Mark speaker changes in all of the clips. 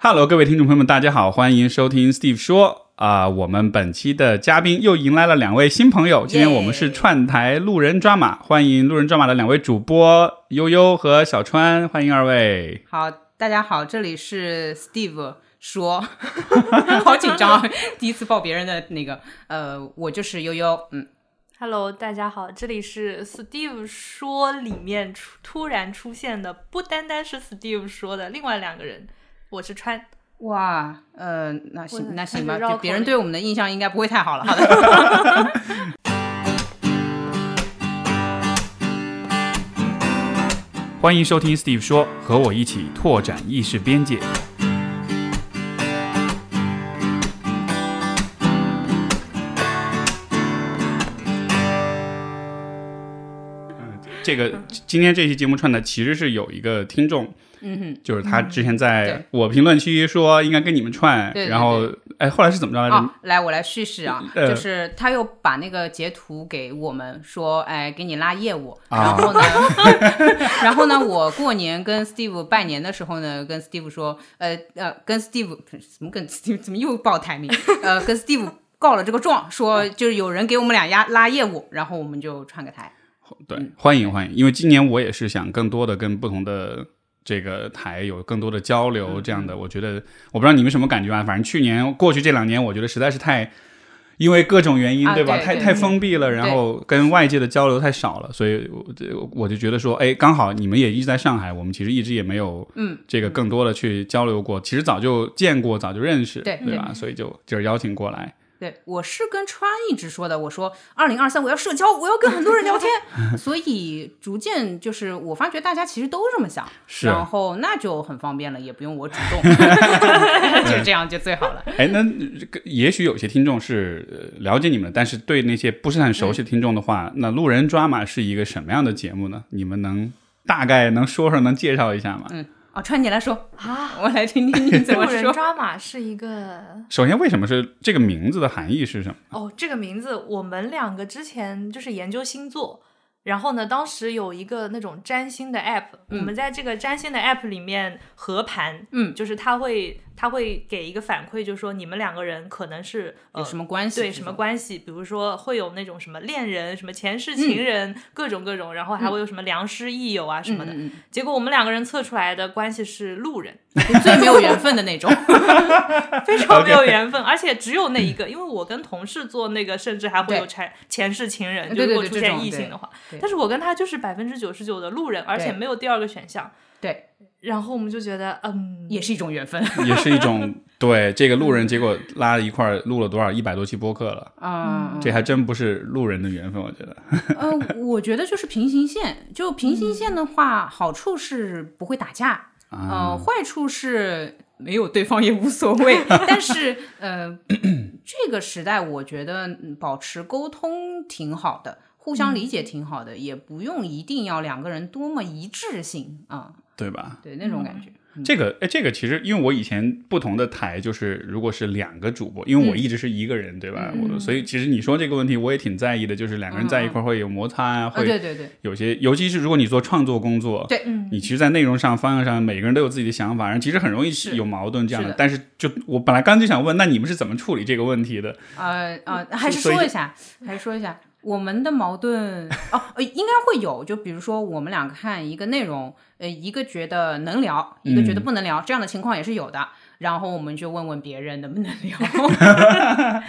Speaker 1: Hello，各位听众朋友们，大家好，欢迎收听 Steve 说。啊、我们本期的嘉宾又迎来了两位新朋友，今天我们是串台路人抓马，欢迎路人抓马的两位主播悠悠和小川，欢迎二位。
Speaker 2: 好，大家好，这里是 Steve 说，好紧张啊！第一次报别人的那个，呃，我就是悠悠，嗯
Speaker 3: ，Hello，大家好，这里是 Steve 说里面出突然出现的，不单单是 Steve 说的另外两个人，我是川。
Speaker 2: 哇，呃，那行那行吧，就别人对我们的印象应该不会太好了。好的，
Speaker 1: 欢迎收听 Steve 说，和我一起拓展意识边界。嗯这个今天这期节目串的其实是有一个听众，
Speaker 2: 嗯哼，
Speaker 1: 就是他之前在我评论区说应该跟你们串，
Speaker 2: 对对
Speaker 1: 然后哎后来是怎么着来着？
Speaker 2: 哦，来，我来叙事啊，
Speaker 1: 呃
Speaker 2: 就是他又把那个截图给我们说，哎，给你拉业务，
Speaker 1: 啊
Speaker 2: 然后呢，然后呢，我过年跟 Steve 拜年的时候呢，跟 Steve 说，呃呃，跟 Steve 怎么跟 Steve 怎么又报台名？呃，跟 Steve 告了这个状，说就是有人给我们俩压拉业务，然后我们就串个台。
Speaker 1: 对，欢迎欢迎，因为今年我也是想更多的跟不同的这个台有更多的交
Speaker 2: 嗯
Speaker 1: 流，这样的，我觉得我不知道你们什么感觉啊，反正去年过去这两年，我觉得实在是太。因为各种原因，
Speaker 2: 啊
Speaker 1: 对吧？太太封闭了，然后跟外界的交流太少了，所以我这我就觉得说，哎，刚好你们也一直在上海，我们其实一直也没有
Speaker 2: 嗯
Speaker 1: 这个更多的去交流过，其实早就见过，早就认识，
Speaker 2: 对
Speaker 1: 对吧？所以就就是邀请过来，
Speaker 2: 对，我是跟川一直说的，我说二零二三我要社交，我要跟很多人聊天，所以逐渐就是我发觉大家其实都这么想，
Speaker 1: 是
Speaker 2: 然后那就很方便了，也不用我主动，就这样就最好了。
Speaker 1: 哎，那也许有些听众是呃了解你们，但是对那些不是很熟悉的听众的话，那路人抓马是一个什么样的节目呢？你们能大概能说说，能介绍一下吗？
Speaker 2: 哦，川你来说，
Speaker 3: 啊，
Speaker 2: 我来听听你怎么
Speaker 3: 路 人
Speaker 2: 说。
Speaker 3: 抓马是一个
Speaker 1: 首先，为什么是这个名字的含义是什么？
Speaker 3: 哦，这个名字我们两个之前就是研究星座。然后呢，当时有一个那种占星的 app，、我们在这个占星的 app 里面合盘，
Speaker 2: 嗯
Speaker 3: 就是他会他会给一个反馈，就是说你们两个人可能是呃
Speaker 2: 有什么关系？
Speaker 3: 对什么关系，比如说会有那种什么恋人、什么前世情人，各种各种，然后还会有什么良师益友啊什么的。结果我们两个人测出来的关系是路人，
Speaker 2: 嗯 最没有缘分的那种。
Speaker 3: 非常没有缘分，而且只有那一个。因为我跟同事做那个，甚至还会有前前世情人，如果出现异性的话。但是我跟他就是百分之九十九的路人，而且没有第二个选项。
Speaker 2: 对，
Speaker 3: 然后我们就觉得，嗯，
Speaker 2: 也是一种缘分。
Speaker 1: 也是一种 对这个路人，结果拉了一块儿录了多少一百多期播客了，
Speaker 2: 嗯，
Speaker 1: 这还真不是路人的缘分，我觉得。
Speaker 2: 呃，我觉得就是平行线。就平行线的话，好处是不会打架，
Speaker 1: 嗯
Speaker 2: 呃，坏处是没有对方也无所谓。但是，呃，这个时代我觉得嗯保持沟通挺好的，互相理解挺好的，也不用一定要两个人多么一致性啊、
Speaker 1: 对吧？
Speaker 2: 对那种感觉。
Speaker 1: 这个哎，这个其实因为我以前不同的台就是，如果是两个主播，因为我一直是一个人，对吧？我所以其实你说这个问题，我也挺在意的，就是两个人在一块儿会有摩擦啊，
Speaker 2: 啊，
Speaker 1: 会
Speaker 2: 对对对
Speaker 1: 有些，尤其是如果你做创作工作，
Speaker 2: 对，
Speaker 3: 嗯
Speaker 1: 你其实，在内容上、方向上，每个人都有自己的想法，然后其实很容易
Speaker 2: 是
Speaker 1: 有矛盾这样的但是就我本来刚就想问，那你们是怎么处理这个问题的？
Speaker 2: 呃呃，还是说一下，还是说一下，我们的矛盾哦，呃，应该会有。就比如说，我们两个看一个内容，呃，一个觉得能聊，一个觉得不能聊，这样的情况也是有的。然后我们就问问别人能不能聊。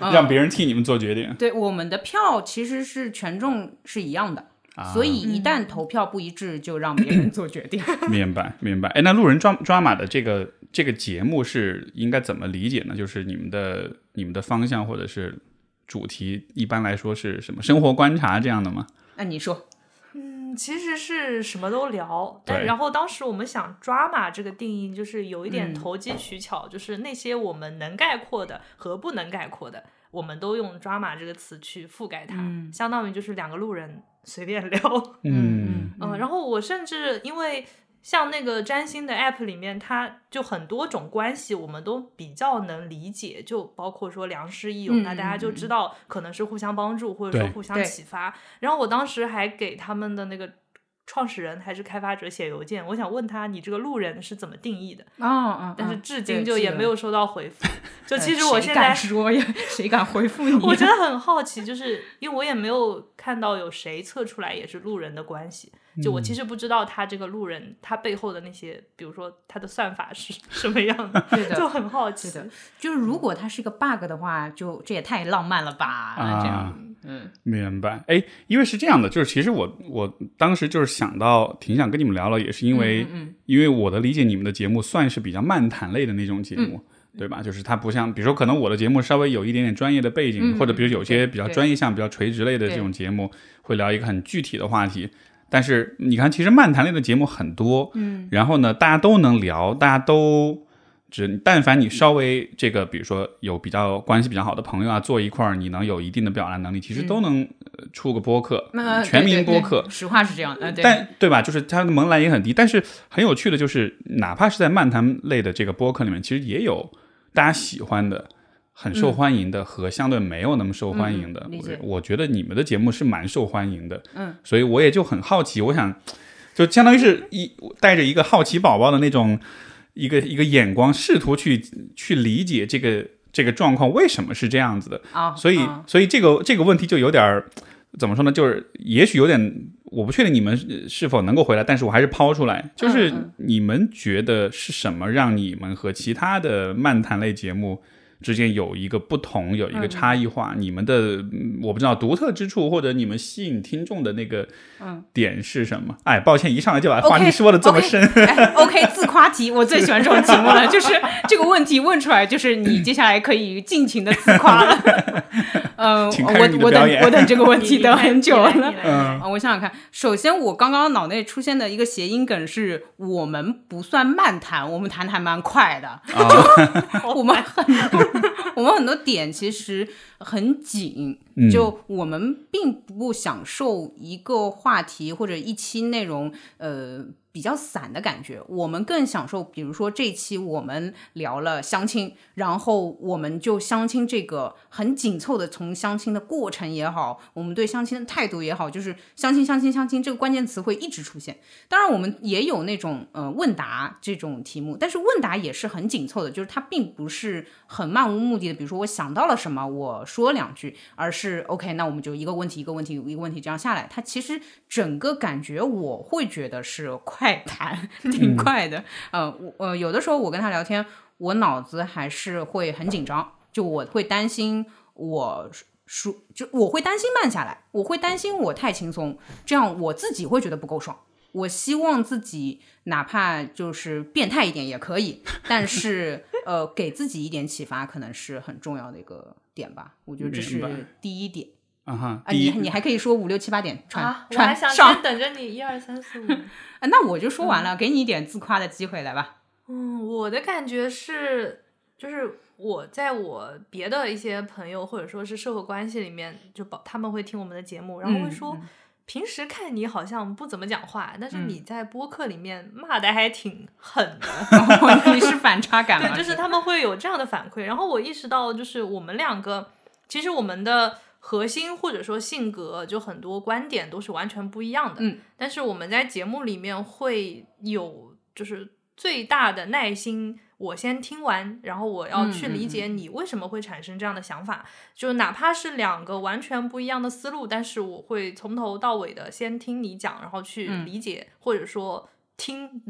Speaker 2: 嗯
Speaker 1: 让别人替你们做决定。
Speaker 2: 对，我们的票其实是权重是一样的，
Speaker 1: 啊
Speaker 2: 所以一旦投票不一致，就让别人做决定。
Speaker 1: 明白，明白。哎，那路人抓抓马的这个这个节目是应该怎么理解呢？就是你们的你们的方向或者是主题，一般来说是什么？生活观察这样的吗？
Speaker 2: 那你说，
Speaker 3: 嗯，其实是什么都聊，但
Speaker 1: 对
Speaker 3: 然后当时我们想 drama 这个定义，就是有一点
Speaker 2: 嗯
Speaker 3: 投机取巧，就是那些我们能概括的和不能概括的，我们都用 drama 这个词去覆盖它，
Speaker 2: 嗯
Speaker 3: 相当于就是两个路人随便聊。
Speaker 1: 嗯
Speaker 3: 嗯，然后我甚至因为像那个占星的 app 里面，它就很多种关系，我们都比较能理解，就包括说良师益友，
Speaker 2: 嗯
Speaker 3: 那大家就知道可能是互相帮助，或者说互相启发。然后我当时还给他们的那个创始人还是开发者写邮件，我想问他你这个路人是怎么定义的，
Speaker 2: 哦哦，
Speaker 3: 但是
Speaker 2: 哦
Speaker 3: 至今就也没有收到回复。就
Speaker 2: 呃
Speaker 3: 其实我
Speaker 2: 谁敢
Speaker 3: 现在
Speaker 2: 说呀，谁敢回复你？
Speaker 3: 我觉得很好奇，就是因为我也没有看到有谁测出来也是路人的关系，就我其实不知道他这个路人他背后的那些，比如说他的算法是什么样的，
Speaker 2: 对的
Speaker 3: 就很好奇。
Speaker 2: 的，就是如果他是一个 bug 的话，就这也太浪漫了吧？
Speaker 1: 啊
Speaker 2: 这样，嗯
Speaker 1: 明白，哎，因为是这样的，就是其实我我当时就是想到挺想跟你们聊聊，也是因为、
Speaker 2: 嗯
Speaker 1: 因为我的理解，你们的节目算是比较漫谈类的那种节目。
Speaker 2: 嗯
Speaker 1: 对吧？就是它不像，比如说，可能我的节目稍微有一点点专业的背景，
Speaker 2: 嗯
Speaker 1: 或者比如有些比较专业项、比较垂直类的这种节目，会聊一个很具体的话题。但是你看，其实漫谈类的节目很多，嗯，然后呢，大家都能聊，大家都只但凡你稍微这个，比如说有比较关系比较好的朋友啊，坐一块儿，你能有一定的表达能力，其实都能呃出个播客，
Speaker 2: 那
Speaker 1: 全民播客。
Speaker 2: 对对对实话是这样，嗯，对，
Speaker 1: 但对吧？就是它的门槛也很低，但是很有趣的就是，哪怕是在漫谈类的这个播客里面，其实也有大家喜欢的、很受欢迎的和相对没有那么受欢迎的。
Speaker 2: 嗯
Speaker 1: 我我觉得你们的节目是蛮受欢迎的，
Speaker 2: 嗯，
Speaker 1: 所以我也就很好奇，我想就相当于是一带着一个好奇宝宝的那种一个一个眼光，试图去去理解这个这个状况为什么是这样子的。
Speaker 2: 啊，
Speaker 1: 所以，
Speaker 2: 啊
Speaker 1: 所以这个这个问题就有点儿怎么说呢？就是也许有点，我不确定你们是是否能够回来，但是我还是抛出来，就是
Speaker 2: 嗯
Speaker 1: 你们觉得是什么让你们和其他的漫谈类节目之间有一个不同，有一个差异化？你们的嗯我不知道独特之处，或者你们吸引听众的那个点是什么？哎，抱歉，一上来就把话题说的这么
Speaker 2: OK
Speaker 1: 深。
Speaker 2: 哎，OK，自夸题，我最喜欢这种题目了，就是这个问题问出来，就是你接下来可以尽情的自夸了。嗯，我我等我等这个问题等很久了。我想想看，首先我刚刚脑内出现的一个谐音梗是我们不算慢谈，我们谈的还蛮快的。
Speaker 1: 啊，
Speaker 2: 我们很多我们很多点其实很紧，
Speaker 1: 嗯
Speaker 2: 就我们并不享受一个话题或者一期内容，呃。比较散的感觉，我们更享受，比如说这期我们聊了相亲，然后我们就相亲这个很紧凑的，从相亲的过程也好，我们对相亲的态度也好，就是相亲、相亲、相亲这个关键词会一直出现。当然，我们也有那种呃问答这种题目，但是问答也是很紧凑的，就是它并不是很漫无目的的。比如说我想到了什么，我说两句，而是 OK，那我们就一个问题一个问题一个问题这样下来。它其实整个感觉我会觉得是快谈，挺快的。呃，我呃有的时候我跟他聊天，我脑子还是会很紧张，就我会担心我。说就我会担心慢下来，我会担心我太轻松，这样我自己会觉得不够爽。我希望自己哪怕就是变态一点也可以，但是 呃，给自己一点启发，可能是很重要的一个点吧。我觉得这是第一点
Speaker 1: 啊哈，
Speaker 2: 啊。你你还可以说五六七八点穿、
Speaker 3: 啊，我还想
Speaker 2: 穿上
Speaker 3: 先等着你一二三四五。
Speaker 2: 啊，那我就说完了，给你一点自夸的机会，来吧。
Speaker 3: 嗯，我的感觉是，就是我在我别的一些朋友或者说是社会关系里面，就保他们会听我们的节目，然后会
Speaker 2: 嗯
Speaker 3: 说，平时看你好像不怎么讲话，但是
Speaker 2: 嗯
Speaker 3: 你在播客里面骂的还挺狠的。
Speaker 2: 然后你是反差感吗？
Speaker 3: 对，就是他们会有这样的反馈，然后我意识到，就是我们两个其实我们的核心或者说性格，就很多观点都是完全不一样的。
Speaker 2: 嗯，
Speaker 3: 但是我们在节目里面会有就是最大的耐心。我先听完，然后我要去理解你为什么会产生这样的想法。就哪怕是两个完全不一样的思路，但是我会从头到尾的先听你讲，然后去
Speaker 2: 嗯
Speaker 3: 理解，或者说听。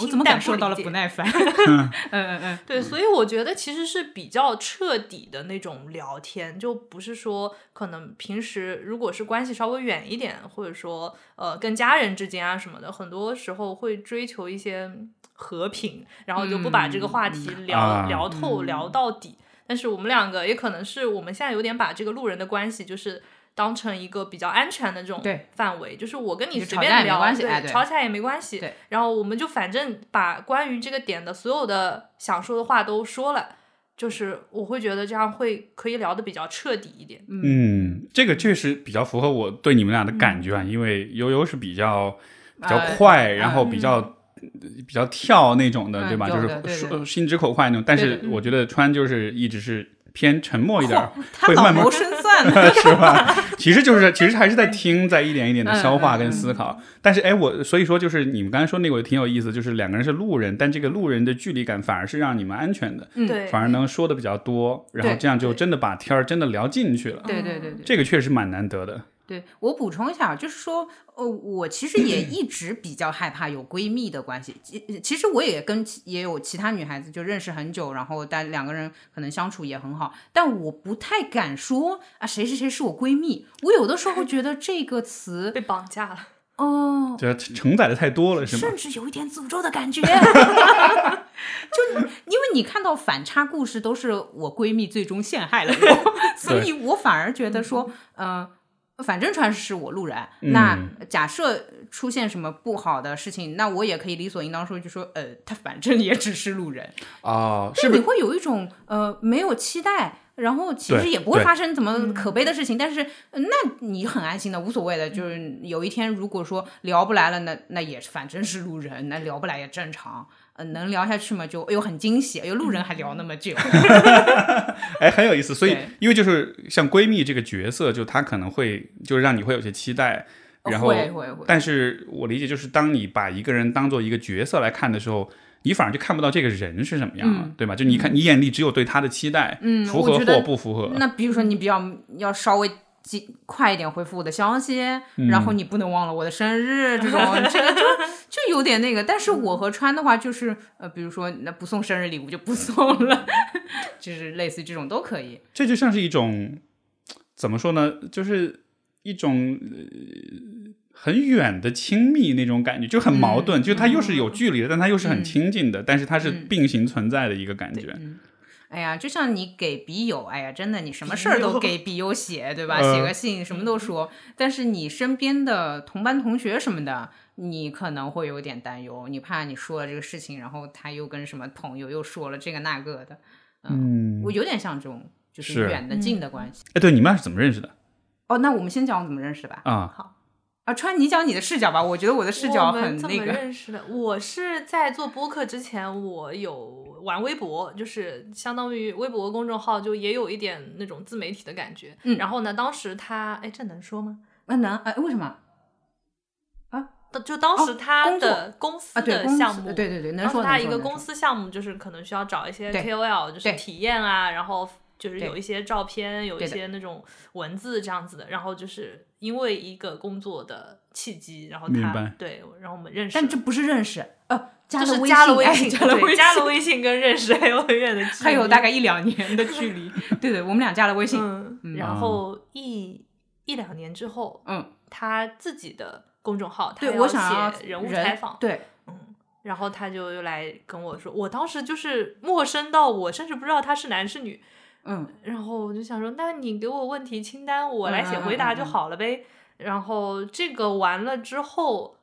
Speaker 2: 我怎么感受到了不耐烦？嗯 嗯嗯，
Speaker 3: 对，所以我觉得其实是比较彻底的那种聊天，就不是说可能平时如果是关系稍微远一点，或者说呃跟家人之间啊什么的，很多时候会追求一些和平，然后就不把这个话题聊、
Speaker 1: 啊
Speaker 3: 聊透、聊到底。但是我们两个也可能是我们现在有点把这个路人的关系就是。当成一个比较安全的这种范围，就是我跟你随便聊，
Speaker 2: 对
Speaker 3: 吵起来也没关系。
Speaker 2: 对，
Speaker 3: 然后我们就反正把关于这个点的所有的想说的话都说了，就是我会觉得这样会可以聊的比较彻底一点。
Speaker 1: 嗯，这个确实比较符合我对你们俩的感觉啊，因为悠悠是比较比较
Speaker 2: 呃
Speaker 1: 快，
Speaker 2: 嗯
Speaker 1: 然后比较。比较跳那种的，
Speaker 2: 嗯
Speaker 1: 对吧？就是说心直口快那种，但是我觉得川就是一直是偏沉默一点，会慢慢
Speaker 2: 谋深算的。
Speaker 1: 是吧？其实就是其实还是在听，在一点一点的消化跟思考。但是哎，我所以说就是你们刚才说那个我挺有意思，就是两个人是路人，但这个路人的距离感反而是让你们安全的，
Speaker 2: 嗯
Speaker 3: 对，
Speaker 1: 反而能说的比较多，然后这样就真的把天儿真的聊进去了。
Speaker 2: 对对对对。
Speaker 1: 这个确实蛮难得的。
Speaker 2: 对我补充一下，就是说，呃，我其实也 一直比较害怕有闺蜜的关系。其其实我也跟也有其他女孩子就认识很久，然后但两个人可能相处也很好，但我不太敢说啊谁谁谁是我闺蜜。我有的时候觉得这个词，
Speaker 3: 被绑架了。
Speaker 2: 哦、
Speaker 1: 这承载的太多了，是吗
Speaker 2: 甚？至有一点诅咒的感觉。就因为你看到反差故事都是我闺蜜最终陷害了我，所以我反而觉得说，嗯、反正川是我路人，那假设出现什么不好的事情，那我也可以理所应当说就说，呃，他反正也只是路人，
Speaker 1: 啊，是
Speaker 2: 是？你会有一种呃没有期待，然后其实也不会发生怎么可悲的事情，但是呃那你很安心的，无所谓的。就是有一天如果说聊不来了，那那也反正是路人，那聊不来也正常。呃，能聊下去吗，就哎呦很惊喜，哎呦路人还聊那么久，
Speaker 1: 哎，很有意思。所以，因为就是像闺蜜这个角色，就她可能会就是让你会有些期待，然后
Speaker 2: 会会会，
Speaker 1: 但是我理解就是，当你把一个人当做一个角色来看的时候，你反而就看不到这个人是什么样了，
Speaker 2: 嗯
Speaker 1: 对吧？就你看，你眼里只有对他的期待，
Speaker 2: 嗯
Speaker 1: 符合或不符合。
Speaker 2: 那比如说你比较要稍微尽快一点回复我的消息，
Speaker 1: 嗯
Speaker 2: 然后你不能忘了我的生日，这种这个就就有点那个。但是我和川的话就是呃，比如说那不送生日礼物就不送了，就是类似于这种都可以。
Speaker 1: 这就像是一种怎么说呢？就是一种。呃很远的亲密那种感觉，就很矛
Speaker 2: 嗯
Speaker 1: 盾，就是它又是有距离的，但它又是很亲近的，但是它是并行存在的一个感觉。
Speaker 2: 哎呀，就像你给笔友，哎呀，真的，你什么事儿都给笔友写，对吧？
Speaker 1: 嗯
Speaker 2: 写个信，什么都说。但是你身边的同班同学什么的，你可能会有点担忧，你怕你说了这个事情，然后他又跟什么朋友又说了这个那个的。
Speaker 1: 嗯，
Speaker 2: 我有点像这种，就是
Speaker 1: 是
Speaker 2: 远的近的关系。
Speaker 1: 哎，对，你们俩是怎么认识的
Speaker 2: 哦，那我们先讲我们怎么认识的吧。
Speaker 1: 啊？
Speaker 2: 啊，川，你讲你的视角吧，我觉得我的视角很那个。
Speaker 3: 认识的？我是在做播客之前，我有玩微博，就是相当于微博公众号，就也有一点那种自媒体的感觉。
Speaker 2: 嗯
Speaker 3: 然后呢，当时他，哎，这能说吗？
Speaker 2: 啊，能哎，为什么啊
Speaker 3: 就当时
Speaker 2: 哦
Speaker 3: 他的公司的项目，
Speaker 2: 对对对，能
Speaker 3: 当时
Speaker 2: 说
Speaker 3: 他一个公司项目，就是可能需要找一些 KOL，就是体验啊，然后就是有一些照片，有一些那种文字这样子的。然后就是因为一个工作的契机，然后他
Speaker 1: 明
Speaker 3: 对，然后我们认识。
Speaker 2: 但这不是认识，呃，加
Speaker 3: 就是
Speaker 2: 了微
Speaker 3: 加了微
Speaker 2: 哎
Speaker 3: 信，
Speaker 2: 加了微信，
Speaker 3: 加了微信跟认识 还有很远的距离，
Speaker 2: 还有大概一两年的距离。对对，我们俩加了微信。
Speaker 3: 嗯，
Speaker 2: 嗯
Speaker 3: 然后一一两年之后，
Speaker 2: 嗯，
Speaker 3: 他自己的公众号，他
Speaker 2: 对我想要
Speaker 3: 写人物采访，
Speaker 2: 对，
Speaker 3: 然后他就又来跟我说，我当时就是陌生到我甚至不知道他是男是女，
Speaker 2: 嗯，
Speaker 3: 然后我就想说，那你给我问题清单，我来写回答就好了呗。然后这个完了之后，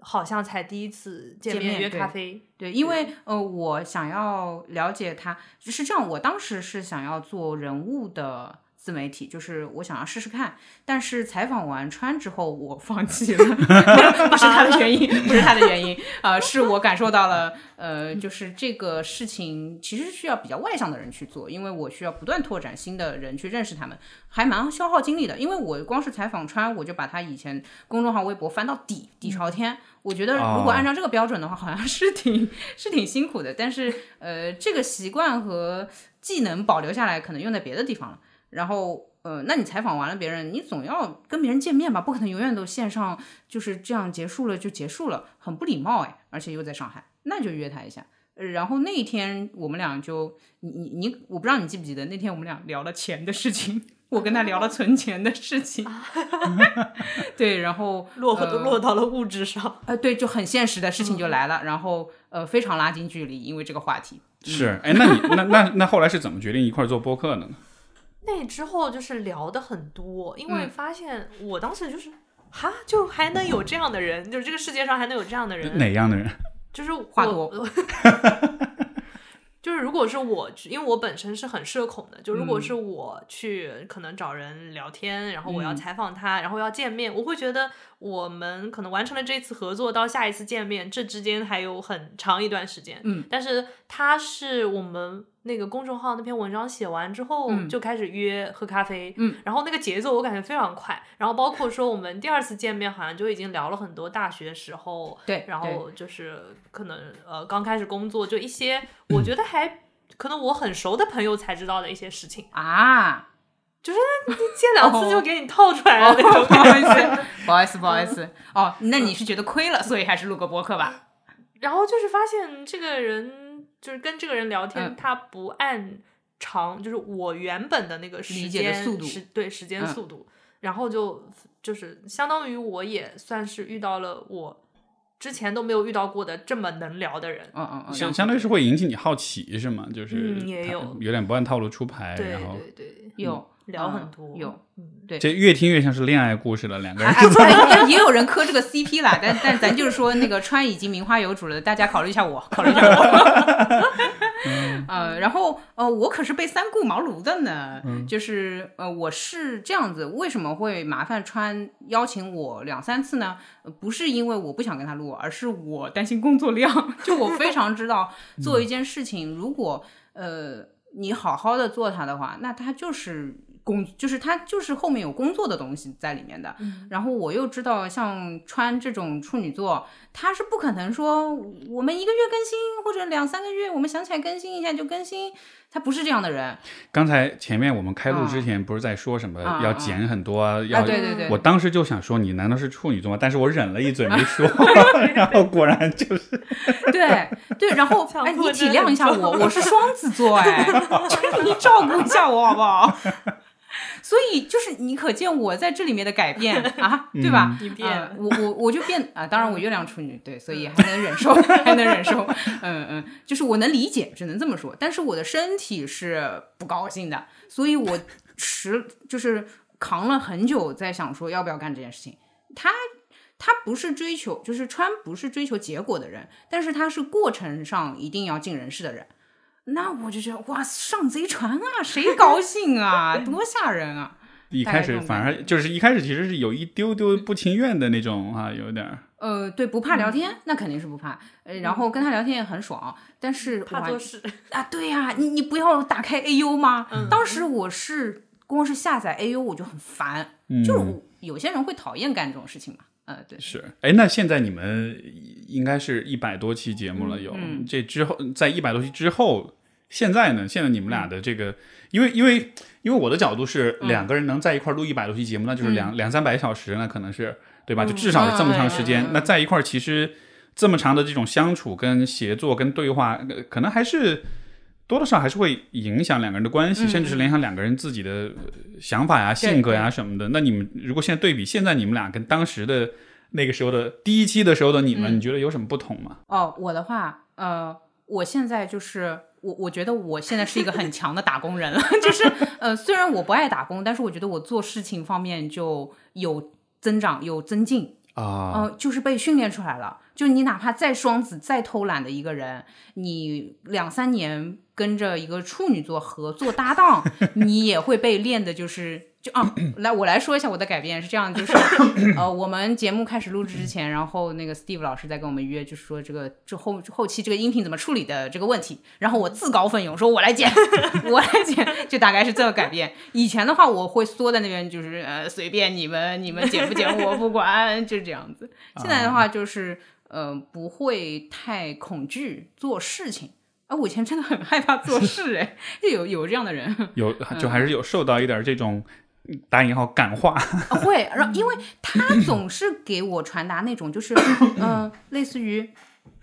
Speaker 3: 好像才第一次见面约咖啡，
Speaker 2: 对，因为呃，我想要了解他，是这样，我当时是想要做人物的。自媒体就是我想要试试看，但是采访完川之后，我放弃了，不是他的原因，不是他的原因，呃，是我感受到了，呃，就是这个事情其实需要比较外向的人去做，因为我需要不断拓展新的人去认识他们，还蛮消耗精力的。因为我光是采访川，我就把他以前公众号、微博翻到底底朝天，我觉得如果按照这个标准的话，好像是挺是挺辛苦的。但是呃，这个习惯和技能保留下来，可能用在别的地方了。然后呃，那你采访完了别人，你总要跟别人见面吧，不可能永远都线上就是这样结束了就结束了，很不礼貌哎，而且又在上海，那就约他一下。呃然后那一天我们俩就你你你，我不知道你记不记得那天我们俩聊了钱的事情，我跟他聊了存钱的事情，对，然后
Speaker 3: 落
Speaker 2: 都
Speaker 3: 落到了物质上。
Speaker 2: 呃，对，就很现实的事情就来了，然后呃，非常拉近距离，因为这个话题。
Speaker 1: 是，哎，那你那那那后来是怎么决定一块做播客的呢？
Speaker 3: 那之后就是聊的很多，因为
Speaker 2: 嗯
Speaker 3: 发现我当时就是。哈，就还能有这样的人，就是这个世界上还能有这样的人，
Speaker 1: 哪样的人？
Speaker 3: 就是
Speaker 2: 话
Speaker 3: 我
Speaker 2: 多，
Speaker 3: 就是如果是我，因为我本身是很社恐的，就如果
Speaker 2: 嗯
Speaker 3: 是我去可能找人聊天，然后我要
Speaker 2: 嗯
Speaker 3: 采访他，然后要见面，我会觉得我们可能完成了这次合作到下一次见面，这之间还有很长一段时间。
Speaker 2: 嗯，
Speaker 3: 但是他是我们那个公众号那篇文章写完之后，
Speaker 2: 嗯
Speaker 3: 就开始约喝咖啡，
Speaker 2: 嗯，
Speaker 3: 然后那个节奏我感觉非常快，然后包括说我们第二次见面好像就已经聊了很多大学时候，
Speaker 2: 对
Speaker 3: 然后就是可能呃刚开始工作就一些我觉得还可能我很熟的朋友才知道的一些事情，
Speaker 2: 啊，
Speaker 3: 见两次就给你套出来了
Speaker 2: 哦，
Speaker 3: 那种
Speaker 2: 不好意思，不好意思，不好意思。哦，那你是觉得亏了，所以还是录个播客吧？
Speaker 3: 然后就是发现这个人，就是跟这个人聊天，
Speaker 2: 嗯
Speaker 3: 他不按长，就是我原本的那个时
Speaker 2: 理解的
Speaker 3: 间
Speaker 2: 速度
Speaker 3: 时对时间
Speaker 2: 嗯
Speaker 3: 速度，然后就就是相当于我也算是遇到了我之前都没有遇到过的这么能聊的人。
Speaker 2: 嗯嗯嗯，
Speaker 1: 相相对是会引起你好奇是吗？就是
Speaker 3: 嗯也有
Speaker 1: 有点不按套路出牌，
Speaker 3: 对
Speaker 1: 然后
Speaker 3: 对对，
Speaker 2: 有嗯
Speaker 3: 聊很多，
Speaker 2: 有
Speaker 3: 对，
Speaker 1: 这越听越像是恋爱故事了，两个人
Speaker 2: 哎哎也有人磕这个 CP 啦，但但咱就是说，那个川已经名花有主了，大家考虑一下我，考虑一下我。呃，然后呃，我可是被三顾茅庐的呢，就是呃，我是这样子，为什么会麻烦川邀请我两三次呢？呃不是因为我不想跟他录，而是我担心工作量，就我非常知道做一件事情，如果呃你好好的做它的话，那它就是。工就是它就是后面有工作的东西在里面的，然后我又知道像川这种处女座，他是不可能说我们一个月更新或者两三个月我们想起来更新一下就更新，他不是这样的人
Speaker 1: 刚才前面我们开录之前不是在说什么
Speaker 2: 啊
Speaker 1: 要减很多啊？要
Speaker 2: 啊，对对对，
Speaker 1: 我当时就想说你难道是处女座吗？但是我忍了一嘴没 说，然后果然就是
Speaker 2: 对对，然后哎，你体谅一下我，我是双子座，哎，就是你照顾一下我好不好？所以就是你可见我在这里面的改变 啊，对吧？
Speaker 3: 你变
Speaker 2: 啊我我我就变啊，当然我月亮处女，对，所以还能忍受，还能忍受，嗯嗯，就是我能理解，只能这么说。但是我的身体是不高兴的，所以我持就是扛了很久，在想说要不要干这件事情。他他不是追求，就是川不是追求结果的人，但是他是过程上一定要尽人事的人。那我就觉得哇，上贼船啊，谁高兴啊，多吓人啊！
Speaker 1: 一开始反而就是一开始其实是有一丢丢不情愿的那种啊，有点儿
Speaker 2: 呃，对，不怕聊天，那肯定是不怕。呃，然后跟他聊天也很爽，但是
Speaker 3: 怕做事，
Speaker 2: 啊，对呀、你你不要打开 AU 吗？当时我是光是下载 AU 我就很烦，
Speaker 1: 嗯
Speaker 2: 就是有些人会讨厌干这种事情嘛。呃，对，
Speaker 1: 是。哎，那现在你们应该是一百多期节目了，有、
Speaker 2: 嗯
Speaker 1: 这之后在一百多期之后，现在呢？现在你们俩的这个，因为因为因为我的角度是
Speaker 2: 嗯
Speaker 1: 两个人能在一块儿录一百多期节目，那就是两两三百小时，那可能是对吧？就
Speaker 2: 嗯
Speaker 1: 至少是这么长时间。那在一块儿，其实这么长的这种相处、跟协作、跟对话，呃可能还是。多多少少还是会影响两个人的关系，
Speaker 2: 嗯
Speaker 1: 甚至是影响两个人自己的呃想法呀、性格呀什么的。那你们如果现在对比现在你们俩跟当时的那个时候的第一期的时候的你们，
Speaker 2: 嗯
Speaker 1: 你觉得有什么不同吗？
Speaker 2: 哦，我的话，呃，我现在就是我，我觉得我现在是一个很强的打工人了，就是呃，虽然我不爱打工，但是我觉得我做事情方面就有增长，有增进。
Speaker 1: 啊，
Speaker 2: 呃，就是被训练出来了。就你哪怕再双子、再偷懒的一个人，你两三年跟着一个处女座合作搭档，你也会被练的，就是就啊，来我来说一下我的改变是这样，就是 呃，我们节目开始录制之前，然后那个 Steve 老师在跟我们约，就是说这个这后后期这个音频怎么处理的这个问题，然后我自告奋勇说我来剪，我来剪，就大概是这个改变。以前的话，我会缩在那边，就是呃随便你们，你们剪不剪我不管，就是这样子。现在的话就是呃不会太恐惧做事情。啊，我以前真的很害怕做事，哎，就有有这样的人，
Speaker 1: 有就还是有受到一点这种打引号感化，
Speaker 2: 啊会，然后 因为他总是给我传达那种就是，嗯、类似于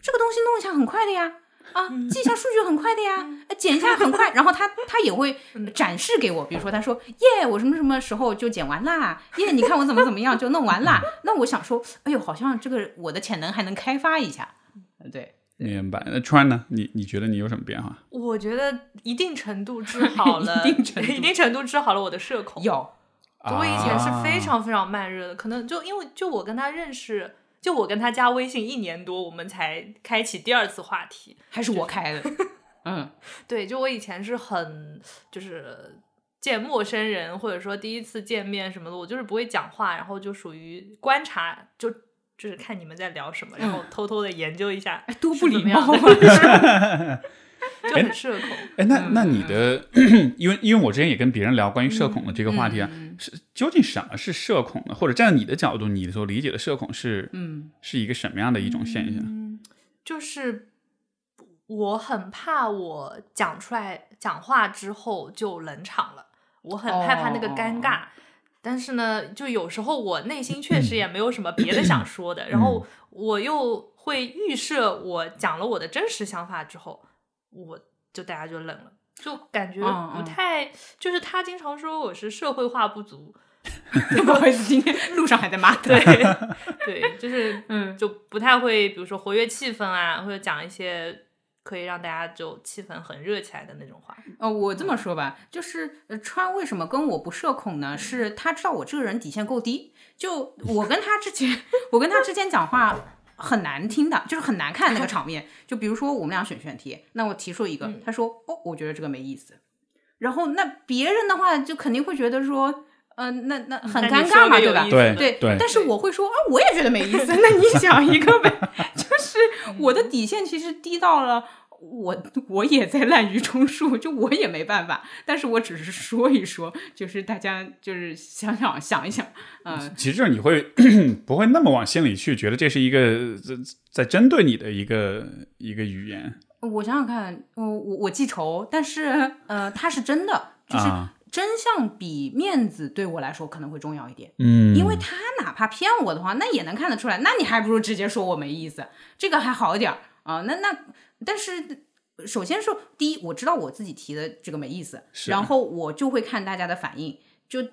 Speaker 2: 这个东西弄一下很快的呀，啊，记一下数据很快的呀，呃剪一下很快，然后他他也会展示给我，比如说他说耶，我什么什么时候就剪完啦，耶，你看我怎么怎么样就弄完啦，那我想说，哎呦，好像这个我的潜能还能开发一下，呃对，
Speaker 1: 明白？那川呢？你你觉得你有什么变化？
Speaker 3: 我觉得一定程度治好 了，
Speaker 2: 一定程度
Speaker 3: 一定程度治好了我的社恐。
Speaker 2: 有，
Speaker 3: 我以前是非
Speaker 1: 啊
Speaker 3: 常非常慢热的，可能就因为就我跟他认识，就我跟他加微信一年多，我们才开启第二次话题。
Speaker 2: 还是我开的，嗯
Speaker 3: 对，就我以前是很就是见陌生人或者说第一次见面什么的，我就是不会讲话，然后就属于观察，就就是看你们在聊什么，然后偷偷的研究一下
Speaker 2: 哎，多不礼貌
Speaker 3: 怎么样的
Speaker 2: 啊！
Speaker 3: 就很社恐。
Speaker 1: 哎，那那你的，因为因为我之前也跟别人聊关于社恐的这个话题啊，是究竟什么是社恐呢？或者站在你的角度，你所理解的社恐是，嗯，是一个什么样的一种现象？
Speaker 3: 嗯，就是我很怕我讲出来讲话之后就冷场了，我很害怕那个尴尬。但是呢，就有时候我内心确实也没有什么别的想 说的，然后我又会预设我讲了我的真实想法之后，我就大家就冷了，就感觉不太，就是他经常说我是社会化不足，
Speaker 2: 不好意思，今天路上还在骂他，
Speaker 3: 对 对，就是嗯，就不太会，比如说活跃气氛啊，或者讲一些。可以让大家就气氛很热起来的那种话。
Speaker 2: 哦，我这么说吧，就是川为什么跟我不社恐呢？是他知道我这个人底线够低。就我跟他之前，我跟他之前讲话很难听的，就是很难看那个场面。就比如说我们俩选选题，那我提出一个，他说哦，我觉得这个没意思。然后那别人的话就肯定会觉得说。嗯，那那很尴尬嘛，对吧？
Speaker 1: 对
Speaker 2: 对
Speaker 1: 对。
Speaker 2: 但是我会说啊，我也觉得没意思。那你想一个呗，就是我的底线其实低到了，我我也在滥竽充数，就我也没办法。但是我只是说一说，就是大家就是想想想一想，嗯。
Speaker 1: 其实你会 不会那么往心里去，觉得这是一个在在针对你的一个一个语言？
Speaker 2: 我想想看，我我我记仇，但是呃，他是真的，就是。真相比面子对我来说可能会重要一点，
Speaker 1: 嗯，
Speaker 2: 因为他哪怕骗我的话，那也能看得出来。那你还不如直接说我没意思，这个还好一点啊。那那，但是首先说，第一，我知道我自己提的这个没意思，然后我就会看大家的反应。就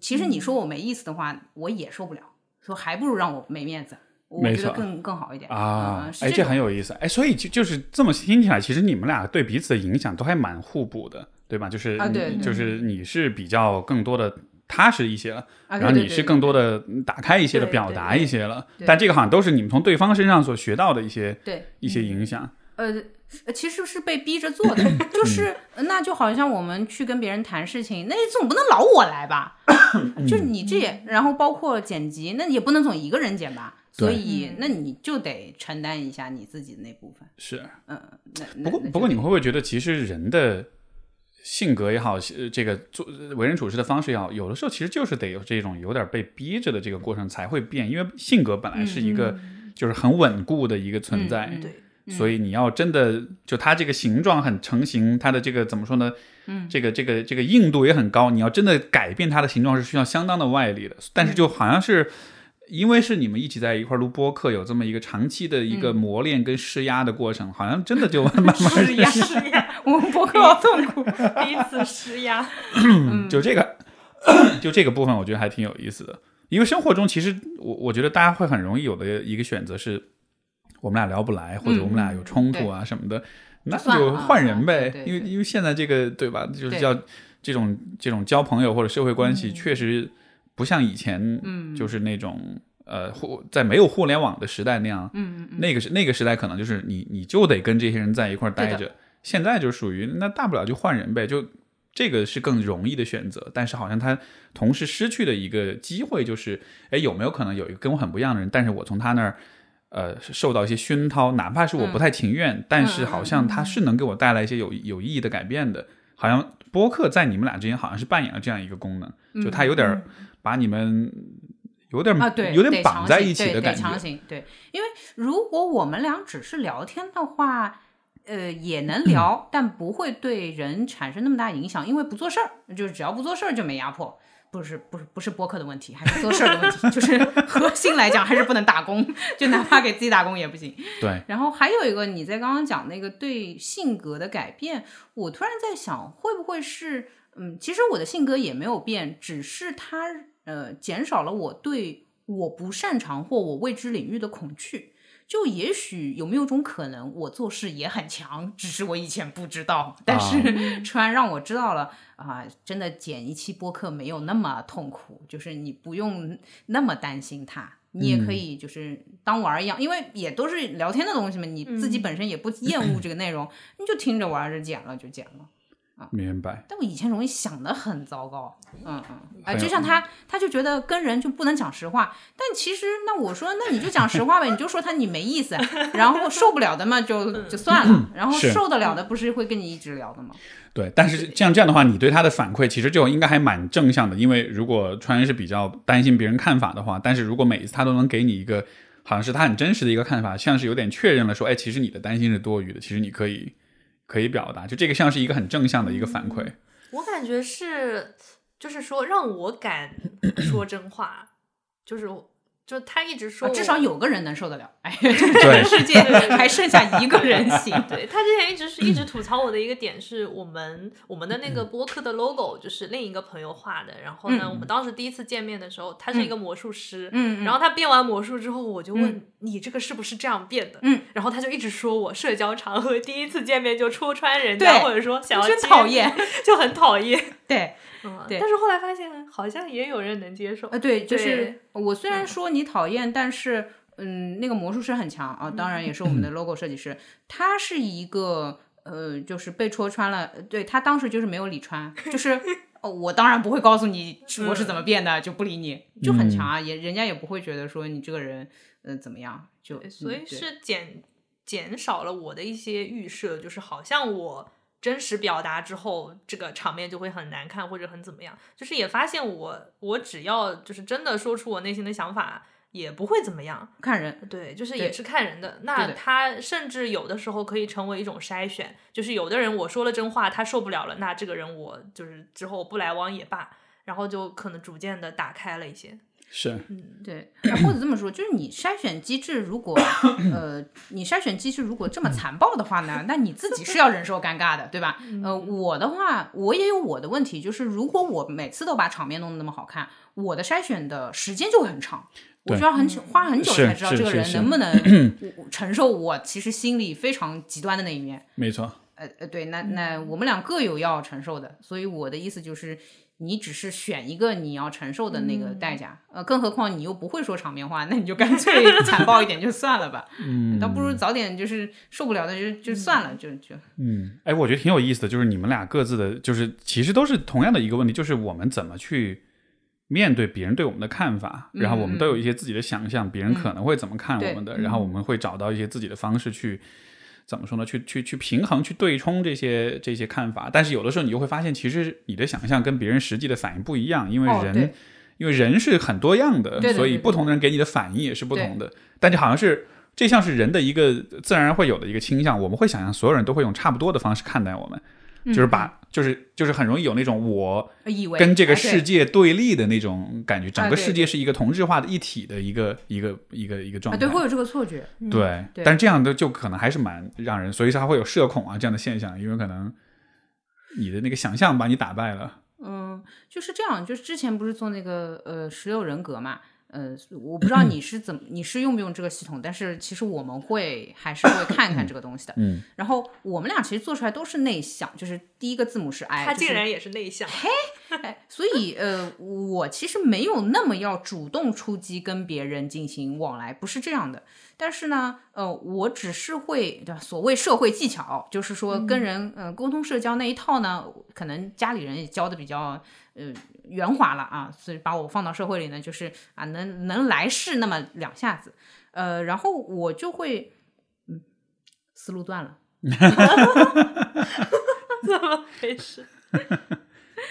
Speaker 2: 其实你说我没意思的话，我也受不了，说还不如让我没面子，我觉得更更好一点
Speaker 1: 啊。哎，
Speaker 2: 这
Speaker 1: 很有意思，哎，所以就就是这么听起来，其实你们俩对彼此的影响都还蛮互补的。对吧？就是就是你是比较更多的踏实一些了，然后你是更多的打开一些的表达一些了。但这个好像都是你们从对方身上所学到的一些
Speaker 2: 对
Speaker 1: 一些影响。
Speaker 2: 呃，其实是被逼着做的，就是那就好像我们去跟别人谈事情，那总不能老我来吧？就是你这也，然后包括剪辑，那也不能总一个人剪吧？所以那你就得承担一下你自己的那部分。
Speaker 1: 是，
Speaker 2: 嗯，
Speaker 1: 不过不过你们会不会觉得，其实人的？性格也好，这个做为人处事的方式也好，有的时候其实就是得有这种有点被逼着的这个过程才会变，因为性格本来是一个就是很稳固的一个存在，
Speaker 2: 对，
Speaker 1: 所以你要真的就它这个形状很成型，它的这个怎么说呢？
Speaker 2: 嗯，
Speaker 1: 这个这个这个硬度也很高，你要真的改变它的形状是需要相当的外力的，但是就好像是。因为是你们一起在一块录播客，有这么一个长期的一个磨练跟施压的过程，好像真的就 慢慢
Speaker 2: 施压 施压，我们播客好痛苦，彼此施压。
Speaker 1: 就这个，就这个部分，我觉得还挺有意思的。因为生活中，其实我我觉得大家会很容易有的一个选择是，我们俩聊不来，或者我们俩有冲突啊什么的，那就换人呗。因为因为现在这个对吧，就是叫这种这种交朋友或者社会关系，确实。不像以前，嗯，就是那种呃，互在没有互联网的时代那样，
Speaker 2: 嗯
Speaker 1: 嗯，那个是那个时代，可能就是你你就得跟这些人在一块待着。现在就属于那大不了就换人呗，就这个是更容易的选择。但是好像他同时失去的一个机会就是，哎，有没有可能有一个跟我很不一样的人，但是我从他那儿呃受到一些熏陶，哪怕是我不太情愿，但是好像他是能给我带来一些有有意义的改变的。好像播客在你们俩之间好像是扮演了这样一个功能，就他有点。把你们有点
Speaker 2: 啊，对，
Speaker 1: 有点绑在一起的感
Speaker 2: 觉。对，因为如果我们俩只是聊天的话，呃，也能聊，但不会对人产生那么大影响，因为不做事儿，就是只要不做事儿就没压迫。不是，不是，不是播客的问题，还是做事儿的问题。就是核心来讲，还是不能打工，就哪怕给自己打工也不行。
Speaker 1: 对。
Speaker 2: 然后还有一个，你在刚刚讲那个对性格的改变，我突然在想，会不会是？嗯，其实我的性格也没有变，只是它呃减少了我对我不擅长或我未知领域的恐惧。就也许有没有种可能，我做事也很强，只是我以前不知道。但是川让我知道了啊，真的剪一期播客没有那么痛苦，就是你不用那么担心它，你也可以就是当玩儿一样，因为也都是聊天的东西嘛，你自己本身也不厌恶这个内容，你就听着玩着剪了就剪了。
Speaker 1: 明白。
Speaker 2: 但我以前容易想的很糟糕，嗯嗯，啊、
Speaker 1: 很有
Speaker 2: 就像他，他就觉得跟人就不能讲实话，但其实那我说那你就讲实话呗，你就说他你没意思，然后受不了的嘛就就算了，然后受得了的不是会跟你一直聊的吗？
Speaker 1: 对，但是这样这样的话，你对他的反馈其实就应该还蛮正向的，因为如果川是比较担心别人看法的话，但是如果每一次他都能给你一个好像是他很真实的一个看法，像是有点确认了说，哎，其实你的担心是多余的，其实你可以可以表达，就这个像是一个很正向的一个反馈。
Speaker 3: 我感觉是，就是说让我敢说真话，就是就他一直说
Speaker 2: 啊、至少有个人能受得了，哎，
Speaker 1: 对
Speaker 2: 世界还剩下一个人行。
Speaker 3: 对他之前一直是一直吐槽我的一个点是我们我们的那个播客的 logo 就是另一个朋友画的，然后呢，
Speaker 2: 嗯
Speaker 3: 我们当时第一次见面的时候，他是一个魔术师，
Speaker 2: 嗯，
Speaker 3: 然后他变完魔术之后，我就问、你这个是不是这样变的？
Speaker 2: 嗯，
Speaker 3: 然后他就一直说我社交场合第一次见面就戳穿人家，或者说想要
Speaker 2: 真讨，厌。
Speaker 3: 就很讨厌。
Speaker 2: 对，
Speaker 3: 嗯，
Speaker 2: 对
Speaker 3: 但是后来发现好像也有人能接受。
Speaker 2: 呃，对，就是我虽然说你讨厌，但是嗯，那个魔术师很强啊，当然也是我们的 logo 设计师，他是一个呃，就是被戳穿了，呃对他当时就是没有理穿，就是。哦，我当然不会告诉你我是怎么变的，就不理你，就很强啊，也人家也不会觉得说你这个人，呃，怎么样，就
Speaker 3: 所以是减减少了我的一些预设，就是好像我真实表达之后，这个场面就会很难看或者很怎么样。就是也发现我我只要就是真的说出我内心的想法，也不会怎么样。
Speaker 2: 看人，
Speaker 3: 对，就是也是看人的。那他甚至有的时候可以成为一种筛选，就是有的人我说了真话，他受不了了，那这个人我就是之后不来往也罢，然后就可能逐渐的打开了一些。
Speaker 1: 是，嗯
Speaker 2: 对，啊或者这么说，就是你筛选机制如果呃，你筛选机制如果这么残暴的话呢，那你自己是要忍受尴尬的，对吧？呃，我的话，我也有我的问题，就是如果我每次都把场面弄得那么好看，我的筛选的时间就会很长。我
Speaker 1: 对
Speaker 2: 就要很久花很久才知道这个人能不能承受我其实心里非常极端的那一面。
Speaker 1: 没错。
Speaker 2: 呃呃，对，那那我们俩各有要承受的，所以我的意思就是，你只是选一个你要承受的那个代价，呃，更何况你又不会说场面话，那你就 干脆 残暴一点就算了吧，嗯，倒不如早点就是受不了的就就算了，就就
Speaker 1: 嗯，哎，我觉得挺有意思的，就是你们俩各自的，就是其实都是同样的一个问题，就是我们怎么去面对别人对我们的看法，然后我们都有一些自己的想象，别人可能会怎么看我们的，然后我们会找到一些自己的方式去。怎么说呢？去去去平衡、去对冲这些这些看法，但是有的时候你就会发现，其实你的想象跟别人实际的反应不一样，因为人、
Speaker 2: 哦
Speaker 1: 因为人是很多样的，
Speaker 2: 对对对
Speaker 1: 所以不同的人给你的反应也是不同的。但就好像是这像是人的一个自然而然会有的一个倾向，我们会想象所有人都会用差不多的方式看待我们，就是把就是就是很容易有那种我跟这个世界对立的那种感觉，整个世界是一个同质化的一体的一个一个一个一个状
Speaker 2: 啊，
Speaker 1: 态。
Speaker 2: 对，会有这个错觉，
Speaker 1: 对，但是这样的就可能还是蛮让人，所以他会有社恐啊这样的现象，因为可能你的那个想象把你打败了。
Speaker 2: 嗯，就是这样，就是之前不是做那个呃十六人格嘛，呃，我不知道你是怎么你是用不用这个系统，但是其实我们会还是会看看这个东西的。
Speaker 1: 嗯，
Speaker 2: 然后我们俩其实做出来都是内向，就是第一个字母是 I，
Speaker 3: 他竟然也是内向，
Speaker 2: 嘿，所以呃，我其实没有那么要主动出击跟别人进行往来，不是这样的。但是呢，呃，我只是会对吧？所谓社会技巧，就是说跟人呃沟通社交那一套呢，可能家里人也教的比较呃圆滑了啊，所以把我放到社会里呢，就是啊能能来事那么两下子，呃，然后我就会嗯思路断了。
Speaker 3: 怎么回事？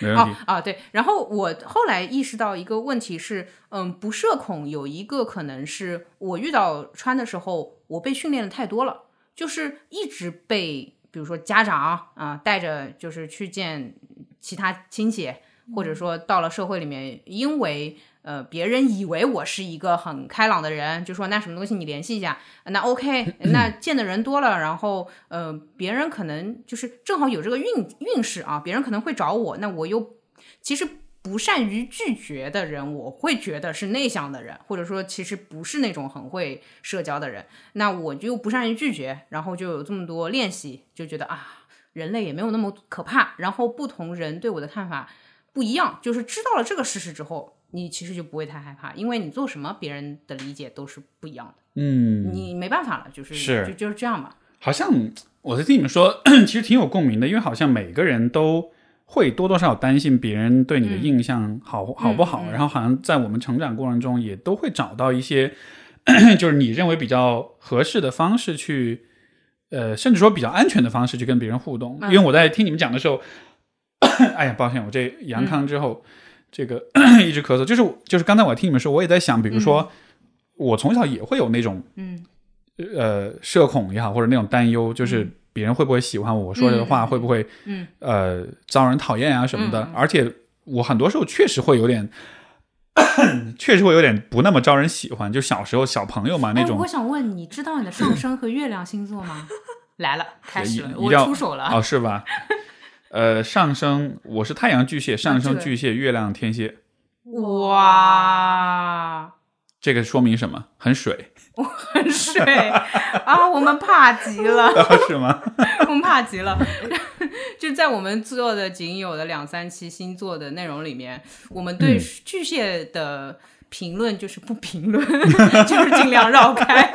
Speaker 1: 没问题。
Speaker 2: 哦啊，对。然后我后来意识到一个问题是，嗯，不社恐有一个可能是我遇到穿的时候，我被训练的太多了，就是一直被比如说家长啊带着就是去见其他亲戚，或者说到了社会里面，因为呃别人以为我是一个很开朗的人，就说那什么东西你联系一下，那 OK，那见的人多了，然后呃别人可能就是正好有这个运运势啊，别人可能会找我，那我又其实。不善于拒绝的人，我会觉得是内向的人，或者说其实不是那种很会社交的人。那我就不善于拒绝，然后就有这么多练习，就觉得啊，人类也没有那么可怕。然后不同人对我的看法不一样，就是知道了这个事实之后，你其实就不会太害怕，因为你做什么，别人的理解都是不一样的，
Speaker 1: 嗯，
Speaker 2: 你没办法了，就是
Speaker 1: 是。
Speaker 2: 就就是这样吧。
Speaker 1: 好像我在听你们说，其实挺有共鸣的，因为好像每个人都会多多少少担心别人对你的印象好、好不好，
Speaker 2: 嗯。
Speaker 1: 然后好像在我们成长过程中也都会找到一些，就是你认为比较合适的方式去，呃，甚至说比较安全的方式去跟别人互动。
Speaker 2: 嗯。
Speaker 1: 因为我在听你们讲的时候，哎呀，抱歉，我这阳康之后，这个 一直咳嗽，就是就是刚才我听你们说，我也在想，比如说、我从小也会有那种
Speaker 2: 嗯
Speaker 1: 呃社恐也好，或者那种担忧，就是别人会不会喜欢我说这个话，
Speaker 2: 嗯
Speaker 1: 会不会
Speaker 2: 嗯
Speaker 1: 呃招人讨厌啊什么的。而且我很多时候确实会有点，确实会有点不那么招人喜欢。就小时候小朋友嘛那
Speaker 2: 哎，
Speaker 1: 种
Speaker 2: 我想问你，知道你的上升和月亮星座吗？来了，开始了，我出手了。
Speaker 1: 哦，是吧？呃，上升我是太阳巨蟹，上升巨蟹，月亮天蝎，
Speaker 2: 哇，
Speaker 1: 这个说明什么？很水，我
Speaker 2: 很水啊！我们怕极了，
Speaker 1: 是吗？
Speaker 2: 我们怕极了。就在我们做的仅有的两三期星座的内容里面，我们对
Speaker 1: 嗯
Speaker 2: 巨蟹的评论就是不评论，就是尽量绕开。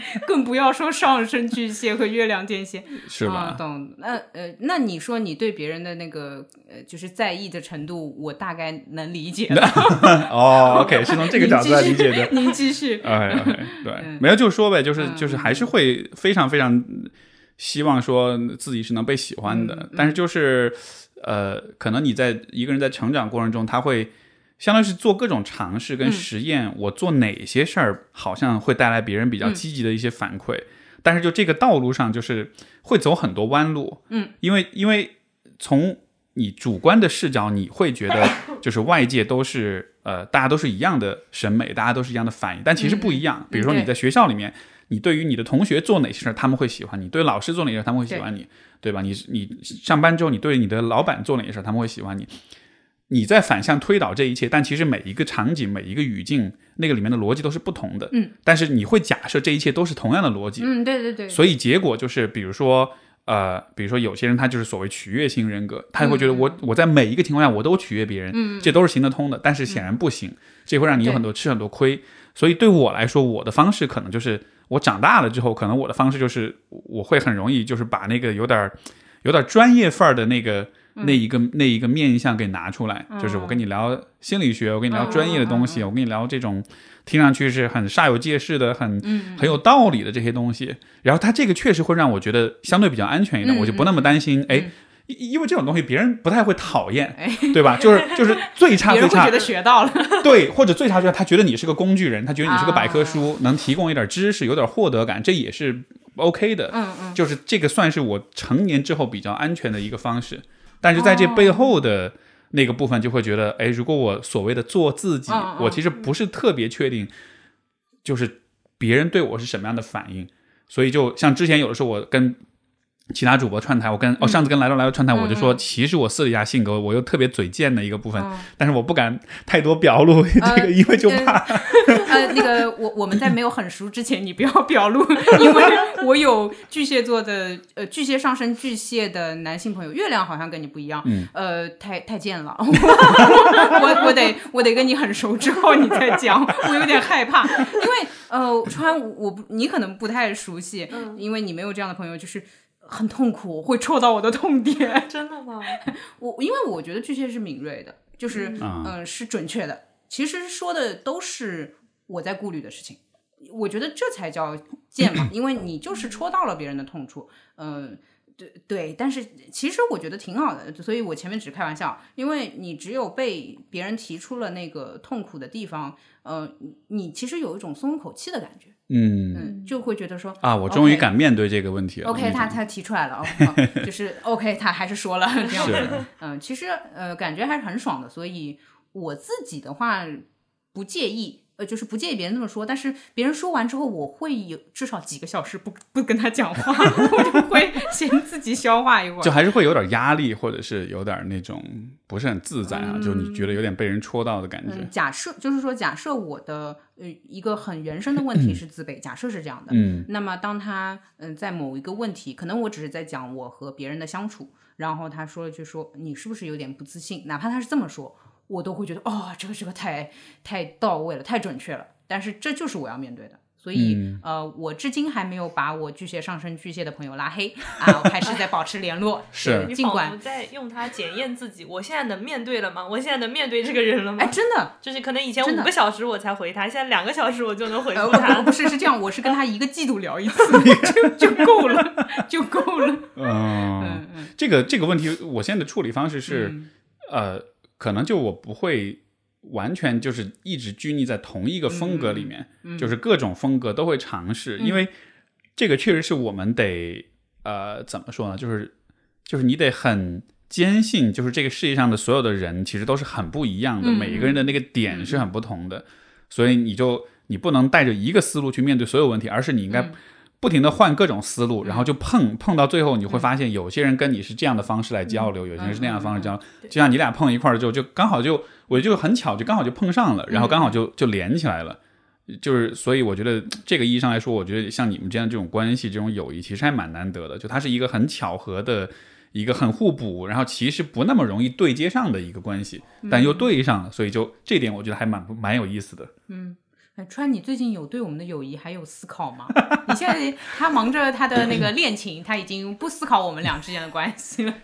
Speaker 2: 更不要说上升巨蟹和月亮天蝎，
Speaker 1: 是吧？
Speaker 2: 啊、懂？那呃，那你说你对别人的那个呃，就是在意的程度，我大概能理解的。
Speaker 1: 哦，OK，是从这个角度来理解的。
Speaker 2: 您继续。
Speaker 1: 哎，OK，对，
Speaker 2: 嗯
Speaker 1: 没有就说呗，就是
Speaker 2: 嗯
Speaker 1: 就是还是会非常非常希望说自己是能被喜欢的，
Speaker 2: 嗯
Speaker 1: 但是就是呃，可能你在一个人在成长过程中，他会相当于是做各种尝试跟
Speaker 2: 嗯
Speaker 1: 实验，我做哪些事儿好像会带来别人比较
Speaker 2: 嗯
Speaker 1: 积极的一些反馈，但是就这个道路上就是会走很多弯路，
Speaker 2: 嗯，
Speaker 1: 因为因为从你主观的视角，你会觉得就是外界都是呃，大家都是一样的审美，大家都是一样的反应，但其实不一样。比如说你在学校里面，你对于你的同学做哪些事儿，他们会喜欢你；对老师做哪些事儿，他们会喜欢你，对吧？你你上班之后，你对你的老板做哪些事儿，他们会喜欢你。你在反向推导这一切，但其实每一个场景、每一个语境，那个里面的逻辑都是不同的。
Speaker 2: 嗯，
Speaker 1: 但是你会假设这一切都是同样的逻辑。
Speaker 2: 嗯，对对对，
Speaker 1: 所以结果就是，比如说，呃，比如说有些人他就是所谓取悦型人格，他会觉得我、我在每一个情况下我都取悦别人，
Speaker 2: 嗯
Speaker 1: 这都是行得通的。但是显然不行，这会让你有很多吃很多亏。所以对我来说，我的方式可能就是我长大了之后，可能我的方式就是我会很容易就是把那个有点儿有点儿专业范儿的那个。那一个那一个面相给拿出来，就是我跟你聊心理学，我跟你聊专业的东西，我跟你聊这种听上去是很煞有介事的、很
Speaker 2: 嗯
Speaker 1: 很有道理的这些东西。然后他这个确实会让我觉得相对比较安全一点，
Speaker 2: 嗯
Speaker 1: 我就不那么担心。
Speaker 2: 嗯
Speaker 1: 哎，因因为这种东西别人不太会讨厌，
Speaker 2: 哎，
Speaker 1: 对吧？就是就是最差最差
Speaker 2: 别人会觉得学到了。
Speaker 1: 对，或者最差就是他觉得你是个工具人，他觉得你是个百科
Speaker 2: 啊
Speaker 1: 书，能提供一点知识，有点获得感，这也是 OK 的。
Speaker 2: 嗯嗯，
Speaker 1: 就是这个算是我成年之后比较安全的一个方式。但是在这背后的那个部分，就会觉得，哎，如果我所谓的做自己，我其实不是特别确定，就是别人对我是什么样的反应。所以就像之前有的时候，我跟其他主播串台，我跟哦上次跟来都来都串台，我就说，其实我私底下性格我又特别嘴贱的一个部分，
Speaker 2: 嗯
Speaker 1: 但是我不敢太多表露 这个，因为就怕。
Speaker 2: 呃，那个我我们在没有很熟之前，你不要表露，因为我有巨蟹座的呃巨蟹上升巨蟹的男性朋友，月亮好像跟你不一样，
Speaker 1: 嗯，
Speaker 2: 呃，太太贱了，我我得我得跟你很熟之后你再讲，我有点害怕，因为呃川我不你可能不太熟悉，因为你没有这样的朋友，就是。很痛苦，会戳到我的痛点。
Speaker 3: 真的吗？
Speaker 2: 我因为我觉得巨蟹是敏锐的，就是
Speaker 1: 啊
Speaker 2: 嗯、是准确的。其实说的都是我在顾虑的事情，我觉得这才叫贱嘛，因为你就是戳到了别人的痛处，嗯、对对，但是其实我觉得挺好的，所以我前面只是开玩笑，因为你只有被别人提出了那个痛苦的地方，呃，你你其实有一种松一口气的感觉，
Speaker 1: 嗯。
Speaker 2: 嗯，就会觉得说
Speaker 1: 啊，我终于敢面对这个问题了。
Speaker 2: OK，他他提出来了，哦，就是 OK，他还是说了这样
Speaker 1: 是。
Speaker 2: 子，嗯，其实呃感觉还是很爽的，所以我自己的话不介意，呃，就是不介意别人这么说，但是别人说完之后，我会有至少几个小时不不跟他讲话，我就会先自己消化一会儿。
Speaker 1: 就还是会有点压力，或者是有点那种不是很自在啊，就你觉得有点被人戳到的感觉。
Speaker 2: 嗯，假设就是说，假设我的呃一个很原生的问题是自卑，假设是这样的，
Speaker 1: 嗯
Speaker 2: 那么当他嗯、在某一个问题，可能我只是在讲我和别人的相处，然后他说了句说你是不是有点不自信？哪怕他是这么说，我都会觉得哦，这个这个太太到位了，太准确了。但是这就是我要面对的，所以、
Speaker 1: 嗯
Speaker 2: 呃，我至今还没有把我巨蟹上升巨蟹的朋友拉黑 啊，我还是在保持联络。
Speaker 1: 是
Speaker 2: 尽管
Speaker 3: 佛在用它检验自己。我现在能面对了吗？我现在能面对这个人了吗？
Speaker 2: 哎，真的，
Speaker 3: 就是可能以前五个小时我才回他，现在两个小时我就能回
Speaker 2: 呃，
Speaker 3: 复他。
Speaker 2: 不不是是这样，我是跟他一个季度聊一次 就就够了，就够了。
Speaker 1: 嗯，
Speaker 2: 嗯嗯
Speaker 1: 这个这个问题，我现在的处理方式是，呃，可能就我不会完全就是一直拘泥在同一个风格里面，就是各种风格都会尝试，因为这个确实是我们得呃怎么说呢，就是就是你得很。坚信就是这个世界上的所有的人其实都是很不一样的，
Speaker 2: 嗯
Speaker 1: 每一个人的那个点是很不同的，所以你就你不能带着一个思路去面对所有问题，而是你应该不停的换各种思路，然后就碰碰到最后，你会发现有些人跟你是这样的方式来交流，有些人是那样的方式交流，就像你俩碰一块儿之后，就刚好就我就很巧，就刚好就碰上了，然后刚好就就连起来了。就是，所以我觉得这个意义上来说，我觉得像你们这样这种关系、这种友谊，其实还蛮难得的。就它是一个很巧合的，一个很互补，然后其实不那么容易对接上的一个关系，但又对上了，所以就这点我觉得还蛮蛮有意思的。
Speaker 2: 哎，川，你最近有对我们的友谊还有思考吗？你现在 他忙着他的那个恋情，他已经不思考我们俩之间的关系了，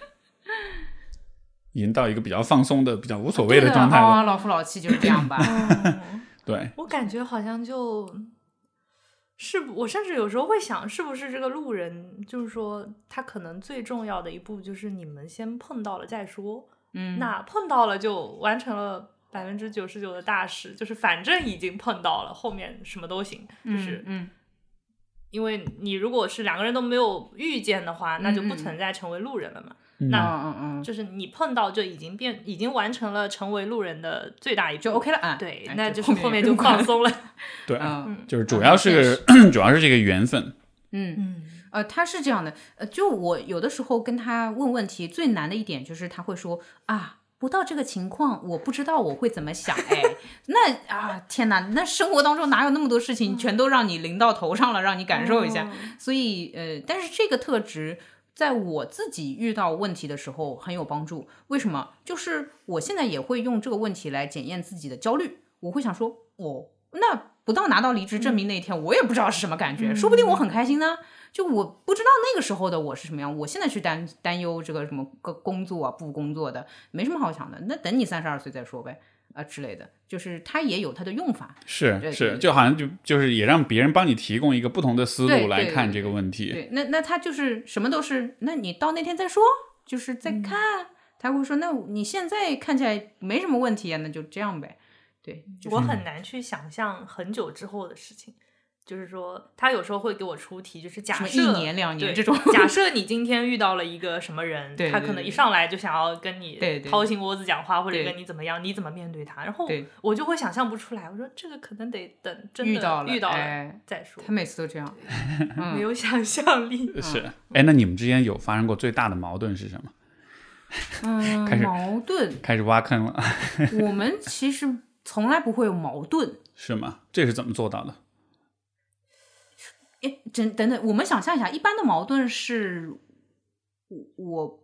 Speaker 1: 已经到一个比较放松的、比较无所谓的状态了。
Speaker 2: 哦，老夫老妻就是这样吧。
Speaker 1: 对，
Speaker 3: 我感觉好像就是不，我甚至有时候会想，是不是这个路人，就是说他可能最重要的一步就是你们先碰到了再说，
Speaker 2: 嗯，
Speaker 3: 那碰到了就完成了百分之九十九的大事，就是反正已经碰到了，后面什么都行，就是。
Speaker 2: 嗯
Speaker 3: 因为你如果是两个人都没有遇见的话，那就不
Speaker 2: 嗯嗯
Speaker 3: 存在成为路人了嘛。
Speaker 2: 嗯
Speaker 3: 那
Speaker 2: 嗯嗯，
Speaker 3: 就是你碰到就已经变，已经完成了成为路人的最大一步，
Speaker 2: 就 OK 了啊。
Speaker 3: 对，
Speaker 2: 哎
Speaker 3: 那
Speaker 2: 就
Speaker 3: 就是后面就放松了。
Speaker 1: 对，
Speaker 2: 嗯
Speaker 1: 就是主要是 主要是这个缘分。
Speaker 2: 嗯。
Speaker 3: 嗯，
Speaker 2: 呃，他是这样的，呃，就我有的时候跟他问问题，最难的一点就是他会说啊，不到这个情况，我不知道我会怎么想，哎，那啊，天哪，那生活当中哪有那么多事情全都让你淋到头上了，让你感受一下，所以呃，但是这个特质。在我自己遇到问题的时候很有帮助，为什么？就是我现在也会用这个问题来检验自己的焦虑。我会想说，我，那不到拿到离职证明那一天，我也不知道是什么感觉，说不定我很开心呢。就我不知道那个时候的我是什么样，我现在去担担忧这个什么个工作啊不工作的，没什么好想的。那等你三十二岁再说呗，啊之类的，就是它也有它的用法。
Speaker 1: 是是，就好像就就是也让别人帮你提供一个不同的思路来看这个问题。
Speaker 2: 对，那那他就是什么都是，那你到那天再说，就是再看。他会说，那你现在看起来没什么问题啊，那就这样呗。对，就是
Speaker 3: 我很难去想象很久之后的事情。就是说，他有时候会给我出题，就是假设
Speaker 2: 一年两年这种
Speaker 3: 假设你今天遇到了一个什么人，
Speaker 2: 对对对
Speaker 3: 他可能一上来就想要跟你
Speaker 2: 对对
Speaker 3: 掏心窝子讲话，或者跟你怎么样，你怎么面对他？然后我就会想象不出来。我说这个可能得等真的
Speaker 2: 遇到了
Speaker 3: 遇到了
Speaker 2: 哎
Speaker 3: 再说，
Speaker 2: 他每次都这样。嗯
Speaker 3: 没有想象力。
Speaker 1: 是，哎，那你们之间有发生过最大的矛盾是什么？
Speaker 2: 嗯，
Speaker 1: 开始
Speaker 2: 矛盾，
Speaker 1: 开始挖坑了，
Speaker 2: 我们其实从来不会有矛盾。
Speaker 1: 是吗？这是怎么做到的？
Speaker 2: 诶，等等等，我们想象一下，一般的矛盾是，我我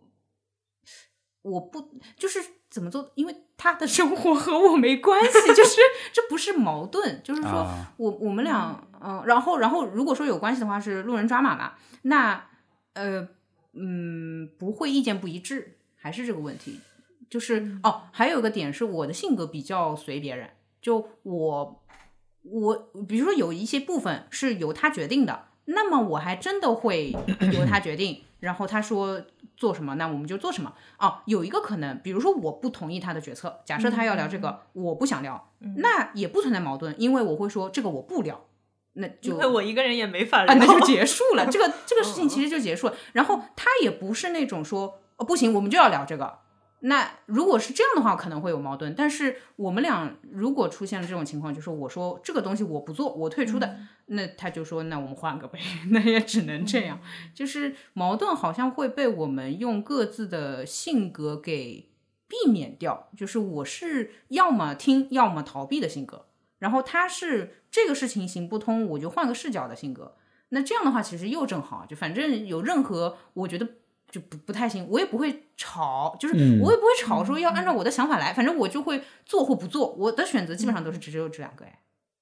Speaker 2: 我不就是怎么做？因为他的生活和我没关系，就是这不是矛盾，就是说
Speaker 1: 啊
Speaker 2: 我我们俩嗯、然后然后如果说有关系的话是路人抓马嘛，那呃嗯不会意见不一致，还是这个问题。就是哦，还有一个点是我的性格比较随别人，就我我比如说有一些部分是由他决定的，那么我还真的会 由他决定，然后他说做什么，那我们就做什么。哦，有一个可能，比如说我不同意他的决策，假设他要聊这个，我不想聊，那也不存在矛盾，因为我会说这个我不聊，那就
Speaker 3: 因为我一个人也没法
Speaker 2: 啊，
Speaker 3: 聊，
Speaker 2: 那就结束了。这个这个事情 其实就结束了。然后他也不是那种说哦不行，我们就要聊这个。那如果是这样的话，可能会有矛盾。但是我们俩如果出现了这种情况，就是我说这个东西我不做，我退出的，那他就说那我们换个呗，那也只能这样。就是矛盾好像会被我们用各自的性格给避免掉。就是我是要么听，要么逃避的性格，然后他是这个事情行不通，我就换个视角的性格。那这样的话，其实又正好，就反正有任何我觉得就不不太行，我也不会吵，就是
Speaker 1: 嗯
Speaker 2: 我也不会吵说要按照我的想法来，反正我就会做或不做，我的选择基本上都是只有这两个哎。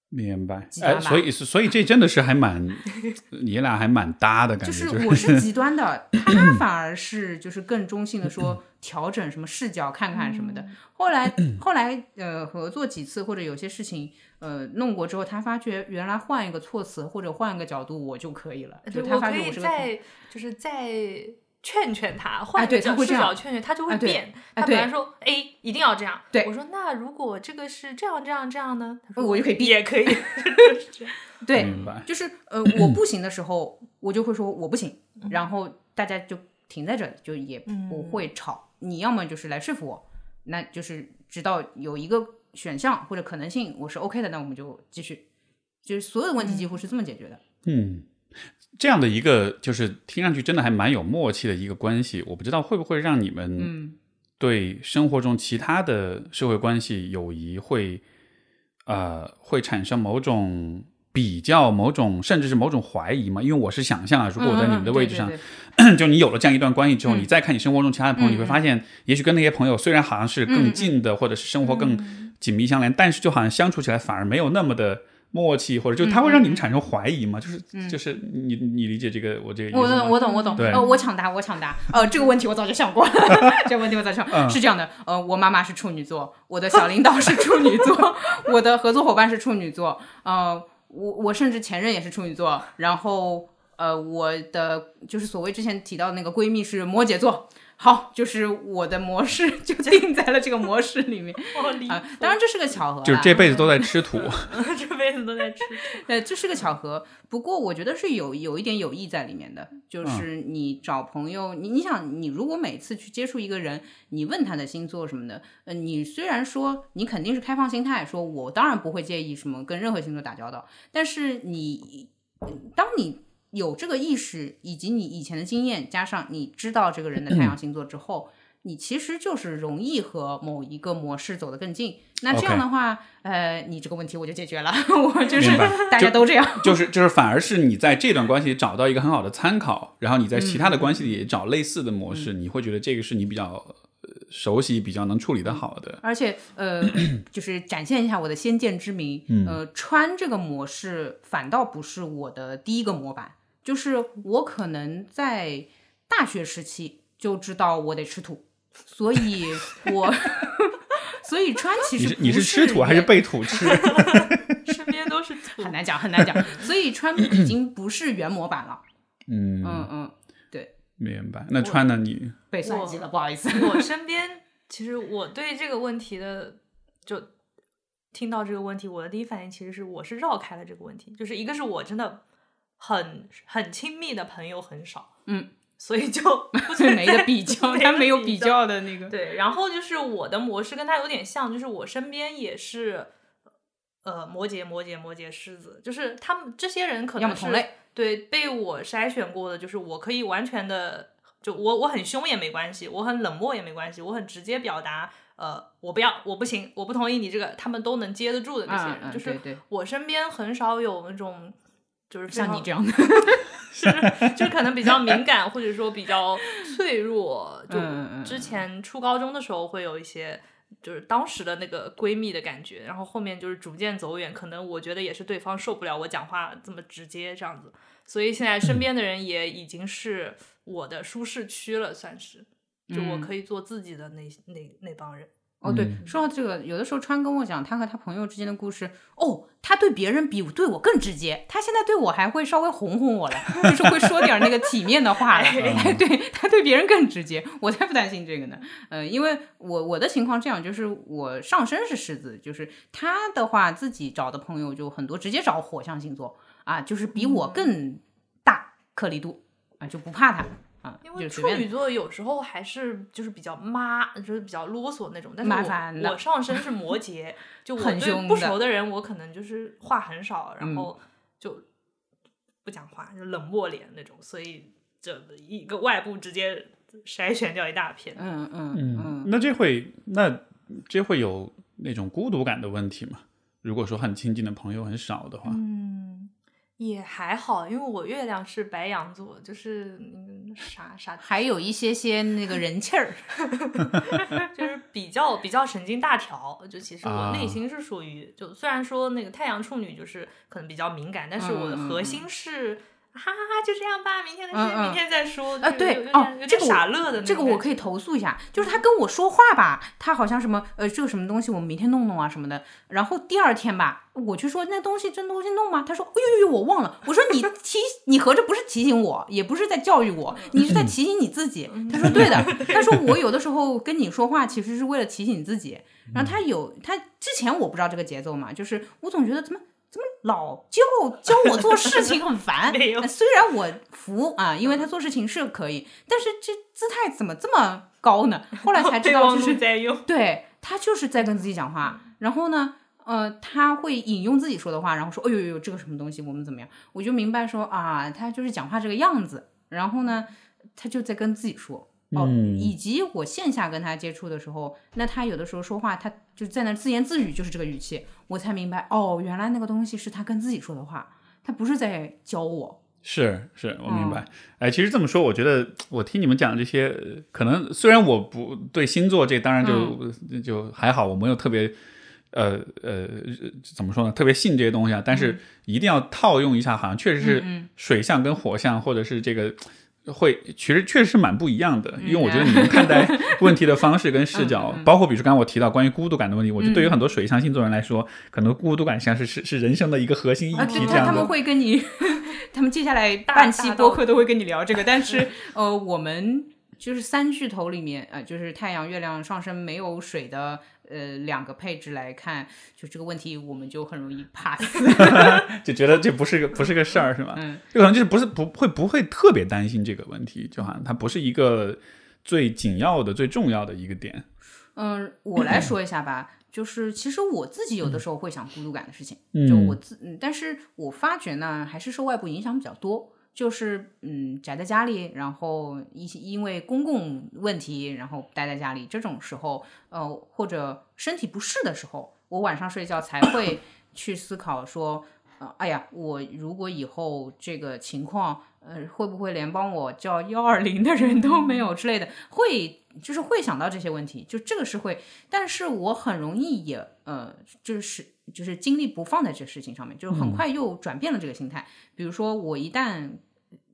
Speaker 1: 明白，所以所以这真的是还蛮，你俩还蛮搭的感觉，
Speaker 2: 就是我是极端的，他反而是就是更中性的说调整什么视角看看什么的。后来后来呃合作几次或者有些事情呃弄过之后，他发觉原来换一个措辞或者换一个角度我就可以了，就
Speaker 3: 对，
Speaker 2: 他
Speaker 3: 我可以
Speaker 2: 发觉是个
Speaker 3: 再就是再劝劝他，换
Speaker 2: 对
Speaker 3: 一个视角劝劝他，就会变。他本来说 A 一定要这样，
Speaker 2: 对
Speaker 3: 我说那如果这个是这样这样这样呢？他说
Speaker 2: 我就可以 B
Speaker 3: 也可以，
Speaker 2: 对，就是呃我不行的时候，我就会说我不行，然后大家就停在这里，就也不会吵。你要么就是来说服我，那就是直到有一个选项或者可能性我是 OK 的，那我们就继续。就是所有的问题几乎是这么解决的。
Speaker 1: 嗯，这样的一个就是听上去真的还蛮有默契的一个关系，我不知道会不会让你们
Speaker 2: 嗯。
Speaker 1: 对生活中其他的社会关系、友谊会呃会产生某种比较、某种甚至是某种怀疑嘛？因为我是想象啊，如果我在你们的位置上，就你有了这样一段关系之后，
Speaker 2: 嗯。
Speaker 1: 你再看你生活中其他的朋友，
Speaker 2: 嗯
Speaker 1: 你会发现，也许跟那些朋友虽然好像是更
Speaker 2: 嗯
Speaker 1: 近的，或者是生活更紧密相连，但是就好像相处起来反而没有那么的默契，或者就他会让你们产生怀疑嘛？就是就是你你理解这个我这个意思吗？
Speaker 2: 我懂，我懂，我懂。
Speaker 1: 对
Speaker 2: 呃，我抢答，我抢答。呃，这个问题我早就想过了，这个问题我早就想。
Speaker 1: 嗯
Speaker 2: 是这样的，呃，我妈妈是处女座，我的小领导是处女座，我的合作伙伴是处女座，呃，我我甚至前任也是处女座，然后呃，我的就是所谓之前提到的那个闺蜜是摩羯座。好，就是我的模式 就定在了这个模式里面 啊、当然这是个巧合啦，
Speaker 1: 就是这辈子都在吃土。
Speaker 3: 这辈子都在吃土。
Speaker 2: 对，这是个巧合。不过我觉得是有有一点有意在里面的，就是你找朋友，你你想，你如果每次去接触一个人，你问他的星座什么的，呃，你虽然说你肯定是开放心态，说我当然不会介意什么跟任何星座打交道，但是你当你有这个意识，以及你以前的经验，加上你知道这个人的太阳星座之后。你其实就是容易和某一个模式走得更近。那这样的话呃，你这个问题我就解决了。我就是
Speaker 1: 明白
Speaker 2: 大家都这样。
Speaker 1: 就是就是，反而是你在这段关系找到一个很好的参考，然后你在其他
Speaker 2: 嗯
Speaker 1: 的关系里也找类似的模式，你会觉得这个是你比较呃熟悉、比较能处理的好的。
Speaker 2: 而且呃，就是展现一下我的先见之明。呃，穿这个模式反倒不是我的第一个模板，就是我可能在大学时期就知道我得吃土，所以我 所以川其实
Speaker 1: 你是你是吃土还是被土吃？
Speaker 3: 身边都是土
Speaker 2: 很，难讲很难讲，所以川已经不是原模板了。
Speaker 1: 嗯，
Speaker 2: 嗯嗯，
Speaker 1: 明白。那穿呢？你
Speaker 2: 被算计了，不好意思。
Speaker 3: 我身边其实我对这个问题的就听到这个问题，我的第一反应其实是我是绕开了这个问题，就是一个是我真的很很亲密的朋友很少，
Speaker 2: 嗯，
Speaker 3: 所以就不存
Speaker 2: 没得比较，他没有
Speaker 3: 比
Speaker 2: 比较的那个。
Speaker 3: 对，然后就是我的模式跟他有点像，就是我身边也是，呃，摩羯、摩羯、摩羯、狮子，就是他们这些人可能是
Speaker 2: 要么同类，
Speaker 3: 对被我筛选过的，就是我可以完全的，就我我很凶也没关系，我很冷漠也没关系，我很直接表达，呃，我不要，我不行，我不同意你这个，他们都能接得住的那些人，就是我身边很少有那种。就是
Speaker 2: 像你这样的，是
Speaker 3: 就可能比较敏感，或者说比较脆弱。就之前初高中的时候会有一些，就是当时的那个闺蜜的感觉，然后后面就是逐渐走远。可能我觉得也是对方受不了我讲话这么直接这样子，所以现在身边的人也已经是我的舒适区了，算是。就我
Speaker 2: 嗯
Speaker 3: 可以做自己的那那那帮人，
Speaker 2: 哦，对，
Speaker 1: 嗯。
Speaker 2: 说到这个，有的时候川跟我讲他和他朋友之间的故事，哦，他对别人比对我更直接，他现在对我还会稍微哄哄我了，就是会说点那个体面的话了，哎，对他对别人更直接，我才不担心这个呢，呃，因为我我的情况这样，就是我上身是狮子，就是他的话自己找的朋友就很多，直接找火象星座啊，就是比我更大颗粒度啊，就不怕他。啊，
Speaker 3: 因为处女座有时候还是就是比较妈，就是比较啰嗦那种。但是
Speaker 2: 麻
Speaker 3: 我
Speaker 2: 烦的
Speaker 3: 我上身是 摩羯，就我对不熟的人，我可能就是话很少，然
Speaker 2: 嗯
Speaker 3: 后就不讲话，就冷漠脸那种。所以这一个外部直接筛选掉一大片。
Speaker 2: 嗯嗯
Speaker 1: 嗯
Speaker 2: 嗯，
Speaker 1: 那这会那这会有那种孤独感的问题吗？如果说很亲近的朋友很少的话，
Speaker 3: 嗯，也还好，因为我月亮是白羊座，就是嗯啥啥，
Speaker 2: 还有一些些那个人气儿。
Speaker 3: 就是比较比较神经大条。就其实我
Speaker 1: 啊
Speaker 3: 内心是属于，就虽然说那个太阳处女就是可能比较敏感，但是我的核
Speaker 2: 嗯
Speaker 3: 心是。哈哈哈，就这样吧，明天的事明天再说。
Speaker 2: 啊，
Speaker 3: 就
Speaker 2: 对哦这个我
Speaker 3: 傻乐的
Speaker 2: 这个我可以投诉一下，就是他跟我说话吧，他好像什么呃，这个什么东西我们明天弄弄啊什么的，然后第二天吧，我去说那东西这东西弄吗？他说哎呦呦呦，我忘了。我说你 提你合着不是提醒我，也不是在教育我，你是在提醒你自己。他说对的，他说我有的时候跟你说话其实是为了提醒你自己。然后他有他之前我不知道这个节奏嘛，就是我总觉得怎么。怎么老教教我做事情很烦？虽然我服啊，因为他做事情是可以，但是这姿态怎么这么高呢？后来才知道，就是
Speaker 3: 在用。
Speaker 2: 对他就是在跟自己讲话，然后呢，呃，他会引用自己说的话，然后说，哎呦呦呦，这个什么东西，我们怎么样？我就明白说啊，他就是讲话这个样子，然后呢，他就在跟自己说。哦，
Speaker 1: 嗯
Speaker 2: 以及我线下跟他接触的时候，那他有的时候说话，他就在那自言自语，就是这个语气，我才明白，哦，原来那个东西是他跟自己说的话，他不是在教我。
Speaker 1: 是是，我明白。哎，其实这么说，我觉得我听你们讲这些，呃可能虽然我不对星座这当然就、就还好，我没有特别。呃呃，怎么说呢？特别信这些东西啊，但是一定要套用一下，好像确实是水象跟火象，或者是这个会，其实确实是蛮不一样的。因为我觉得你们看待 问题的方式跟视角，包括比如说刚刚我提到关于孤独感的问题，我觉得对于很多水象星座人来说，可能孤独感像是是是人生的一个核心议
Speaker 2: 啊，
Speaker 1: 题
Speaker 2: 这样他们。会跟你，他们接下来
Speaker 3: 大
Speaker 2: 半期播客都会跟你聊这个，但是 呃，我们就是三巨头里面，呃，就是太阳、月亮、上升没有水的呃两个配置来看，就这个问题我们就很容易 pass。
Speaker 1: 就觉得这不是个不是个事儿，是吧？
Speaker 2: 嗯，
Speaker 1: 就可能就是不是不会不会特别担心这个问题，就好像它不是一个最紧要的、最重要的一个点。
Speaker 2: 嗯，我来说 一下吧，就是其实我自己有的时候会想孤独感的事情，
Speaker 1: 嗯
Speaker 2: 就我自，嗯，但是我发觉呢，还是受外部影响比较多。就是嗯，宅在家里，然后一些因为公共问题，然后待在家里，这种时候，呃，或者身体不适的时候，我晚上睡觉才会 去思考说，呃，哎呀，我如果以后这个情况，呃，会不会连帮我叫幺二零的人都没有之类的，会就是会想到这些问题，就这个是会，但是我很容易也呃，就是就是精力不放在这事情上面，就是很快又转变了这个心态。比如说我一旦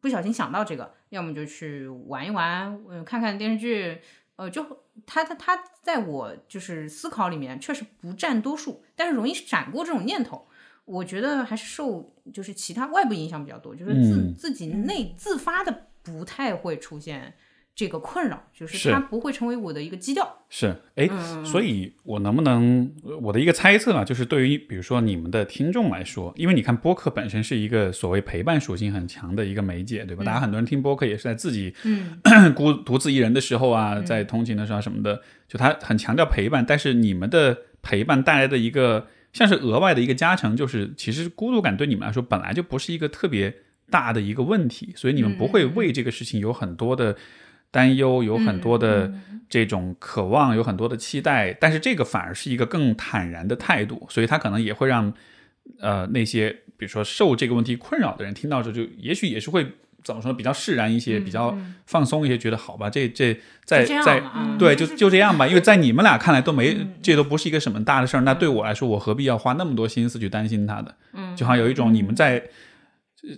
Speaker 2: 不小心想到这个，要么就去玩一玩，嗯、看看电视剧，呃，就他他他在我就是思考里面确实不占多数，但是容易闪过这种念头。我觉得还是受就是其他外部影响比较多，就是自、
Speaker 1: 嗯
Speaker 2: 自己内自发的不太会出现这个困扰，就是
Speaker 1: 是。
Speaker 2: 它不会成为我的一个基调。
Speaker 1: 是，哎，所以我能不能我的一个猜测啊，就是对于比如说你们的听众来说，因为你看播客本身是一个所谓陪伴属性很强的一个媒介，对吧？大家很多人听播客也是在自己
Speaker 2: 嗯。
Speaker 1: 孤独自一人的时候啊，在通勤的时候啊什么的，就他很强调陪伴，但是你们的陪伴带来的一个像是额外的一个加成，就是其实孤独感对你们来说本来就不是一个特别大的一个问题，所以你们不会为这个事情有很多的担忧，有很多的这种渴望，有很多的期待，但是这个反而是一个更坦然的态度，所以他可能也会让呃那些比如说受这个问题困扰的人听到这就也许也是会。怎么说？比较释然一些，比较放松一些，觉得好吧，这这在在对，就就这样吧，因为在你们俩看来都没，这都不是一个什么大的事儿。那对我来说，我何必要花那么多心思去担心他的？嗯，就好像有一种你们在、呃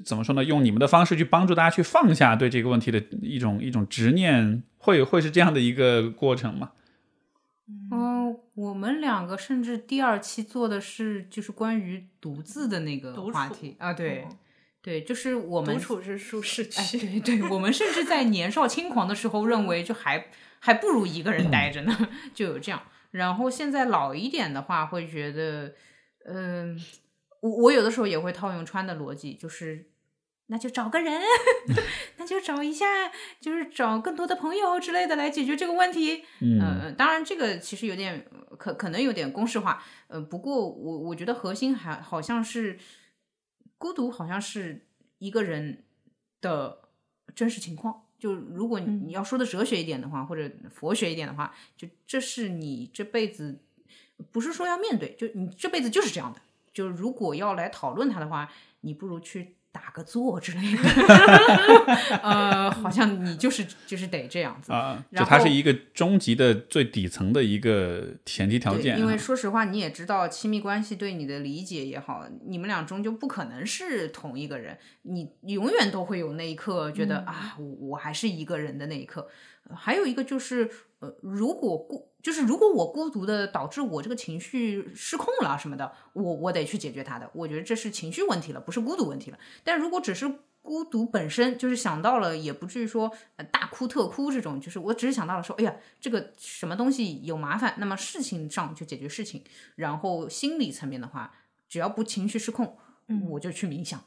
Speaker 1: 怎么说呢？用你们的方式去帮助大家去放下对这个问题的一种一种执念，会会是这样的一个过程吗？
Speaker 2: 嗯、我们两个甚至第二期做的是就是关于独自的那个话题啊，对、
Speaker 3: 嗯
Speaker 2: 对，就是我们
Speaker 3: 独处是舒适
Speaker 2: 哎，
Speaker 3: 区。
Speaker 2: 对对，我们甚至在年少轻狂的时候认为，就还还不如一个人待着呢，就有这样。然后现在老一点的话，会觉得，嗯、我我有的时候也会套用川的逻辑，就是那就找个人，那就找一下，就是找更多的朋友之类的来解决这个问题。
Speaker 1: 嗯
Speaker 2: 呃，当然这个其实有点可可能有点公式化，呃，不过我我觉得核心还好像是孤独，好像是一个人的真实情况。就如果你你要说的哲学一点的话，或者佛学一点的话，就这是你这辈子不是说要面对，就你这辈子就是这样的。就如果要来讨论它的话，你不如去打个坐之类的。呃，好像你就是就是得这样子。
Speaker 1: 啊，就它是一个终极的最底层的一个前提条，件啊，
Speaker 2: 因为说实话，你也知道，亲密关系对你的理解也好，你们俩终究不可能是同一个人，你永远都会有那一刻觉得、啊，我我还是一个人的那一刻。呃还有一个就是，呃，如果孤，就是如果我孤独的导致我这个情绪失控了什么的，我我得去解决它的。我觉得这是情绪问题了，不是孤独问题了。但如果只是孤独本身，就是想到了，也不至于说、呃、大哭特哭这种，就是我只是想到了说，哎呀，这个什么东西有麻烦，那么事情上就解决事情，然后心理层面的话，只要不情绪失控，
Speaker 3: 嗯
Speaker 2: 我就去冥想。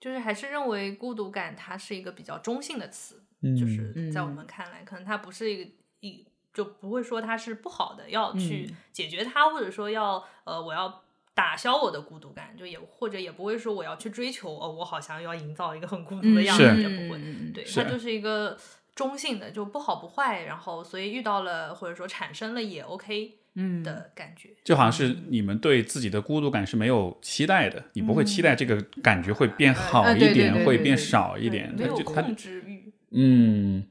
Speaker 3: 就是还是认为孤独感它是一个比较中性的词，
Speaker 1: 嗯。
Speaker 3: 就是在我们看来，可能它不是一个一就不会说它是不好的，要去解决它，或者说要呃我要打消我的孤独感，就也或者也不会说我要去追求哦，我好像要营造一个很孤独的样子，
Speaker 1: 是。
Speaker 3: 也不会，
Speaker 2: 嗯
Speaker 3: 对，
Speaker 1: 是。
Speaker 3: 它就是一个中性的，就不好不坏，然后所以遇到了或者说产生了也 OK
Speaker 2: 嗯。
Speaker 3: 的感觉，
Speaker 1: 就好像是你们对自己的孤独感是没有期待的，你不会期待这个感觉会变好一点，会变少一点，
Speaker 3: 没有控制欲，
Speaker 1: 嗯，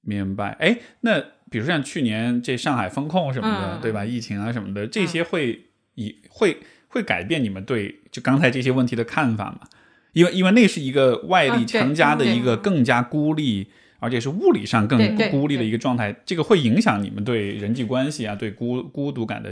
Speaker 1: 明白。哎，那比如像去年这上海封控什么的，
Speaker 2: 嗯
Speaker 1: 对吧？疫情啊什么的，这些会以会会改变你们对就刚才这些问题的看法吗？因为因为那是一个外力强加的一个更加孤立，而且是物理上更孤立的一个状态，这个会影响你们对人际关系啊、对孤孤独感的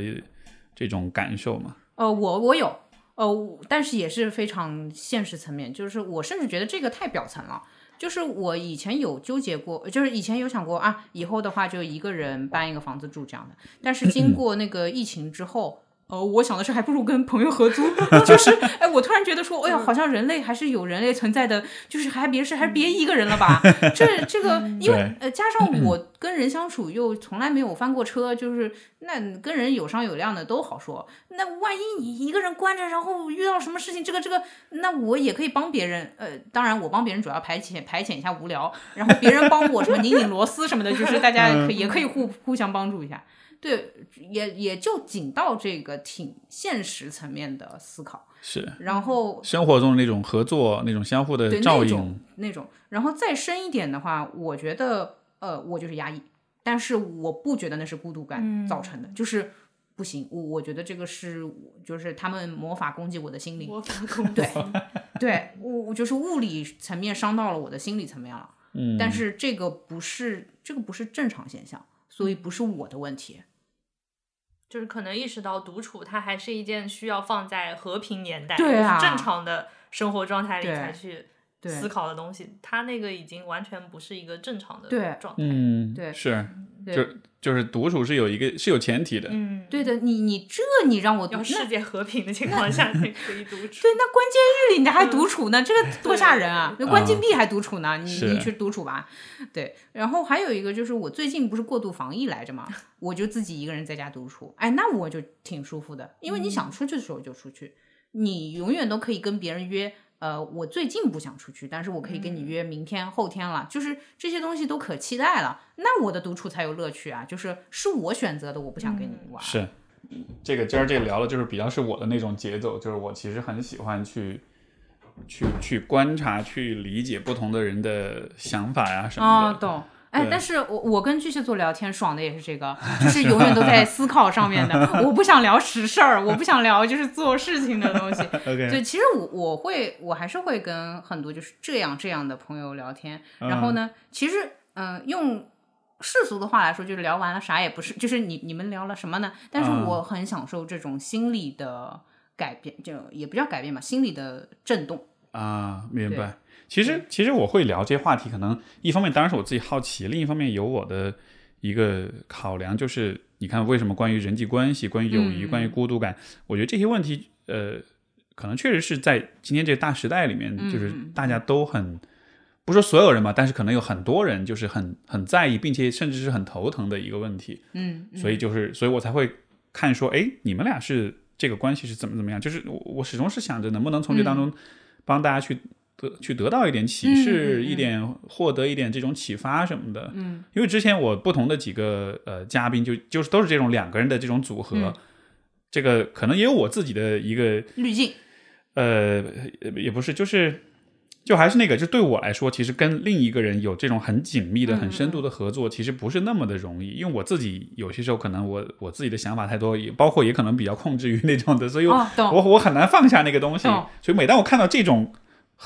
Speaker 1: 这种感受吗？
Speaker 2: 呃，我我有，呃，但是也是非常现实层面，就是我甚至觉得这个太表层了。就是我以前有纠结过，就是以前有想过啊，以后的话就一个人搬一个房子住这样的。但是经 过那个疫情之后，呃，我想的是还不如跟朋友合租。就是，哎，我突然觉得说，哎呀，好像人类还是有人类存在的，就是还别是还是别一个人了吧？这这个，因为呃，加上我跟人相处又从来没有翻过车，就是那跟人有商有量的都好说。那万一你一个人关着，然后遇到什么事情，这个这个，那我也可以帮别人。呃，当然我帮别人主要排遣排遣一下无聊，然后别人帮我什么拧拧螺丝什么的，就是大家可以也可以互互相帮助一下。对，也也就仅到这个挺现实层面的思考，
Speaker 1: 是。
Speaker 2: 然后
Speaker 1: 生活中那种合作、那种相互的照应
Speaker 2: 那种，那种，然后再深一点的话，我觉得呃，我就是压抑，但是我不觉得那是孤独感造成的，就是不行，我我觉得这个是就是他们魔法攻击我的心灵，
Speaker 3: 魔法攻击
Speaker 2: 对对我我就是物理层面伤到了我的心理层面了，
Speaker 1: 嗯，
Speaker 2: 但是这个不是这个不是正常现象，所以不是我的问题。
Speaker 3: 就是可能意识到独处，它还是一件需要放在和平年代、
Speaker 2: 对啊
Speaker 3: 就是正常的生活状态里才去思考的东西。它那个已经完全不是一个正常的状态。
Speaker 1: 嗯，
Speaker 2: 对
Speaker 1: 是，就是独处是有一个是有前提的，
Speaker 3: 嗯，
Speaker 2: 对的，你你这你让我
Speaker 3: 要世界和平的情况下 才可以独处。
Speaker 2: 对，那关监狱里你还独处呢，这个多吓人啊！那关禁
Speaker 1: 啊
Speaker 2: 闭还独处呢，你你去独处吧。对，然后还有一个就是我最近不是过度防疫来着嘛，我就自己一个人在家独处，哎，那我就挺舒服的，因为你想出去的时候就出去，你永远都可以跟别人约。呃，我最近不想出去，但是我可以跟你约明天、后天了，就是这些东西都可期待了，那我的独处才有乐趣啊！就是是我选择的，我不想跟你玩。
Speaker 1: 是，这个今儿这个聊的就是比较是我的那种节奏，就是我其实很喜欢去去去观察、去理解不同的人的想法呀、什么
Speaker 2: 哦，
Speaker 1: 的。
Speaker 2: 懂。哎，但是我我跟巨蟹座聊天爽的也是这个，就是永远都在思考上面的。我不想聊实事儿，我不想聊就是做事情的东西。
Speaker 1: OK，
Speaker 2: 对，其实我我会我还是会跟很多就是这样这样的朋友聊天。然后呢，其实嗯、呃用世俗的话来说，就是聊完了啥也不是，就是你你们聊了什么呢？但是
Speaker 1: 嗯
Speaker 2: 我很享受这种心理的改变，就也不叫改变吧，心理的震动。
Speaker 1: 啊，明白。其实，其实我会聊这些话题，可能一方面当然是我自己好奇，另一方面有我的一个考量，就是你看为什么关于人际关系、关于友谊、
Speaker 2: 嗯
Speaker 1: 关于孤独感，我觉得这些问题，呃，可能确实是在今天这个大时代里面，
Speaker 2: 嗯
Speaker 1: 就是大家都很，不说所有人吧，但是可能有很多人就是很很在意，并且甚至是很头疼的一个问题。
Speaker 2: 嗯，嗯
Speaker 1: 所以就是，所以我才会看说，哎，你们俩是这个关系是怎么怎么样？就是我我始终是想着能不能从这当中帮大家去得去得到一点启示，一点获得一点这种启发什么的。
Speaker 2: 嗯，
Speaker 1: 因为之前我不同的几个呃嘉宾就就是都是这种两个人的这种组合，
Speaker 2: 嗯
Speaker 1: 这个可能也有我自己的一个
Speaker 2: 滤镜。
Speaker 1: 呃，也不是，就是就还是那个，就对我来说，其实跟另一个人有这种很紧密的、很深度的合作，其实不是那么的容易。因为我自己有些时候可能我我自己的想法太多，也包括也可能比较控制于那种的，所以我、
Speaker 2: 哦
Speaker 1: 我我很难放下那个东西。所以每当我看到这种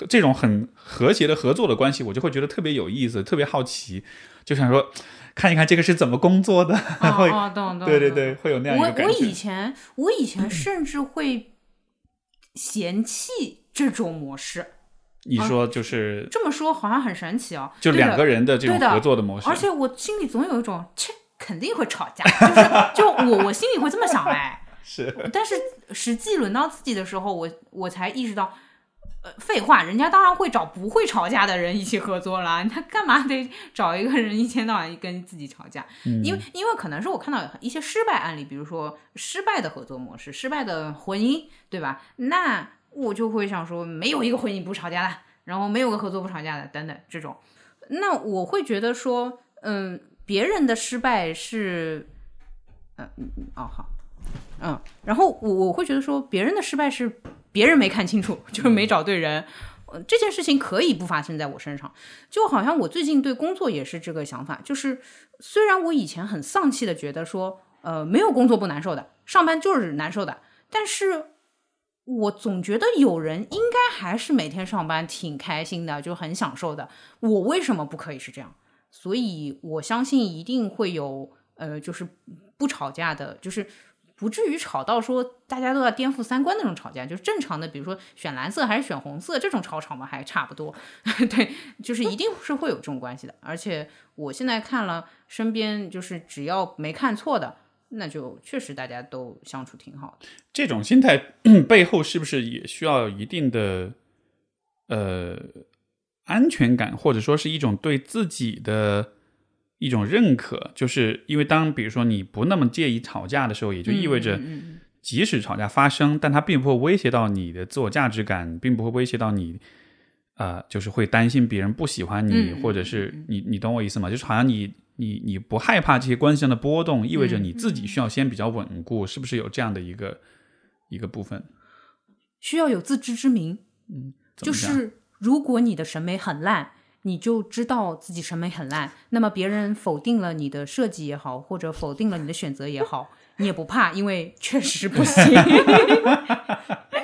Speaker 1: 这种很和谐的合作的关系，我就会觉得特别有意思，特别好奇，就想说看一看这个是怎么工作的。会
Speaker 2: 哦哦，懂懂。
Speaker 1: 对对对，会有那样一
Speaker 2: 我我
Speaker 1: 个感觉。
Speaker 2: 以前我以前甚至会嫌弃这种模式。
Speaker 1: 你说就是
Speaker 2: 这么说好像很神奇哦，
Speaker 1: 就两个人的这种合作的模式，
Speaker 2: 而且我心里总有一种，切，肯定会吵架，就是就我我心里会这么想哎，
Speaker 1: 是
Speaker 2: 但是实际轮到自己的时候，我我才意识到，呃，废话，人家当然会找不会吵架的人一起合作啦，他干嘛得找一个人一天到晚跟自己吵架？因为因为可能是我看到一些失败案例，比如说失败的合作模式、失败的婚姻，对吧？那我就会想说，没有一个婚姻不吵架的，然后没有个合作不吵架的，等等这种。那我会觉得说，嗯，别人的失败是，嗯嗯嗯，哦好，嗯，然后我我会觉得说，别人的失败是别人没看清楚，就是没找对人。呃这件事情可以不发生在我身上，就好像我最近对工作也是这个想法，就是虽然我以前很丧气的觉得说，呃，没有工作不难受的，上班就是难受的，但是我总觉得有人应该还是每天上班挺开心的，就很享受的。我为什么不可以是这样？所以我相信一定会有，呃，就是不吵架的，就是不至于吵到说大家都要颠覆三观那种吵架，就是正常的，比如说选蓝色还是选红色这种吵吵嘛，还差不多。对，就是一定是会有这种关系的。而且我现在看了身边，就是只要没看错的，那就确实大家都相处挺好的。
Speaker 1: 这种心态背后是不是也需要一定的呃安全感，或者说是一种对自己的一种认可？就是因为当比如说你不那么介意吵架的时候，也就意味着
Speaker 2: 嗯
Speaker 1: 即使吵架发生，但它并不会威胁到你的自我价值感，并不会威胁到你。呃，就是会担心别人不喜欢你，
Speaker 2: 嗯
Speaker 1: 或者是你，你懂我意思吗？就是好像你，你，你不害怕这些关系上的波动，意味着你自己需要先比较稳固，是不是有这样的一个一个部分？
Speaker 2: 需要有自知之明，
Speaker 1: 嗯就
Speaker 2: 是如果你的审美很烂，你就知道自己审美很烂，那么别人否定了你的设计也好，或者否定了你的选择也好，你也不怕，因为确实不行。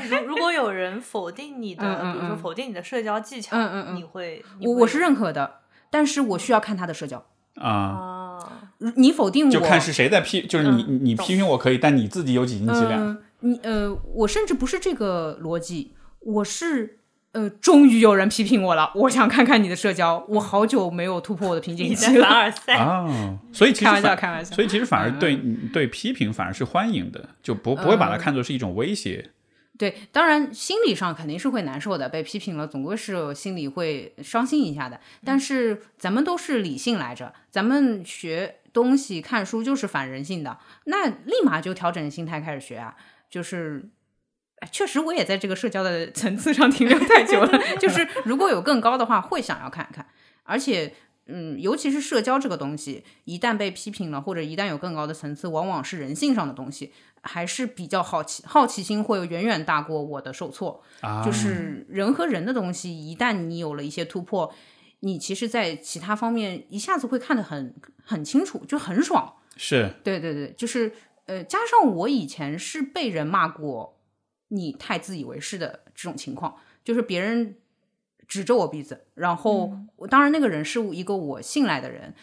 Speaker 3: 如如果有人否定你的，
Speaker 2: 嗯嗯
Speaker 3: 比如说
Speaker 2: 嗯
Speaker 3: 否定你的社交技巧，
Speaker 2: 嗯嗯嗯
Speaker 3: 你会，
Speaker 2: 我我是认可的，但是我需要看他的社交。
Speaker 1: 啊，
Speaker 3: 啊，
Speaker 2: 你否定我，
Speaker 1: 就看是谁在批，就是你，你你批评我可以，但你自己有几斤几两？
Speaker 2: 嗯，你呃，我甚至不是这个逻辑，我是呃，终于有人批评我了，我想看看你的社交，我好久没有突破我的瓶颈
Speaker 3: 你在
Speaker 2: 期了。
Speaker 3: 凡尔赛，
Speaker 1: 啊，所以其实
Speaker 2: 开玩笑，开玩笑。
Speaker 1: 所以其实反而对对批评反而是欢迎的，就不不会把它看作是一种威胁。
Speaker 2: 对，当然心理上肯定是会难受的，被批评了，总归是心里会伤心一下的。但是咱们都是理性来着，咱们学东西、看书就是反人性的，那立马就调整心态开始学啊。就是，哎确实我也在这个社交的层次上停留太久了，就是如果有更高的话，会想要看一看，而且。嗯，尤其是社交这个东西，一旦被批评了，或者一旦有更高的层次，往往是人性上的东西，还是比较好奇，好奇心会远远大过我的受挫。
Speaker 1: 啊，
Speaker 2: 就是人和人的东西，一旦你有了一些突破，你其实，在其他方面一下子会看得很很清楚，就很爽。
Speaker 1: 是
Speaker 2: 对对对，就是呃，加上我以前是被人骂过，你太自以为是的这种情况，就是别人指着我鼻子，然后、我当然那个人是一个我信赖的人。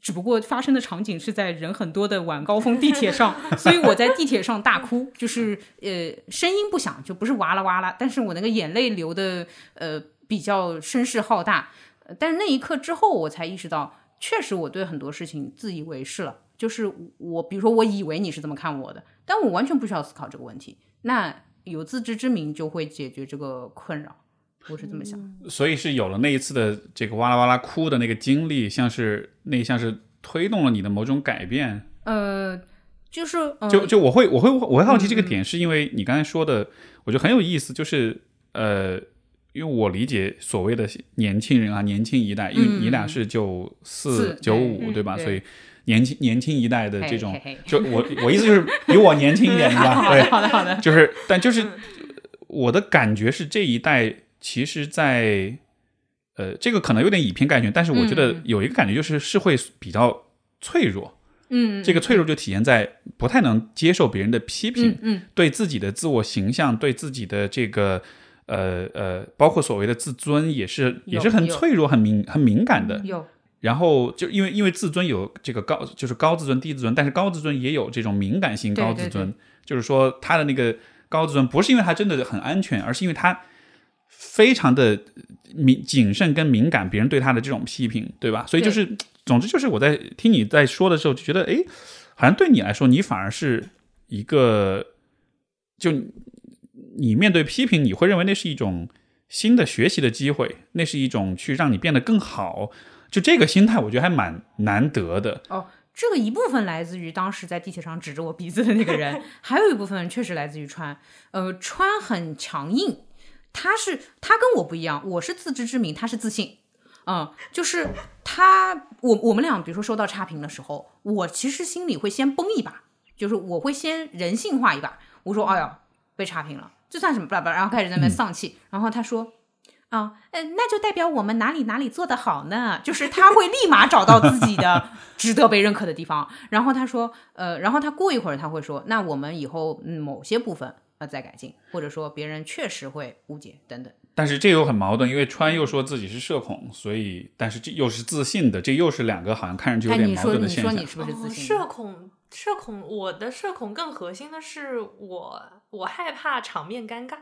Speaker 2: 只不过发生的场景是在人很多的晚高峰地铁上，所以我在地铁上大哭，就是呃声音不响，就不是哇啦哇啦，但是我那个眼泪流的呃比较声势浩大。呃但是那一刻之后，我才意识到，确实我对很多事情自以为是了。就是我，比如说我以为你是这么看我的，但我完全不需要思考这个问题。那有自知之明就会解决这个困扰，我是这么想。
Speaker 1: 所以是有了那一次的这个哇啦哇啦哭的那个经历，像是那像是推动了你的某种改变。
Speaker 2: 呃，就是、呃、
Speaker 1: 就就我会我会我会好奇这个点，是因为你刚才说的，我觉得很有意思，就是呃，因为我理解所谓的年轻人啊，年轻一代，因为你俩是九四
Speaker 2: 四
Speaker 1: 九五
Speaker 2: 对
Speaker 1: 对吧？
Speaker 2: 对
Speaker 1: 所以年轻年轻一代的这种
Speaker 2: 嘿嘿，
Speaker 1: 就我我意思就是比我年轻一点 的吧，对，
Speaker 2: 好的好的，
Speaker 1: 就是但就是我的感觉是这一代其实在，呃，这个可能有点以偏概全，但是我觉得
Speaker 2: 嗯
Speaker 1: 有一个感觉就是是会比较脆弱。
Speaker 2: 嗯，
Speaker 1: 这个脆弱就体现在不太能接受别人的批评，
Speaker 2: 嗯嗯。
Speaker 1: 对自己的自我形象，对自己的这个呃呃，包括所谓的自尊，也是也是很脆弱、很敏很敏感的。
Speaker 2: 有
Speaker 1: 然后就因为因为自尊有这个高就是高自尊低自尊，但是高自尊也有这种敏感性高自尊，就是说他的那个高自尊不是因为他真的很安全，而是因为他非常的敏谨慎跟敏感别人对他的这种批评，对吧？所以就是总之就是我在听你在说的时候就觉得，哎，好像对你来说，你反而是一个就你面对批评，你会认为那是一种新的学习的机会，那是一种去让你变得更好。就这个心态，我觉得还蛮难得的。
Speaker 2: 哦，这个一部分来自于当时在地铁上指着我鼻子的那个人，还有一部分确实来自于川。呃，川很强硬，他是他跟我不一样，我是自知之明，他是自信。嗯，就是他，我我们俩比如说收到差评的时候，我其实心里会先崩一把，就是我会先人性化一把，我说哎呀被差评了，这算什么？巴拉巴拉，然后开始在那边丧气，然后他说。啊，嗯，那就代表我们哪里哪里做得好呢？就是他会立马找到自己的 值得被认可的地方。然后他说，呃，然后他过一会儿他会说，那我们以后嗯某些部分要再改进，或者说别人确实会误解等等。
Speaker 1: 但是这又很矛盾，因为川又说自己是社恐，所以但是这又是自信的，这又是两个好像看上去有
Speaker 2: 哎，
Speaker 1: 点矛
Speaker 2: 你说
Speaker 1: 盾的现象
Speaker 2: 你说你。是不是自
Speaker 3: 哦
Speaker 2: 信？
Speaker 3: 社恐，社恐，我的社恐更核心的是我，我害怕场面尴尬，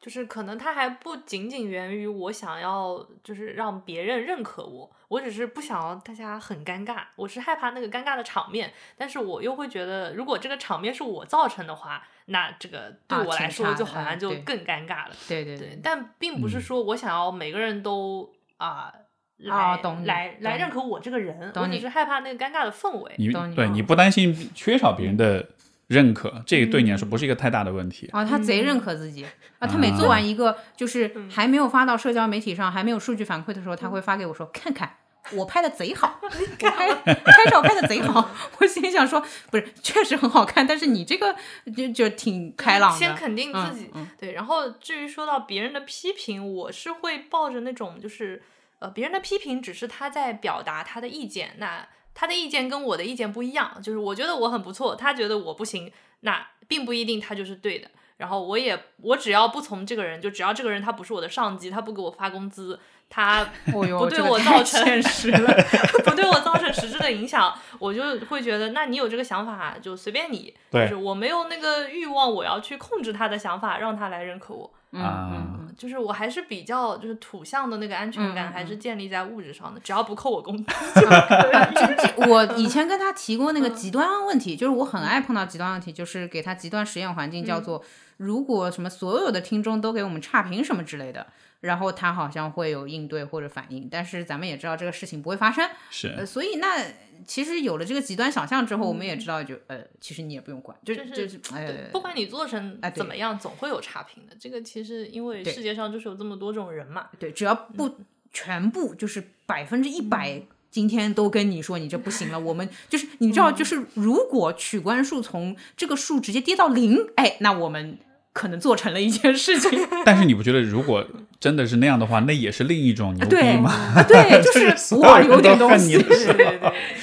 Speaker 3: 就是可能它还不仅仅源于我想要就是让别人认可我，我只是不想要大家很尴尬，我是害怕那个尴尬的场面，但是我又会觉得，如果这个场面是我造成的话，那这个对
Speaker 2: 啊
Speaker 3: 我来说就好像就更尴尬了。
Speaker 2: 对对
Speaker 3: 对，但并不是说我想要每个人都啊。来、
Speaker 2: 啊懂
Speaker 3: 来来认可我这个人，我只
Speaker 2: 懂你
Speaker 3: 是害怕那个尴尬的氛围。
Speaker 1: 你
Speaker 2: 懂你
Speaker 3: 嗯
Speaker 1: 对你不担心缺少别人的认可，这个对你来说不是一个太大的问题。
Speaker 2: 啊，他贼认可自己啊！他每做完一个，就是还没有发到社交媒体上，还没有数据反馈的时候，他会发给我说：“看看，我拍的贼好，我拍拍照拍的贼好。”我心里想说，不是，确实很好看，但是你这个就就挺开朗的。
Speaker 3: 先肯定自己，
Speaker 2: 嗯嗯
Speaker 3: 对。然后至于说到别人的批评，我是会抱着那种就是呃，别人的批评只是他在表达他的意见，那他的意见跟我的意见不一样，就是我觉得我很不错，他觉得我不行，那并不一定他就是对的。然后我也我只要不从这个人，就只要这个人他不是我的上级，他不给我发工资，他 不对我造成
Speaker 2: 现实了。
Speaker 3: 不对我造成实质的影响，我就会觉得，那你有这个想法就随便你，就是我没有那个欲望，我要去控制他的想法，让他来认可我。
Speaker 2: 嗯
Speaker 1: 啊。
Speaker 2: 嗯
Speaker 3: 嗯，就是我还是比较就是土象的那个安全感，还是建立在物质上的，只要不扣我工资。
Speaker 2: 嗯，我以前跟他提过那个极端问题，就是我很爱碰到极端问题，就是给他极端实验环境，叫做如果什么所有的听众都给我们差评什么之类的，然后他好像会有应对或者反应，但是咱们也知道这个事情不会发生，
Speaker 1: 是
Speaker 2: 呃，所以那其实有了这个极端想象之后，我们也知道就呃，其实你也不用管，就
Speaker 3: 就是
Speaker 2: 就是呃
Speaker 3: 对，，不管你做成
Speaker 2: 哎
Speaker 3: 怎么样，总会有差评的。这个其实因为世界上就是有这么多种人嘛。
Speaker 2: 对，只要不全部就是百分之一百。今天都跟你说你这不行了，我们 就是你知道，就是如果取关数从这个数直接跌到零，哎，那我们可能做成了一件事情。
Speaker 1: 但是你不觉得如果真的是那样的话，那也是另一种牛逼
Speaker 2: 对
Speaker 1: 吗？
Speaker 2: 对，就是哇，
Speaker 1: 所有
Speaker 2: 点东西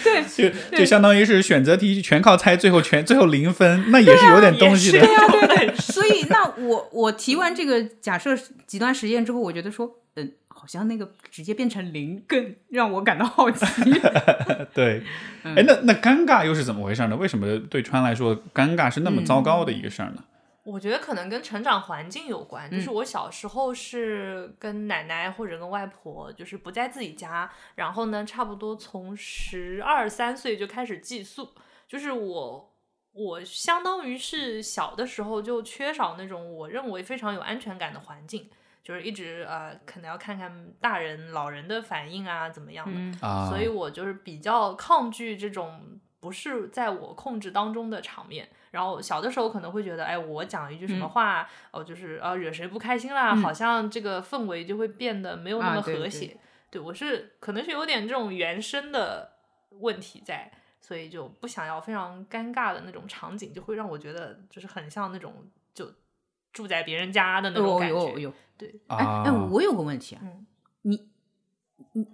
Speaker 3: 对
Speaker 1: 就就相当于是选择题全靠猜，最后全最后零分，那也是有点东西的。
Speaker 2: 对呀、对对。所以那我我提完这个假设极端实验之后，我觉得说，嗯，好像那个直接变成零更让我感到好奇。
Speaker 1: 对，
Speaker 2: 嗯
Speaker 1: 哎，那那尴尬又是怎么回事呢？为什么对川来说尴尬是那么糟糕的一个事儿呢？
Speaker 3: 我觉得可能跟成长环境有关，
Speaker 2: 嗯
Speaker 3: 就是我小时候是跟奶奶或者跟外婆，就是不在自己家，然后呢，差不多从十二三岁就开始寄宿，就是我我相当于是小的时候就缺少那种我认为非常有安全感的环境，就是一直呃可能要看看大人老人的反应啊怎么样的，
Speaker 2: 嗯。
Speaker 1: 啊，
Speaker 3: 所以我就是比较抗拒这种不是在我控制当中的场面。然后小的时候可能会觉得，哎，我讲一句什么话，哦、就是啊惹谁不开心啦，
Speaker 2: 嗯。
Speaker 3: 好像这个氛围就会变得没有那么
Speaker 2: 啊对对
Speaker 3: 和谐。对我是可能是有点这种原生的问题在，所以就不想要非常尴尬的那种场景，就会让我觉得就是很像那种就住在别人家的那种感觉。
Speaker 2: 有。有，
Speaker 3: 对，
Speaker 2: 哎
Speaker 1: 啊。
Speaker 2: 哎，我有个问题啊，
Speaker 3: 嗯。
Speaker 2: 你你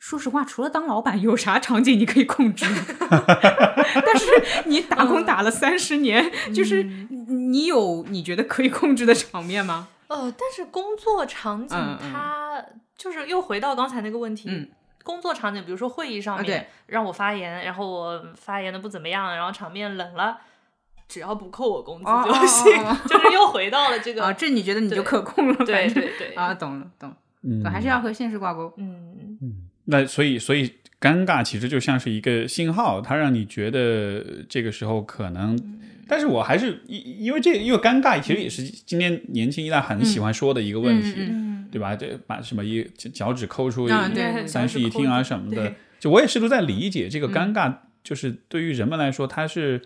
Speaker 2: 说实话，除了当老板，有啥场景你可以控制？但是你打工打了三十年，就是你有你觉得可以控制的场面吗？
Speaker 3: 呃，但是工作场景它就是又回到刚才那个问题。
Speaker 2: 嗯
Speaker 3: 工作场景，比如说会议上面、
Speaker 2: 啊
Speaker 3: 让我发言，然后我发言的不怎么样，然后场面冷了，只要不扣我工资
Speaker 2: 哦
Speaker 3: 就行，
Speaker 2: 哦哦
Speaker 3: 就是又回到了这个。
Speaker 2: 啊，这你觉得你就可控了？
Speaker 3: 对对对
Speaker 2: 啊，懂了懂了，
Speaker 1: 嗯
Speaker 2: 还是要和现实挂钩。
Speaker 3: 嗯嗯，
Speaker 1: 那所以，所以尴尬其实就像是一个信号，它让你觉得这个时候可能。但是我还是因因为这因为尴尬其实也是今天年轻一代很喜欢说的一个问题，
Speaker 2: 嗯
Speaker 1: 对吧？这把什么一脚脚趾抠出三室一厅啊什么的
Speaker 3: 对，
Speaker 1: 就我也试图在理解这个尴尬，就是对于人们来说，它是、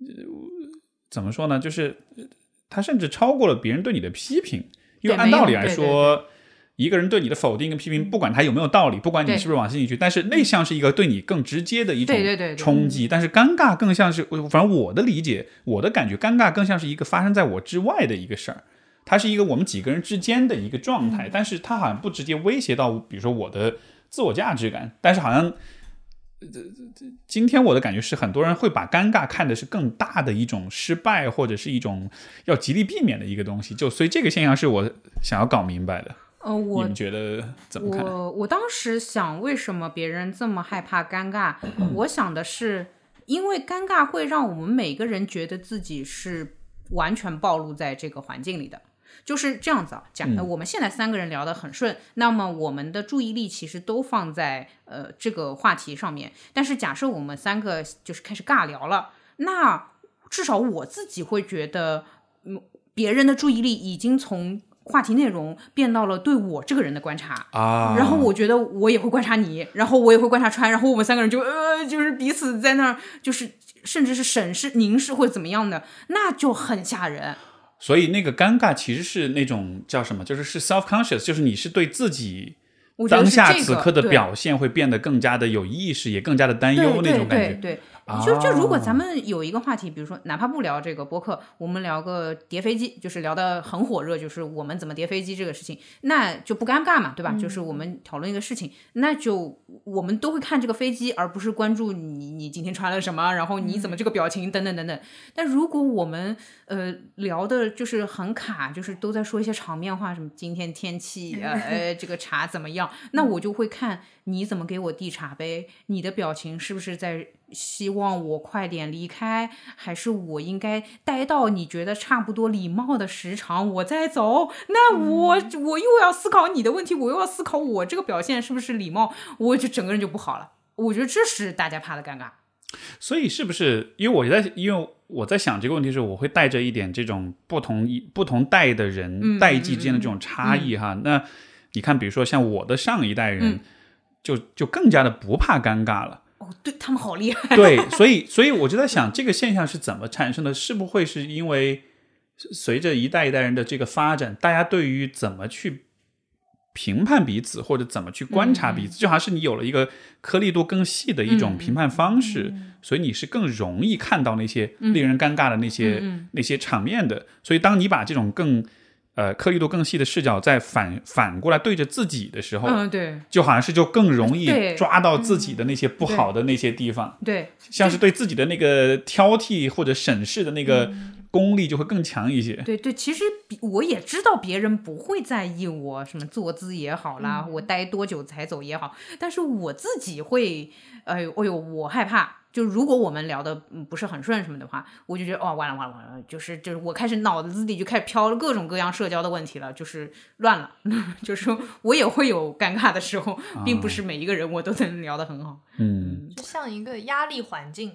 Speaker 1: 呃怎么说呢？就是呃它甚至超过了别人对你的批评，因为按道理来
Speaker 2: 对对
Speaker 1: 说。一个人对你的否定跟批评，不管他有没有道理，不管你是不是往心里去，但是内向是一个对你更直接的一种冲击。但是尴尬更像是，反正我的理解，我的感觉，尴尬更像是一个发生在我之外的一个事儿。它是一个我们几个人之间的一个状态，但是它好像不直接威胁到，比如说我的自我价值感。但是好像，这这，今天我的感觉是，很多人会把尴尬看的是更大的一种失败，或者是一种要极力避免的一个东西。就所以这个现象是我想要搞明白的。
Speaker 2: 呃，
Speaker 1: 你
Speaker 2: 我
Speaker 1: 们觉得怎么看？
Speaker 2: 我我当时想，为什么别人这么害怕尴尬？我想的是，因为尴尬会让我们每个人觉得自己是完全暴露在这个环境里的。就是这样子啊，讲、呃我们现在三个人聊得很顺，那么我们的注意力其实都放在呃这个话题上面。但是假设我们三个就是开始尬聊了，那至少我自己会觉得，嗯，别人的注意力已经从话题内容变到了对我这个人的观察。
Speaker 1: 啊，
Speaker 2: 然后我觉得我也会观察你，然后我也会观察川，然后我们三个人就呃，就是彼此在那儿，就是甚至是审视、凝视或者怎么样的，那就很吓人。
Speaker 1: 所以那个尴尬其实是那种叫什么？就是是 self conscious，就是你是对自己当下此刻的表现会变得更加的有意识，也更加的担忧那种感觉。
Speaker 2: 对对，就就如果
Speaker 1: 哦
Speaker 2: 咱们有一个话题，比如说哪怕不聊这个播客，我们聊个叠飞机，就是聊的很火热，就是我们怎么叠飞机这个事情，那就不尴尬嘛，对吧？就是我们讨论一个事情，那就我们都会看这个飞机，而不是关注你你今天穿了什么，然后你怎么这个表情等等等等。但如果我们呃聊的就是很卡，就是都在说一些场面话，什么今天天气呃呃这个茶怎么样，那我就会看你怎么给我递茶杯，你的表情是不是在希望我快点离开，还是我应该待到你觉得差不多礼貌的时长我再走？那我、我又要思考你的问题，我又要思考我这个表现是不是礼貌，我就整个人就不好了。我觉得这是大家怕的尴尬。
Speaker 1: 所以是不是？因为我在，因为我在想这个问题的时候，我会带着一点这种不同不同代的人、
Speaker 2: 嗯
Speaker 1: 代际之间的这种差异哈。那你看，比如说像我的上一代人，
Speaker 2: 嗯
Speaker 1: 就就更加的不怕尴尬了。
Speaker 2: 哦，对他们好厉害。
Speaker 1: 对，所以所以我就在想，这个现象是怎么产生的？是不会是因为随着一代一代人的这个发展，大家对于怎么去评判彼此，或者怎么去观察彼此，就好像是你有了一个颗粒度更细的一种评判方式，所以你是更容易看到那些令人尴尬的那些、那些场面的。所以，当你把这种更呃颗粒度更细的视角再反反过来对着自己的时候，
Speaker 2: 嗯，对。
Speaker 1: 就好像是就更容易抓到自己的那些不好的那些地方。
Speaker 2: 对，
Speaker 1: 像是对自己的那个挑剔或者审视的那个功力就会更强一些。
Speaker 2: 对对，其实比我也知道别人不会在意我什么坐姿也好啦，我待多久才走也好，但是我自己会，哎呦，哎呦，我害怕。就如果我们聊的嗯不是很顺什么的话，我就觉得哦，完了完了完了，就是就是我开始脑子里就开始飘了各种各样社交的问题了，就是乱了，就是说我也会有尴尬的时候，并不是每一个人我都能聊得很好。
Speaker 1: 嗯，
Speaker 3: 就像一个压力环境，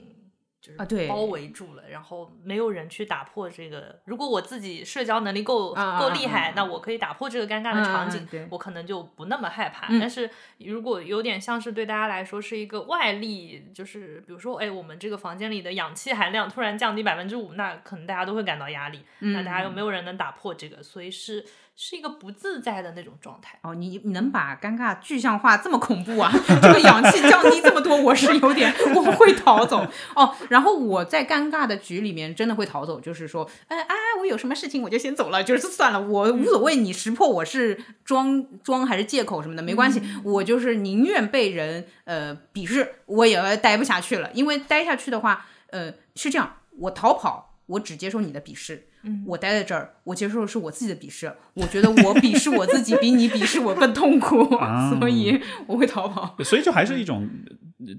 Speaker 3: 就是
Speaker 2: 啊对
Speaker 3: 包围住了，然后没有人去打破这个。如果我自己社交能力够够厉害，那我可以打破这个尴尬的场景，我可能就不那么害怕。
Speaker 2: 嗯
Speaker 3: 但是如果有点像是对大家来说是一个外力，就是比如说，哎，我们这个房间里的氧气含量突然降低百分之五，那可能大家都会感到压力。
Speaker 2: 嗯
Speaker 3: 那大家又没有人能打破这个，所以是是一个不自在的那种状态。
Speaker 2: 哦，你你能把尴尬具象化这么恐怖啊？这个氧气降低这么多，我是有点我会逃走哦。然后我在尴尬的局里面真的会逃走，就是说，哎哎，我有什么事情我就先走了，就是算了，我无所谓，你识破我是装装还是借口什么的没关系，我就是宁愿被人呃鄙视，我也待不下去了，因为待下去的话，呃是这样，我逃跑，我只接受你的鄙视。我待在这儿，我接受的是我自己的鄙视。我觉得我鄙视我自己比你鄙视我更痛苦，所以我会逃跑。
Speaker 1: 所以就还是一种，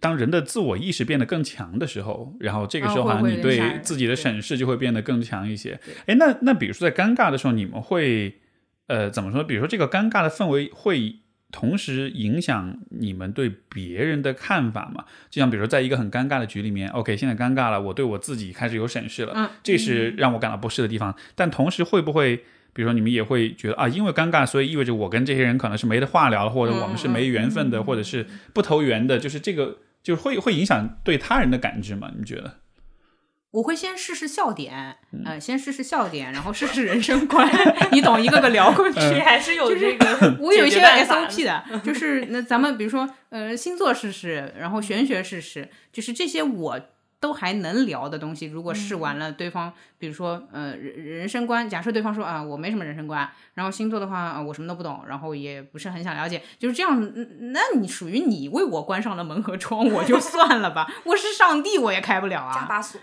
Speaker 1: 当人的自我意识变得更强的时候，然后这个时候好像你对自己的审视就会变得更强一些。哎，那那比如说在尴尬的时候，你们会呃怎么说？比如说这个尴尬的氛围会。同时影响你们对别人的看法嘛？就像比如说，在一个很尴尬的局里面，OK，现在尴尬了，我对我自己开始有审视了，
Speaker 2: 嗯，
Speaker 1: 这是让我感到不适的地方。但同时，会不会，比如说你们也会觉得啊，因为尴尬，所以意味着我跟这些人可能是没得话聊，或者我们是没缘分的，或者是不投缘的，就是这个，就是会会影响对他人的感知吗？你觉得？
Speaker 2: 我会先试试笑点，呃，先试试笑点，然后试试人生观，你懂？一个个聊过去，
Speaker 3: 还是有这个。
Speaker 2: 我有一些 SOP 的，就是那咱们比如说，呃，星座试试，然后玄学试试，就是这些我都还能聊的东西。如果试完了，对方比如说，呃，人人生观，假设对方说啊，我没什么人生观，然后星座的话，啊，我什么都不懂，然后也不是很想了解，就是这样。那你属于你为我关上了门和窗，我就算了吧。我是上帝，我也开不了啊。
Speaker 3: 加把锁。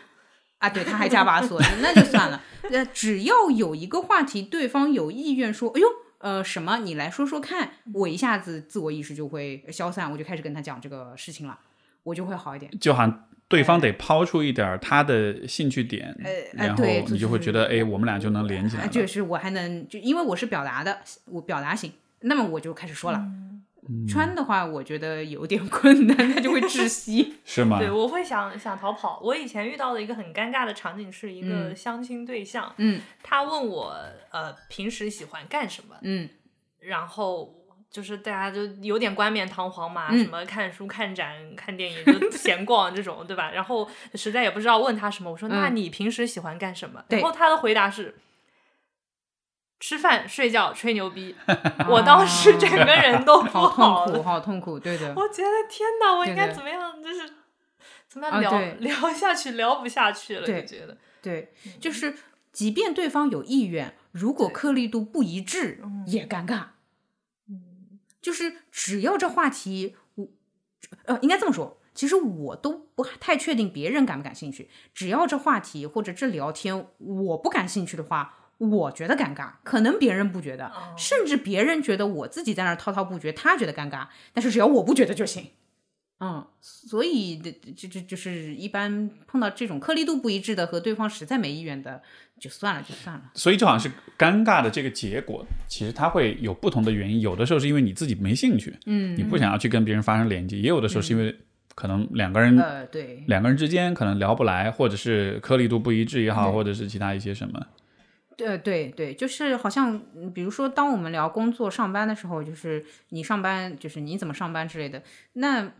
Speaker 2: 啊，对，他还加把锁，那就算了。呃，只要有一个话题，对方有意愿说，哎呦，呃，什么，你来说说看，我一下子自我意识就会消散，我就开始跟他讲这个事情了，我就会好一点。
Speaker 1: 就好像对方得抛出一点他的兴趣点，然后你就会觉得，哎，我们俩就能连起来。
Speaker 2: 就是我还能，就因为我是表达的，我表达型，那么我就开始说了。穿的话，我觉得有点困难，他就会窒息，
Speaker 1: 是吗？
Speaker 3: 对，我会想想逃跑。我以前遇到的一个很尴尬的场景是一个相亲对象，
Speaker 2: 嗯，
Speaker 3: 他问我呃平时喜欢干什么，
Speaker 2: 嗯，
Speaker 3: 然后就是大家就有点冠冕堂皇嘛，什么看书、看展、看电影、就闲逛这种，对吧？然后实在也不知道问他什么，我说那你平时喜欢干什么？然后他的回答是。吃饭、睡觉、吹牛逼，我当时整个人都 不
Speaker 2: 好痛苦，好痛苦，对的。
Speaker 3: 我觉得天哪，我应该怎么样？就是怎么样聊聊下去，聊不下去了，就觉得
Speaker 2: 对，就是即便对方有意愿，如果颗粒度不一致，也尴尬。
Speaker 3: 嗯，
Speaker 2: 就是只要这话题，我呃，应该这么说，其实我都不太确定别人感不感兴趣。只要这话题或者这聊天我不感兴趣的话。我觉得尴尬，可能别人不觉得，甚至别人觉得我自己在那儿滔滔不绝，他觉得尴尬，但是只要我不觉得就行。嗯，所以这这这就是一般碰到这种颗粒度不一致的和对方实在没意愿的，就算了就算了。
Speaker 1: 所以就好像是尴尬的这个结果，其实它会有不同的原因，有的时候是因为你自己没兴趣，
Speaker 2: 嗯，
Speaker 1: 你不想要去跟别人发生连接，也有的时候是因为可能两个人，
Speaker 2: 呃，对，
Speaker 1: 两个人之间可能聊不来，或者是颗粒度不一致也好，或者是其他一些什么。
Speaker 2: 呃对对，就是好像，比如说，当我们聊工作、上班的时候，就是你上班，就是你怎么上班之类的。那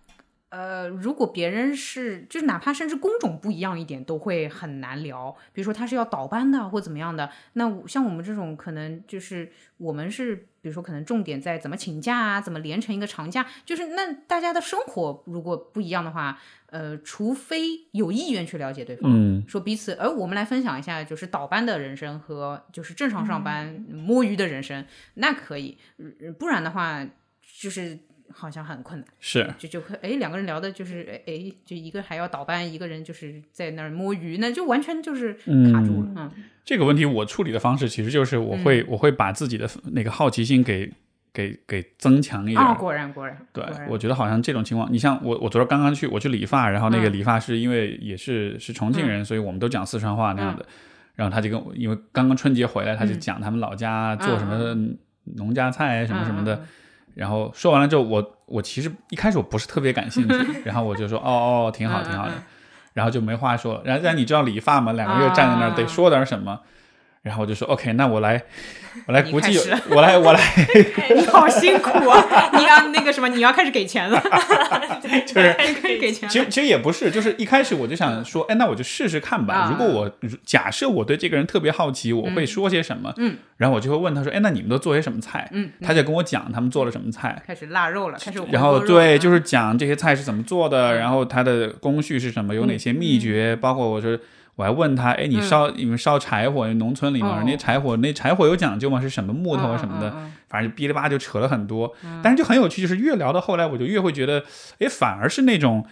Speaker 2: 呃，如果别人是，就是哪怕甚至工种不一样一点，都会很难聊。比如说他是要倒班的，或怎么样的。那像我们这种，可能就是我们是，比如说可能重点在怎么请假啊，怎么连成一个长假。就是那大家的生活如果不一样的话。呃，除非有意愿去了解对方，
Speaker 1: 嗯，
Speaker 2: 说彼此，而我们来分享一下，就是倒班的人生和就是正常上班摸鱼的人生，那可以，不然的话，就是好像很困难，
Speaker 1: 是，
Speaker 2: 就就哎两个人聊的就是哎，就一个还要倒班，一个人就是在那儿摸鱼，那就完全就是卡住了。嗯，
Speaker 1: 这个问题我处理的方式其实就是我会我会把自己的那个好奇心给。给给增强一点。
Speaker 2: 哦，果然果然，
Speaker 1: 对我觉得好像这种情况，你像我我昨天刚刚去我去理发，然后那个理发师因为也是是重庆人，所以我们都讲四川话那样的，然后他就跟我因为刚刚春节回来，他就讲他们老家做什么农家菜什么什么的，然后说完了之后，我我其实一开始我不是特别感兴趣，然后我就说哦哦挺好挺好的，然后就没话说了，然后但你知道理发嘛，两个月站在那儿得说点什么。然后我就说 OK，那我来，我来
Speaker 2: 你
Speaker 1: 估计我来我来，
Speaker 2: 你好辛苦啊！你要那个什么，你要开始给钱了，
Speaker 1: 就是
Speaker 2: 给钱
Speaker 1: 其实其实也不是，就是一开始我就想说，哎，那我就试试看吧。
Speaker 2: 啊
Speaker 1: 如果我假设我对这个人特别好奇，我会说些什么？
Speaker 2: 嗯，
Speaker 1: 然后我就会问他说，哎，那你们都做些什么菜？
Speaker 2: 嗯，
Speaker 1: 他就跟我讲他们做了什么菜。
Speaker 2: 开始腊肉了，开始
Speaker 1: 然后对，就是讲这些菜是怎么做的，
Speaker 2: 嗯
Speaker 1: 然后它的工序是什么，有哪些秘诀，包括我说。我还问他，哎，你烧你们烧柴火，农村里嘛
Speaker 2: 哦
Speaker 1: 那柴火，那柴火有讲究吗？是什么木头啊
Speaker 2: 嗯
Speaker 1: 什么的？
Speaker 2: 嗯嗯
Speaker 1: 反正就哔哩吧啦就扯了很多，但是就很有趣，就是越聊到后来，我就越会觉得，哎，反而是那种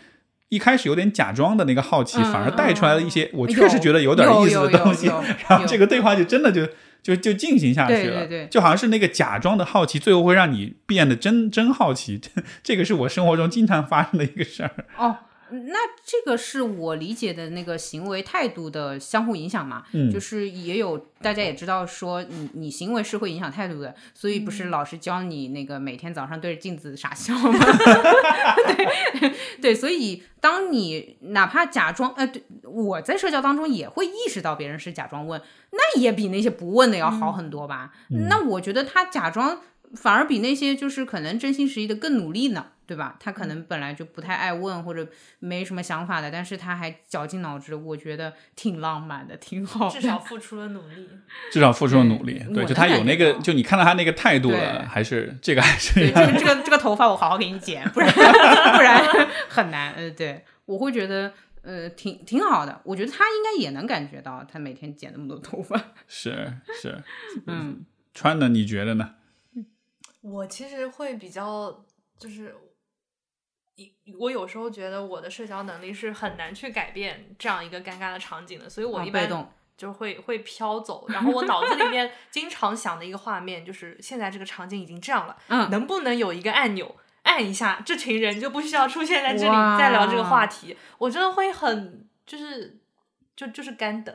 Speaker 1: 一开始有点假装的那个好奇，
Speaker 2: 嗯
Speaker 1: 反而带出来了一些我确实觉得有点意思的东西，然后这个对话就真的就就就进行下去了，
Speaker 2: 对对对
Speaker 1: 就好像是那个假装的好奇，最后会让你变得真真好奇，这个是我生活中经常发生的一个事儿。
Speaker 2: 哦，那这个是我理解的那个行为态度的相互影响嘛？
Speaker 1: 嗯
Speaker 2: 就是也有大家也知道说你你行为是会影响态度的，所以不是老师教你那个每天早上对着镜子傻笑吗？对 对，所以当你哪怕假装呃，对，我在社交当中也会意识到别人是假装问，那也比那些不问的要好很多吧？那我觉得他假装反而比那些就是可能真心实意的更努力呢，对吧？他可能本来就不太爱问或者没什么想法的，但是他还绞尽脑汁，我觉得挺浪漫的，挺好的。
Speaker 3: 至少付出了努力。
Speaker 1: 至少付出了努力，对，
Speaker 2: 对
Speaker 1: 就他有那个，就你看到他那个态度了，还是这个还是
Speaker 2: 对，这个这个这个头发我好好给你剪，不然 不然很难。呃，对，我会觉得呃挺挺好的。我觉得他应该也能感觉到，他每天剪那么多头发。
Speaker 1: 是是，
Speaker 2: 嗯，
Speaker 1: 穿的你觉得呢？
Speaker 3: 我其实会比较就是。一我有时候觉得我的社交能力是很难去改变这样一个尴尬的场景的，所以我
Speaker 2: 啊
Speaker 3: 一般就会会飘走。然后我脑子里面经常想的一个画面就是，现在这个场景已经这样了，
Speaker 2: 嗯
Speaker 3: 能不能有一个按钮按一下，这群人就不需要出现在这里再聊这个话题？我真的会很就是就就是干等，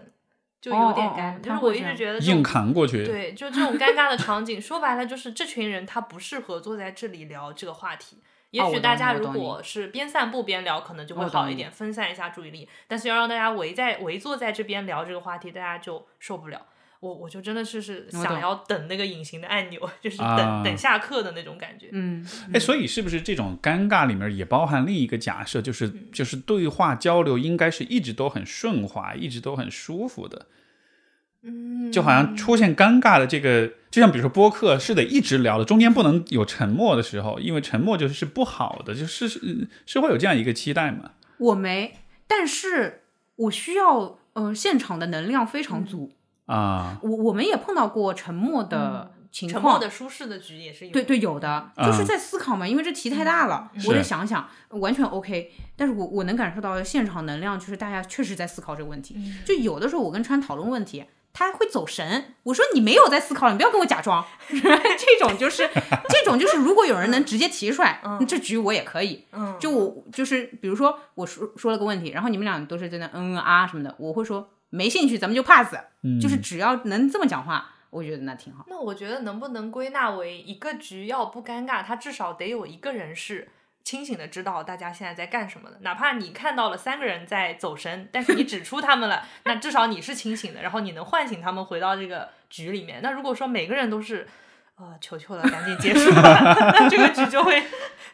Speaker 3: 就有点干，
Speaker 2: 哦
Speaker 3: 就是我一直觉得
Speaker 1: 硬扛过去，
Speaker 3: 对，就这种尴尬的场景，说白了就是这群人他不适合坐在这里聊这个话题。也许大家如果是边散步边聊，可能就会好一点，分散一下注意力。但是要让大家围在围坐在这边聊这个话题，大家就受不了。我我就真的是是想要等那个隐形的按钮，就是等、
Speaker 1: 啊
Speaker 3: 等下课的那种感觉。
Speaker 2: 嗯，
Speaker 1: 哎，所以是不是这种尴尬里面也包含另一个假设，就是
Speaker 2: 嗯
Speaker 1: 就是对话交流应该是一直都很顺滑，一直都很舒服的，
Speaker 3: 嗯，
Speaker 1: 就好像出现尴尬的这个，就像比如说播客是得一直聊的，中间不能有沉默的时候，因为沉默就是是不好的，就是是是会有这样一个期待嘛？
Speaker 2: 我没，但是我需要呃现场的能量非常足。
Speaker 1: 啊，
Speaker 2: 我我们也碰到过沉默的情
Speaker 3: 沉
Speaker 2: 况，
Speaker 3: 默的舒适的局也是有。
Speaker 2: 对对，有的
Speaker 1: 嗯
Speaker 2: 就是在思考嘛，因为这题太大了，
Speaker 3: 嗯
Speaker 2: 我得想想，完全 OK。但是我我能感受到现场能量，就是大家确实在思考这个问题。
Speaker 3: 嗯
Speaker 2: 就有的时候我跟川讨论问题，他会走神，我说你没有在思考，你不要跟我假装。这种就是这种就是，如果有人能直接提出来，
Speaker 3: 嗯
Speaker 2: 这局我也可以。
Speaker 3: 嗯，
Speaker 2: 就我就是比如说我说说了个问题，然后你们俩都是在那嗯啊什么的，我会说没兴趣，咱们就 pass。
Speaker 1: 嗯，
Speaker 2: 就是只要能这么讲话，我觉得那挺好。
Speaker 3: 那我觉得能不能归纳为一个局要不尴尬，他至少得有一个人是清醒的知道大家现在在干什么的。哪怕你看到了三个人在走神，但是你指出他们了，那至少你是清醒的，然后你能唤醒他们回到这个局里面。那如果说每个人都是呃，求求了，赶紧结束吧，那这个局就会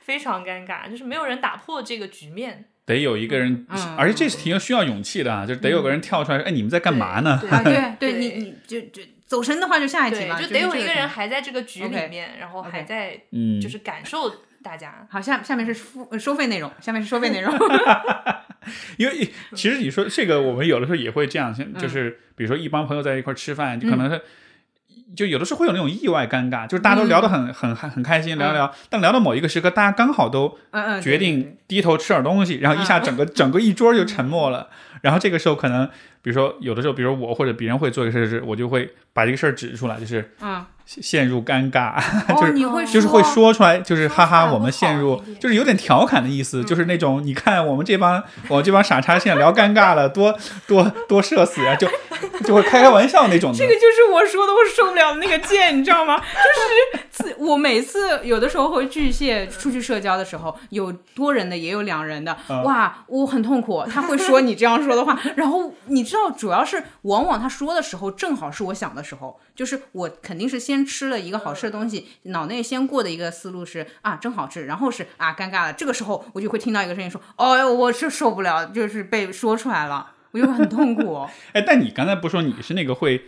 Speaker 3: 非常尴尬，就是没有人打破这个局面。
Speaker 1: 得有一个人，
Speaker 2: 嗯
Speaker 1: 而且这是挺需要勇气的啊，就是得有个人跳出来说，哎，你们在干嘛呢？
Speaker 3: 对
Speaker 2: 啊，对对，你你就就走神的话就下一题
Speaker 3: 对，
Speaker 2: 嘛，
Speaker 3: 就得有一个人还在这个局里面，然后还在
Speaker 1: 嗯，
Speaker 3: 就是感受大家。
Speaker 2: 好，下下面是付呃收费内容，下面是收费内容。
Speaker 1: 因为其实你说这个，我们有的时候也会这样，就是比如说一帮朋友在一块儿吃饭，就可能是。就有的时候会有那种意外尴尬，就是大家都聊得很、很很开心，聊一聊，但聊到某一个时刻，大家刚好都决定低头吃点东西，然后一下整个、整个一桌就沉默了。然后这个时候可能，比如说有的时候，比如我或者别人会做一个事儿，是我就会把这个事儿指出来，就是
Speaker 2: 嗯，
Speaker 1: 陷入尴尬，
Speaker 2: 哦，
Speaker 1: 就是
Speaker 2: 你会
Speaker 1: 就是会说出来，就是哈哈，我们陷入就是有点调侃的意思，就是那种你看我们这帮我这帮傻叉现在聊尴尬了，多多多社死呀，就就会开开玩笑那种的。
Speaker 2: 这个就是我说的我受不了的那个贱，你知道吗？就是自我每次有的时候会巨蟹出去社交的时候，有多人的也有两人的，
Speaker 1: 嗯
Speaker 2: 哇，我很痛苦。他会说你这样说的话，然后你知道，主要是往往他说的时候正好是我想的时候，就是我肯定是先吃了一个好吃的东西，脑内先过的一个思路是啊真好吃，然后是啊尴尬了，这个时候我就会听到一个声音说，哦哟，我是受不了，就是被说出来了，我就很痛苦。
Speaker 1: 哎，但你刚才不说你是那个会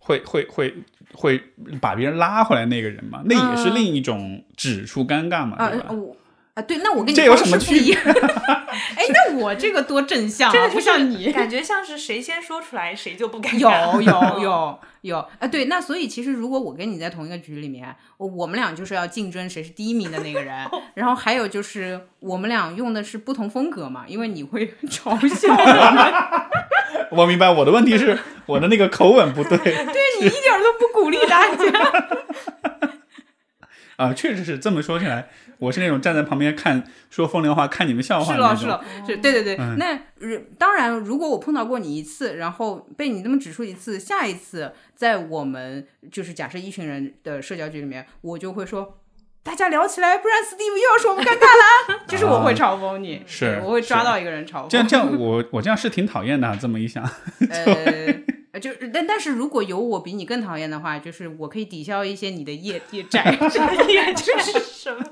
Speaker 1: 会会会会把别人拉回来那个人吗？那也是另一种指出尴尬嘛，
Speaker 2: 啊
Speaker 1: 对吧？
Speaker 2: 我啊对，那我跟你
Speaker 1: 这有什么区
Speaker 2: 式不一样。哎，那我这个多正向啊，不像你。
Speaker 3: 感觉像是谁先说出来谁就不敢
Speaker 2: 有
Speaker 3: 尬。
Speaker 2: 有有有 啊！对，那所以其实如果我跟你在同一个局里面，我我们俩就是要竞争谁是第一名的那个人，然后还有就是我们俩用的是不同风格嘛，因为你会嘲笑我们，
Speaker 1: 我明白，我的问题是我的那个口吻不对
Speaker 2: 对你一点都不鼓励大家。
Speaker 1: 啊，确实是这么说起来，我是那种站在旁边看说风凉话、看你们笑话
Speaker 2: 是了，
Speaker 1: 的那种。
Speaker 2: 是了，是，对对对。
Speaker 1: 嗯
Speaker 2: 那呃当然，如果我碰到过你一次，然后被你这么指出一次，下一次在我们就是假设一群人的社交局里面，我就会说。大家聊起来，不然 Steve 又要说我们尴尬啦。就是我会嘲讽你，
Speaker 1: 是
Speaker 2: 我会抓到一个人嘲讽。
Speaker 1: 这样这样，我我这样是挺讨厌的啊。这么一想，
Speaker 2: 呃，就但但是如果有我比你更讨厌的话，就是我可以抵消一些你的业业债，
Speaker 3: 业债是什么？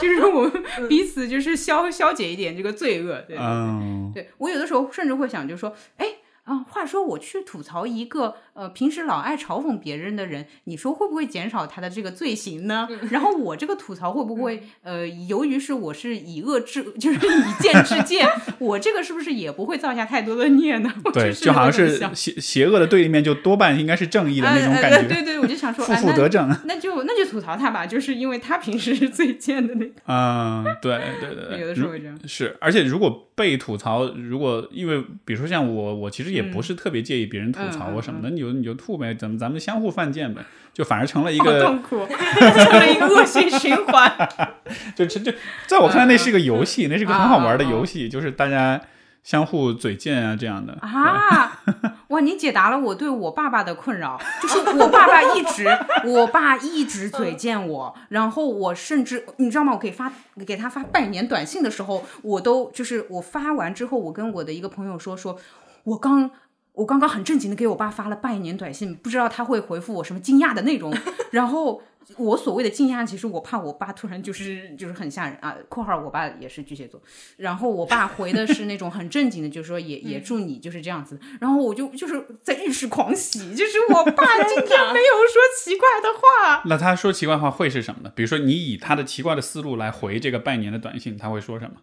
Speaker 2: 就是我们彼此就是消消解一点这个罪恶。对，
Speaker 1: 嗯，
Speaker 2: 对我有的时候甚至会想，就说，哎。啊，话说我去吐槽一个呃平时老爱嘲讽别人的人，你说会不会减少他的这个罪行呢？然后我这个吐槽会不会呃，由于是我是以恶制，就是以剑制剑，我这个是不是也不会造下太多的孽呢？
Speaker 1: 对，就好像是邪邪恶的对立面，就多半应该是正义的那种
Speaker 2: 呃呃
Speaker 1: 感觉，
Speaker 2: 对对，我就想说，
Speaker 1: 负负得正。
Speaker 2: 那就那就吐槽他吧，就是因为他平时是最贱的那个，
Speaker 1: 嗯，对对对对，
Speaker 2: 有的时候会这样。
Speaker 1: 是，而且如果被吐槽，如果因为比如说像我，我其实也不是特别介意别人吐槽
Speaker 2: 嗯
Speaker 1: 我什么的，你就你就吐呗，咱们咱们相互犯贱呗，就反而成了一个，
Speaker 2: 痛苦，成了一个恶性循环。
Speaker 1: 就就就在我看来那是个游戏，那是个很好玩的游戏，就是大家相互嘴贱啊这样的。
Speaker 2: 啊！哇，你解答了我对我爸爸的困扰，就是我爸爸一直，我爸一直嘴贱我，然后我甚至你知道吗？我给发给他发拜年短信的时候，我都就是我发完之后，我跟我的一个朋友说，说我刚。我刚刚很正经的给我爸发了拜年短信，不知道他会回复我什么惊讶的内容。然后我所谓的惊讶，其实我怕我爸突然就是就是很吓人啊。（括号我爸也是巨蟹座），然后我爸回的是那种很正经的，就是说也 也祝你就是这样子。然后我就就是在浴室狂喜，就是我 爸今天没有说奇怪的话。
Speaker 1: 那他说奇怪话会是什么呢？比如说你以他的奇怪的思路来回这个拜年的短信，他会说什么？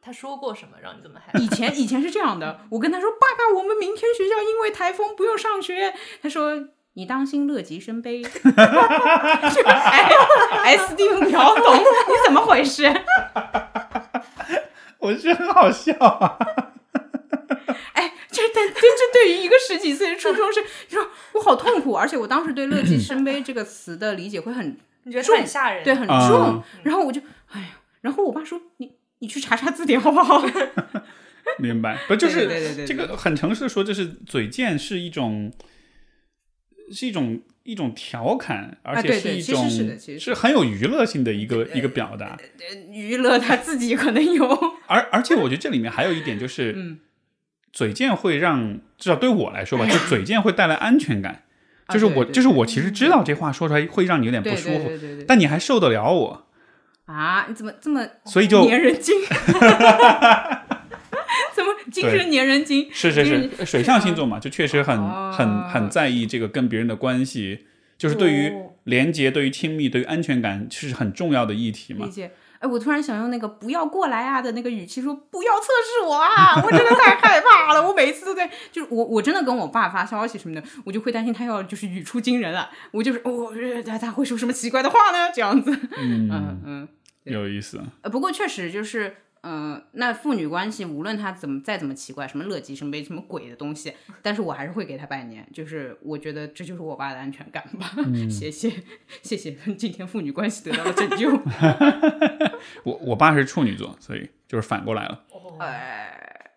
Speaker 3: 他说过什么让你这么害
Speaker 2: 以前以前是这样的，我跟他说：“爸爸，我们明天学校因为台风不用上学。”他说：“你当心乐极生悲。”就哎哎，Steve 秒懂，你怎么回事？
Speaker 1: 我觉得很好笑啊。
Speaker 2: 哎，这但这这对于一个十几岁的初中生，你说我好痛苦，而且我当时对“乐极生悲”这个词的理解会很
Speaker 3: 你觉得他很吓人？
Speaker 2: 对很
Speaker 1: 啊
Speaker 2: 重，然后我就哎呀，然后我爸说：“你你去查查字典好不好？”
Speaker 1: 明白，不就是
Speaker 2: 对对对对对
Speaker 1: 这个很诚实的说，就是嘴贱是一种，是一种一种调侃，而且是一种
Speaker 2: 是
Speaker 1: 很有娱乐性的一个一个表达。
Speaker 2: 娱乐他自己可能有，
Speaker 1: 而而且我觉得这里面还有一点就是，
Speaker 2: 嗯
Speaker 1: 嘴贱会让至少对我来说吧，就嘴贱会带来安全感。
Speaker 2: 啊
Speaker 1: 就是我，就是我，其实知道这话说出来会让你有点不舒服，
Speaker 2: 对对对对
Speaker 1: 但你还受得了我，
Speaker 2: 啊！你怎么这么
Speaker 1: 所以就
Speaker 2: 粘人精？精神粘人精？
Speaker 1: 是是是，水象星座嘛，就确实很
Speaker 2: 哦
Speaker 1: 很很在意这个跟别人的关系，就是对于
Speaker 2: 哦
Speaker 1: 连接、对于亲密、对于安全感是很重要的议题嘛
Speaker 2: 理。解。哎，我突然想用那个“不要过来啊”的那个语气说：“不要测试我啊！我真的太害怕了，我每次都在，就是我我真的跟我爸发消息什么的，我就会担心他要就是语出惊人了，我就是我、他他会说什么奇怪的话呢？这样子，
Speaker 1: 嗯，
Speaker 2: 嗯嗯。
Speaker 1: 有意思。
Speaker 2: 呃，不过确实就是，嗯、那父女关系无论他怎么再怎么奇怪，什么乐极生悲，什么鬼的东西，但是我还是会给他拜年，就是我觉得这就是我爸的安全感吧。谢谢谢谢，今天父女关系得到了拯救。
Speaker 1: 我我爸是处女座，所以就是反过来了。
Speaker 2: 哎，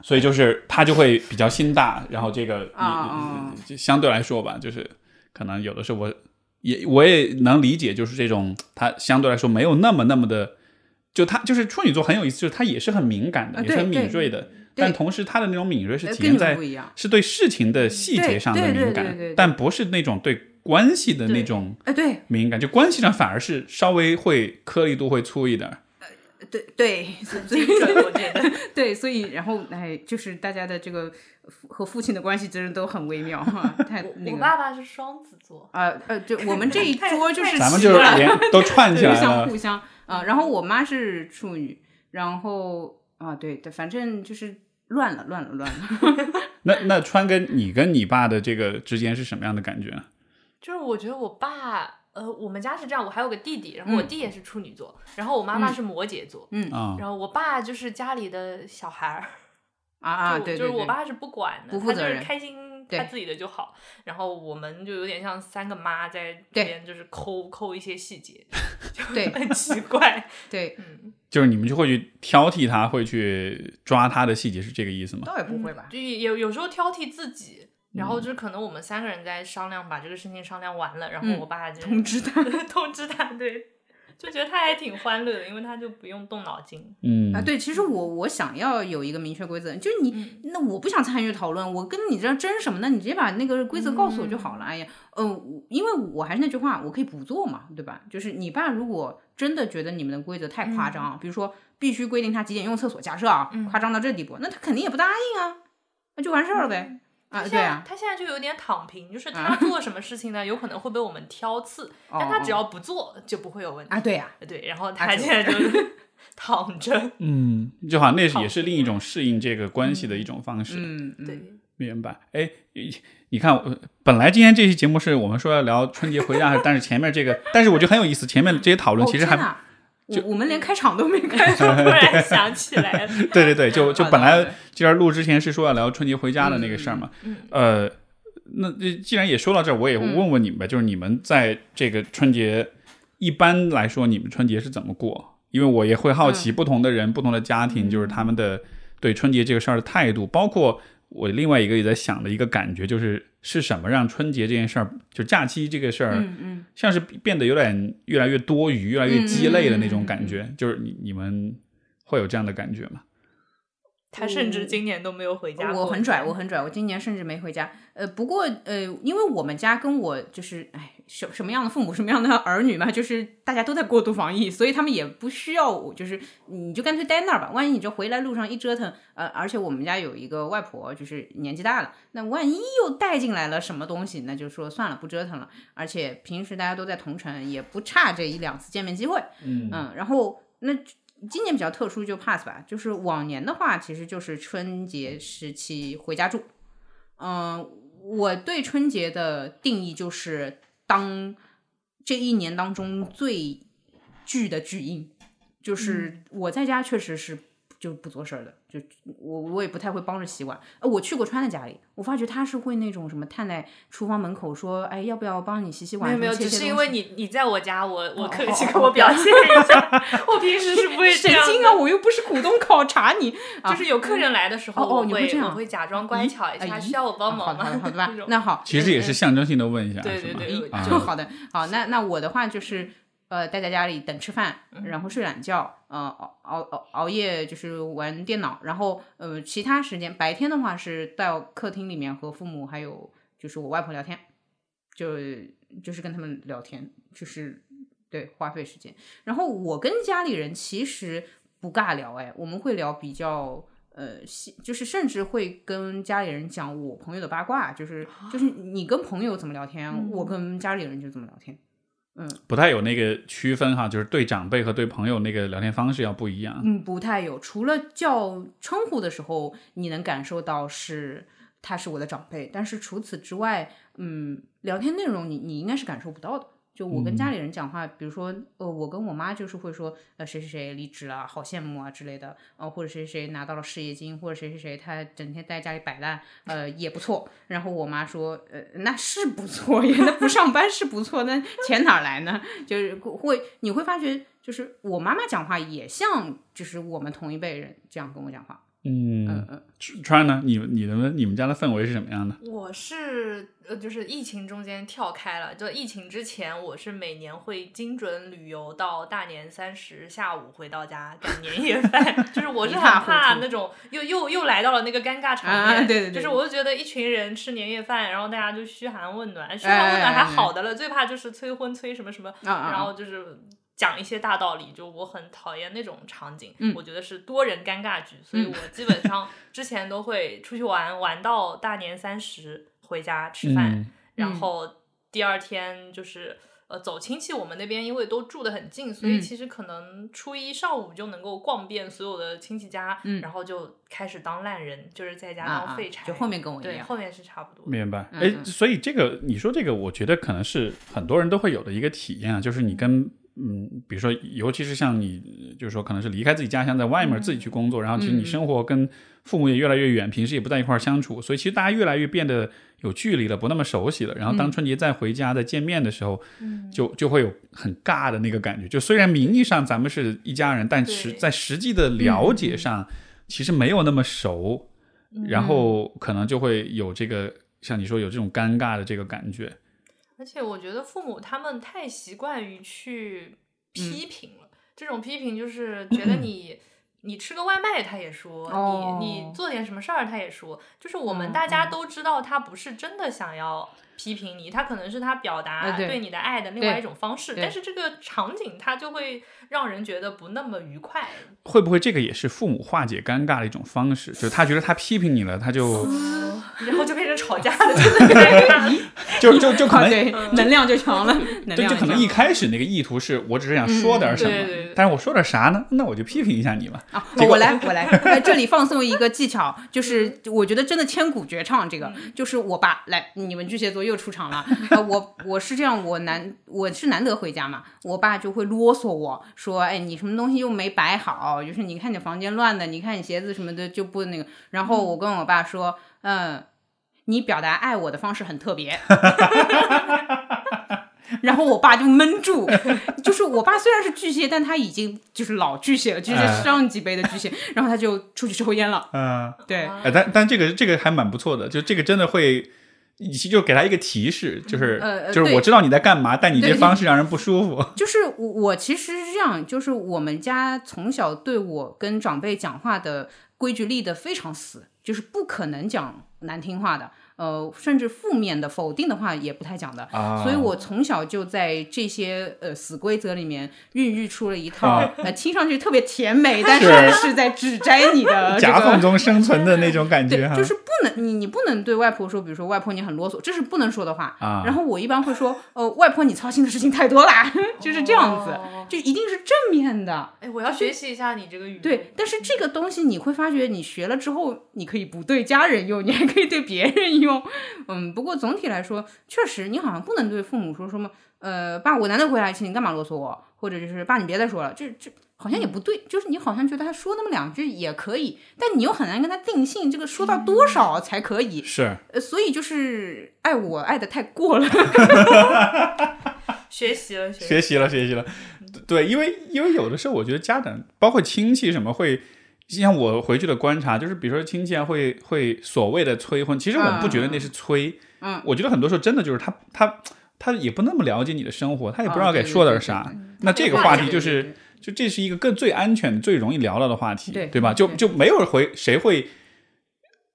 Speaker 1: 所以就是他就会比较心大，然后这个
Speaker 2: 啊啊
Speaker 1: 就相对来说吧，就是可能有的时候我也我也能理解，就是这种他相对来说没有那么那么的，就他就是处女座很有意思，就是他也是很敏感的，
Speaker 2: 啊
Speaker 1: 也是很敏锐的，但同时他的那种敏锐是体现在。是对事情的细节上的敏感但不是那种对关系的那种
Speaker 2: 哎，对
Speaker 1: 敏感，就关系上反而是稍微会颗粒度会粗一点儿。
Speaker 2: 对 对，所以
Speaker 3: 我觉得。
Speaker 2: 对，所以然后哎，就是大家的这个和父亲的关系真的都很微妙哈，太那
Speaker 3: 我爸爸是双子座，
Speaker 2: 啊呃，就我们这一 桌就是
Speaker 1: 咱们就是连都串起，来了
Speaker 2: 相互。相啊。然后我妈是处女，然后啊，对对，反正就是乱了，乱了，乱了。
Speaker 1: 那那川跟你跟你爸的这个之间是什么样的感觉呢？
Speaker 3: 就是我觉得我爸，呃，我们家是这样，我还有个弟弟，然后我
Speaker 2: 嗯
Speaker 3: 弟也是处女座，然后我妈妈是摩羯座，
Speaker 1: 嗯、
Speaker 3: 然后我爸就是家里的小孩儿，
Speaker 2: 啊 对对对，
Speaker 3: 就是我爸是不管的，他就是
Speaker 2: 不负责任
Speaker 3: 开心
Speaker 2: 对
Speaker 3: 他自己的就好，然后我们就有点像三个妈在这边就是抠抠一些细节，就很奇怪，
Speaker 2: 对，
Speaker 3: 嗯，
Speaker 1: 就是你们就会去挑剔他，会去抓他的细节，是这个意思吗？
Speaker 2: 倒也不会吧？
Speaker 3: 就有有时候挑剔自己。然后就是可能我们三个人在商量，把这个事情商量完了，然后
Speaker 2: 嗯
Speaker 3: 我爸就
Speaker 2: 通知他
Speaker 3: 通知他，对，就觉得他还挺欢乐的，因为他就不用动脑筋。
Speaker 1: 嗯
Speaker 2: 啊，对，其实我我想要有一个明确规则，就是你，那我不想参与讨论，我跟你这争什么呢？你直接把那个规则告诉我就好了。哎呀，嗯、我因为我还是那句话，我可以不做嘛，对吧？就是你爸如果真的觉得你们的规则太夸张，比如说必须规定他几点用厕所，假设啊，夸张到这地步，那他肯定也不答应啊，那就完事儿了呗。啊，
Speaker 3: 他现在、
Speaker 2: 对啊，
Speaker 3: 他现在就有点躺平，就是他做什么事情呢，有可能会被我们挑刺，但他只要不做就不会有问题。
Speaker 2: 啊，对呀、
Speaker 3: 对，然后
Speaker 2: 啊
Speaker 3: 他现在就 躺着。
Speaker 1: 嗯，就好像那是也是另一种适应这个关系的一种方式。
Speaker 2: 嗯，嗯，
Speaker 3: 对，
Speaker 1: 明白？哎，你看，呃本来今天这期节目是我们说要聊春节回家，但是前面这个，但是我觉得很有意思，前面这些讨论
Speaker 2: 哦
Speaker 1: 其实还、
Speaker 2: 我我们连开场都没开
Speaker 3: 突然想起来了，
Speaker 1: 对对对，就就本来今儿录之前是说要聊春节回家的那个事儿嘛，
Speaker 3: 嗯
Speaker 1: 呃，那这既然也说到这儿，我也问问你们吧，就是你们在这个春节一般来说，你们春节是怎么过？因为我也会好奇不同的人、不同的家庭，就是他们的对春节这个事儿的态度，包括我另外一个也在想的一个感觉，就是是什么让春节这件事儿，就假期这个事儿，
Speaker 2: 嗯嗯，
Speaker 1: 像是变得有点越来越多余、越来越鸡肋的那种感觉，就是你你们会有这样的感觉吗？
Speaker 3: 他甚至今年都没有回家过。
Speaker 2: 我很拽，我很拽，我今年甚至没回家。呃，不过呃，因为我们家跟我就是，哎，什什么样的父母，什么样的儿女嘛，就是大家都在过度防疫，所以他们也不需要我，就是你就干脆待那儿吧。万一你这回来路上一折腾，呃，而且我们家有一个外婆，就是年纪大了，那万一又带进来了什么东西，那就说算了，不折腾了。而且平时大家都在同城，也不差这一两次见面机会。
Speaker 1: 嗯
Speaker 2: 嗯，然后那今年比较特殊，就 pass 吧。就是往年的话，其实就是春节时期回家住。嗯、我对春节的定义就是当这一年当中最巨的巨婴，就是我在家确实是就不做事儿的，就我我也不太会帮着洗碗。呃，我去过川的家里，我发觉他是会那种什么探在厨房门口说，哎，要不要帮你洗洗碗？
Speaker 3: 没有没有，
Speaker 2: 切切
Speaker 3: 只是因为你你在我家，我我
Speaker 2: 哦
Speaker 3: 客气跟我表现一下，我平时是不会 这样
Speaker 2: 神经啊！我又不是股东考察你，啊
Speaker 3: 就是有客人来的时候，
Speaker 2: 哦哦
Speaker 3: 我会
Speaker 2: 你会这样
Speaker 3: 我会假装乖巧一下，
Speaker 2: 哎
Speaker 3: 需要我帮忙吗？
Speaker 2: 好的，好，好的吧。那好，
Speaker 1: 其实也是象征性的问一下，
Speaker 3: 对？对对
Speaker 1: 啊
Speaker 2: 就好的，好，那那我的话就是，呃，待在家里等吃饭，
Speaker 3: 嗯
Speaker 2: 然后睡懒觉，呃，熬熬熬熬夜就是玩电脑，然后呃，其他时间白天的话是到客厅里面和父母还有就是我外婆聊天，就就是跟他们聊天，就是对花费时间。然后我跟家里人其实不尬聊，哎，我们会聊比较。呃，细就是甚至会跟家里人讲我朋友的八卦，就是就是你跟朋友怎么聊天，我跟家里人就怎么聊天。
Speaker 1: 不太有那个区分哈，就是对长辈和对朋友那个聊天方式要不一样。
Speaker 2: 嗯，不太有，除了叫称呼的时候，你能感受到是他是我的长辈，但是除此之外，嗯，聊天内容你你应该是感受不到的。就我跟家里人讲话，比如说，呃，我跟我妈就是会说，呃，谁谁谁离职了，好羡慕啊之类的，呃，或者谁谁谁拿到了事业金，或者谁谁谁他整天在家里摆烂，呃，也不错。然后我妈说，呃，那是不错呀，那不上班是不错，那钱哪儿来呢？就是会你会发觉，就是我妈妈讲话也像就是我们同一辈人这样跟我讲话，
Speaker 1: 嗯
Speaker 2: 嗯嗯，
Speaker 1: 川呢？你你的你们家的氛围是什么样的？
Speaker 3: 我是呃，就是疫情中间跳开了。就疫情之前，我是每年会精准旅游到大年三十下午回到家赶年夜饭。就是我是很怕那种又又又来到了那个尴尬场面。
Speaker 2: 啊对对对
Speaker 3: 就是我就觉得一群人吃年夜饭，然后大家就嘘寒问暖，嘘寒问暖还好的了，最怕就是催婚催什么什么，
Speaker 2: 啊啊
Speaker 3: 然后就是。讲一些大道理，就我很讨厌那种场景，
Speaker 2: 嗯
Speaker 3: 我觉得是多人尴尬局，所以我基本上 之前都会出去玩，玩到大年三十回家吃饭，
Speaker 1: 嗯
Speaker 3: 然后第二天就是呃走亲戚，我们那边因为都住得很近，所以
Speaker 2: 嗯
Speaker 3: 其实可能初一上午就能够逛遍所有的亲戚家，
Speaker 2: 嗯
Speaker 3: 然后就开始当烂人，就是在家当废柴。
Speaker 2: 就后面跟我一
Speaker 3: 对，
Speaker 2: 样，
Speaker 3: 后面是差不多。
Speaker 1: 明白。
Speaker 2: 嗯
Speaker 1: 哎，
Speaker 2: 嗯
Speaker 1: 所以这个你说这个，我觉得可能是很多人都会有的一个体验啊，就是你跟嗯，比如说，尤其是像你，就是说可能是离开自己家乡，在外面自己去工作，然后其实你
Speaker 2: 嗯
Speaker 1: 生活跟父母也越来越远，平时也不在一块儿相处，所以其实大家越来越变得有距离了，不那么熟悉了。然后当春节再回家再见面的时候，
Speaker 3: 嗯
Speaker 1: 就就会有很尬的那个感觉。就虽然名义上咱们是一家人，但实在实际的了解上，其实没有那么熟，然后可能就会有这个像你说有这种尴尬的这个感觉。
Speaker 3: 而且我觉得父母他们太习惯于去批评了，这种批评就是觉得你。你吃个外卖，他也说；
Speaker 2: 哦
Speaker 3: 你你做点什么事儿，他也说。就是我们
Speaker 2: 嗯
Speaker 3: 大家
Speaker 2: 嗯
Speaker 3: 都知道，他不是真的想要批评你，他可能是他表达
Speaker 2: 呃对
Speaker 3: 对你的爱的另外一种方式。但是这个场景，他就会让人觉得不那么愉快。
Speaker 1: 会不会这个也是父母化解尴尬的一种方式？就是他觉得他批评你了，他就
Speaker 3: 然后就吵架的。
Speaker 1: 就就就可能
Speaker 2: 啊对，能量就强了，能
Speaker 1: 就
Speaker 2: 量
Speaker 1: 就可能一开始那个意图是我只是想说点什么，
Speaker 3: 嗯对对对
Speaker 1: 但是我说点啥呢？那我就批评一下你吧。
Speaker 2: 啊，我来，我来，在这里放送一个技巧，就是我觉得真的千古绝唱。这个
Speaker 3: 嗯
Speaker 2: 就是我爸来，你们巨蟹座又出场了。呃，我我是这样，我难我是难得回家嘛，我爸就会啰嗦我说，哎，你什么东西又没摆好，就是你看你房间乱的，你看你鞋子什么的就不那个。然后我跟我爸说，嗯。你表达爱我的方式很特别，然后我爸就闷住，就是我爸虽然是巨蟹，但他已经就是老巨蟹了，就是
Speaker 1: 哎
Speaker 2: 上几辈的巨蟹，然后他就出去抽烟了。
Speaker 1: 嗯，
Speaker 2: 对，
Speaker 1: 哎，但但这个这个还蛮不错的，就这个真的会。就给他一个提示，就是、
Speaker 2: 呃呃
Speaker 1: 就是我知道你在干嘛，但你这方式让人不舒服。
Speaker 2: 就是我我其实是这样，就是我们家从小对我跟长辈讲话的规矩立得非常死，就是不可能讲难听话的。呃，甚至负面的、否定的话也不太讲的，
Speaker 1: 啊
Speaker 2: 所以我从小就在这些呃死规则里面孕育出了一套、
Speaker 1: 啊
Speaker 2: 呃听上去特别甜美，但是
Speaker 1: 是
Speaker 2: 是在指摘你的 这
Speaker 1: 夹缝。中生存的那种感觉
Speaker 2: 对，就是不能你你不能对外婆说，比如说外婆你很啰嗦，这是不能说的话。
Speaker 1: 啊
Speaker 2: 然后我一般会说，呃，外婆你操心的事情太多啦，就是这样子，
Speaker 3: 哦
Speaker 2: 就一定是正面的。
Speaker 3: 哎，我要学习一下你这个语。
Speaker 2: 对，但是这个东西你会发觉，你学了之后，你可以不对家人用，你还可以对别人用。嗯，不过总体来说，确实你好像不能对父母说什么，呃，爸，我难得回来一次，你干嘛啰嗦我？或者就是爸，你别再说了，这这好像也不对。就是你好像觉得他说那么两句也可以，但你又很难跟他定性，这个说到多少才可以？
Speaker 1: 是
Speaker 2: 呃，所以就是爱我爱的太过了。
Speaker 3: 学习了，学习
Speaker 1: 学习了，学习了。对，因为因为有的时候，我觉得家长包括亲戚什么会，像我回去的观察，就是比如说亲戚啊，会会所谓的催婚，其实我不觉得那是催，
Speaker 2: 嗯，
Speaker 1: 我觉得很多时候真的就是他他他也不那么了解你的生活，他也不知道该说点啥。
Speaker 2: 对
Speaker 1: 那这个话题就是就这是一个更最安全、最容易聊到的话题，
Speaker 2: 对
Speaker 1: 吧？就就没有回谁会。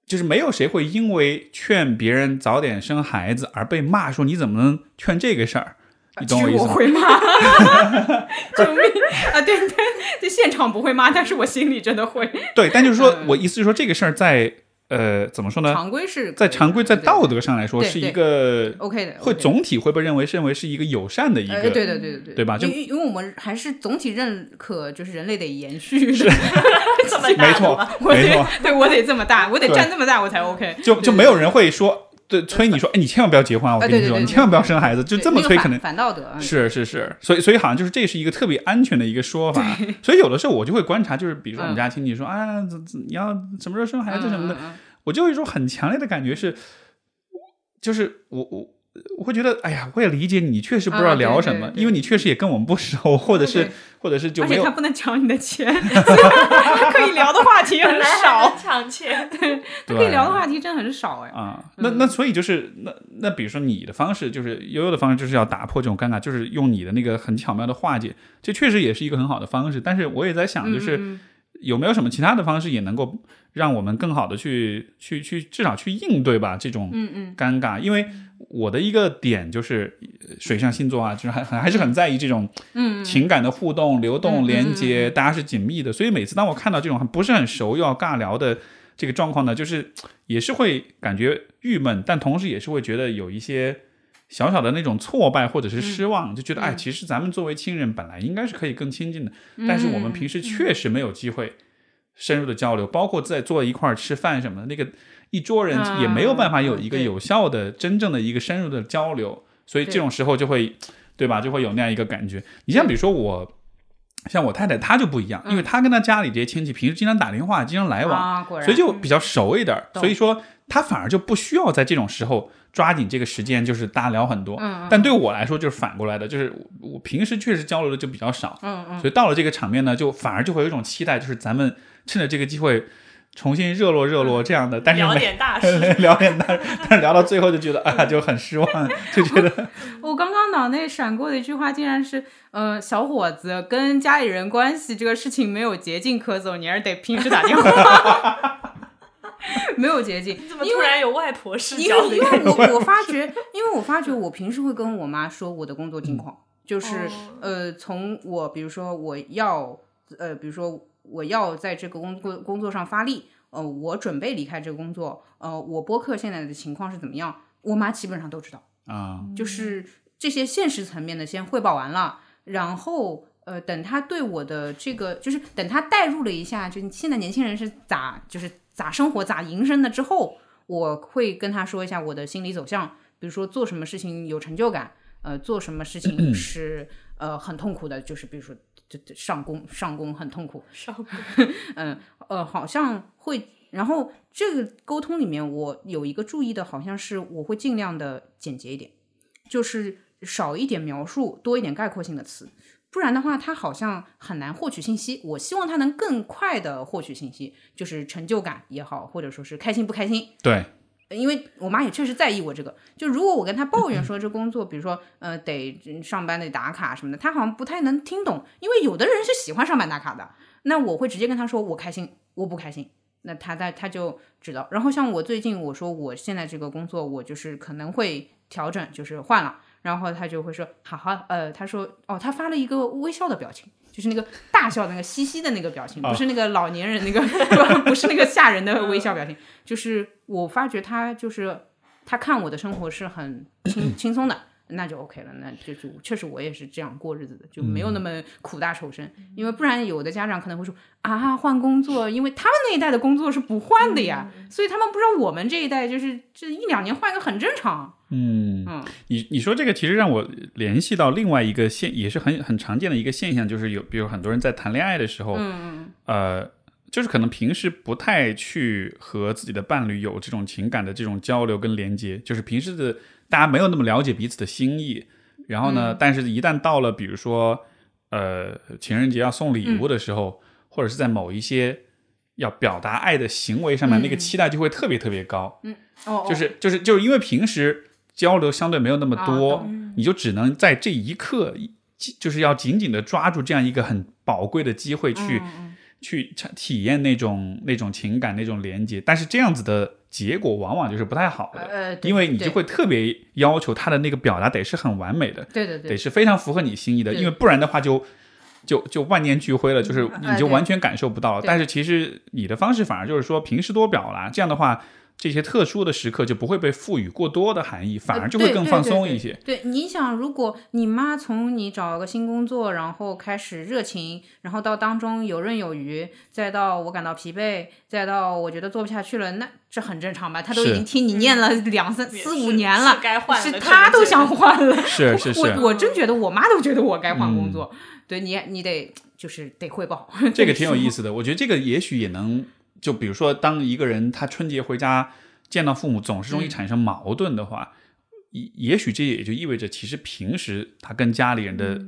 Speaker 1: 就是没有谁会因为劝别人早点生孩子而被骂说你怎么能劝这个事儿？你懂我意思吗？
Speaker 2: 我会骂，救命。啊！对对，这现场不会骂，但是我心里真的会。
Speaker 1: 对，但就是说
Speaker 2: 嗯。
Speaker 1: 我意思是说这个事儿在呃怎么说呢？
Speaker 2: 常规是
Speaker 1: 在常规在道
Speaker 2: 德
Speaker 1: 德上来说是一个
Speaker 2: OK 的，
Speaker 1: 会总体会被认为认为是一个友善的一
Speaker 2: 呃，
Speaker 1: 个
Speaker 2: 对对对对对，
Speaker 1: 对吧？就
Speaker 2: 因为我们还是总体认可，就是人类得延续，
Speaker 3: 这么大
Speaker 1: 没错
Speaker 2: 我得对我得这么大，我得
Speaker 1: 对。
Speaker 2: 站这么大我才 OK，
Speaker 1: 就就没有人会说对催你说哎你千万不要结婚啊！我跟你说你千万不要生孩子，就这么催可能
Speaker 2: 反反道德嗯
Speaker 1: 是是是，所以所以好像就是这是一个特别安全的一个说法，所以有的时候我就会观察，就是比如说我们家亲戚说、啊，怎怎你要什么时候生孩子什么的，我就有一种很强烈的感觉是，就是我我我会觉得，哎呀，我也理解你，确实不知道聊什么，
Speaker 2: 对对
Speaker 1: 因为你确实也跟我们不熟，或者是或者是就没有
Speaker 2: 而且他不能抢你的钱，他可以聊的话题很少，
Speaker 3: 抢钱，对
Speaker 2: 他可以聊的话题真的很少哎。
Speaker 1: 啊，那那所以就是那那比如说你的方式，就是悠悠的方式，就是要打破这种尴尬，就是用你的那个很巧妙的化解，这确实也是一个很好的方式。但是我也在想，就是
Speaker 2: 嗯
Speaker 1: 有没有什么其他的方式也能够让我们更好的去去去至少去应对吧这种
Speaker 2: 嗯嗯。
Speaker 1: 尴尬，因为我的一个点就是呃水象星座啊，就是还还还是很在意这种
Speaker 2: 嗯
Speaker 1: 情感的互动、流动、
Speaker 2: 嗯
Speaker 1: 连接，大家是紧密的。所以每次当我看到这种不是很熟又要尬聊的这个状况呢，就是也是会感觉郁闷，但同时也是会觉得有一些小小的那种挫败或者是失望，就觉得哎，其实咱们作为亲人本来应该是可以更亲近的，但是我们平时确实没有机会深入的交流，包括在坐一块儿吃饭什么的，那个一桌人
Speaker 2: 嗯
Speaker 1: 也没有办法有一个有效的、真正的一个深入的交流，所以这种时候就会，对吧？就会有那样一个感觉。你像比如说我。像我太太，她就不一样，因为她跟她家里这些亲戚平时经常打电话，经常来往，所以就比较熟一点所以说，她反而就不需要在这种时候抓紧这个时间，就是大家聊很多。但对我来说，就是反过来的，就是我我平时确实交流的就比较少，
Speaker 2: 嗯嗯，
Speaker 1: 所以到了这个场面呢，就反而就会有一种期待，就是咱们趁着这个机会重新热络热络这样的。但是
Speaker 3: 聊点大事。
Speaker 1: 聊点大事，但是聊到最后就觉得啊，就很失望，就觉得。
Speaker 2: 我刚刚脑内闪过的一句话，竟然是，呃，小伙子跟家里人关系这个事情没有捷径可走，你还是得平时打电话，没有捷径。
Speaker 3: 怎么突然有外婆视
Speaker 2: 因
Speaker 3: 角
Speaker 2: 因为？我我发觉，因为我发觉我平时会跟我妈说我的工作近况，就是
Speaker 3: 哦
Speaker 2: 呃，从我比如说我要呃，比如说我要在这个工作工作上发力，呃，我准备离开这个工作，呃，我播客现在的情况是怎么样，我妈基本上都知道。
Speaker 1: 啊，
Speaker 2: 就是这些现实层面的先汇报完了，然后呃，等他对我的这个，就是等他代入了一下，就现在年轻人是咋就是咋生活咋营生的之后，我会跟他说一下我的心理走向，比如说做什么事情有成就感，呃，做什么事情是呃很痛苦的，就是比如说这这上工上工很痛苦，
Speaker 3: 上工。
Speaker 2: 嗯 呃，好像会，然后这个沟通里面，我有一个注意的，好像是我会尽量的简洁一点，就是少一点描述，多一点概括性的词，不然的话，他好像很难获取信息。我希望他能更快的获取信息，就是成就感也好，或者说是开心不开心，
Speaker 1: 对，
Speaker 2: 因为我妈也确实在意我这个。就如果我跟她抱怨说这工作，比如说呃得上班得打卡什么的，她好像不太能听懂，因为有的人是喜欢上班打卡的。那我会直接跟她说我开心，我不开心。那她在她就知道。然后像我最近我说我现在这个工作我就是可能会调整，就是换了。然后他就会说好好呃，他说哦，他发了一个微笑的表情。就是那个大笑那个嘻嘻的那个表情，不是那个老年人那个，不是那个吓人的微笑表情，就是我发觉他就是他看我的生活是很轻轻松的，那就 OK 了，那就就确实我也是这样过日子的，就没有那么苦大仇深，因为不然有的家长可能会说啊换工作，因为他们那一代的工作是不换的呀，所以他们不知道我们这一代就是这一两年换一个很正常，
Speaker 1: 嗯
Speaker 2: 嗯
Speaker 1: 你你说这个其实让我联系到另外一个现，也是很很常见的一个现象，就是有比如很多人在谈恋爱的时候，
Speaker 2: 嗯
Speaker 1: 呃，就是可能平时不太去和自己的伴侣有这种情感的这种交流跟连接，就是平时的大家没有那么了解彼此的心意，然后呢，但是一旦到了比如说呃情人节要送礼物的时候，或者是在某一些要表达爱的行为上面，那个期待就会特别特别高，嗯。
Speaker 2: 哦，
Speaker 1: 就是就是就是因为平时交流相对没有那么多，
Speaker 2: 啊
Speaker 1: 你就只能在这一刻，就是要紧紧的抓住这样一个很宝贵的机会去、去体验那种那种情感那种连接，但是这样子的结果往往就是不太好的，
Speaker 2: 呃，
Speaker 1: 因为你就会特别要求他的那个表达得是很完美的，
Speaker 2: 对对对。
Speaker 1: 得是非常符合你心意的，因为不然的话就。就就万念俱灰了，就是你就完全感受不到了。
Speaker 2: 对。
Speaker 1: 但是其实你的方式反而就是说平时多表达，这样的话，这些特殊的时刻就不会被赋予过多的含义，反而就会更放松一些。
Speaker 2: 对对对对，你想，如果你妈从你找个新工作，然后开始热情，然后到当中游刃有余，再到我感到疲惫，再到我觉得做不下去了，那这很正常吧？她都已经听你念了两三四五年了
Speaker 3: 是，该换了
Speaker 2: 是
Speaker 3: 可
Speaker 2: 他都想换了。
Speaker 1: 是是是，
Speaker 2: 我我真觉得我妈都觉得我该换工
Speaker 1: 嗯
Speaker 2: 作。对你，你得就是得汇报。
Speaker 1: 这个挺有意思的。我觉得这个也许也能，就比如说，当一个人他春节回家见到父母总是容易产生矛盾的话，也也许这也就意味着，其实平时他跟家里人的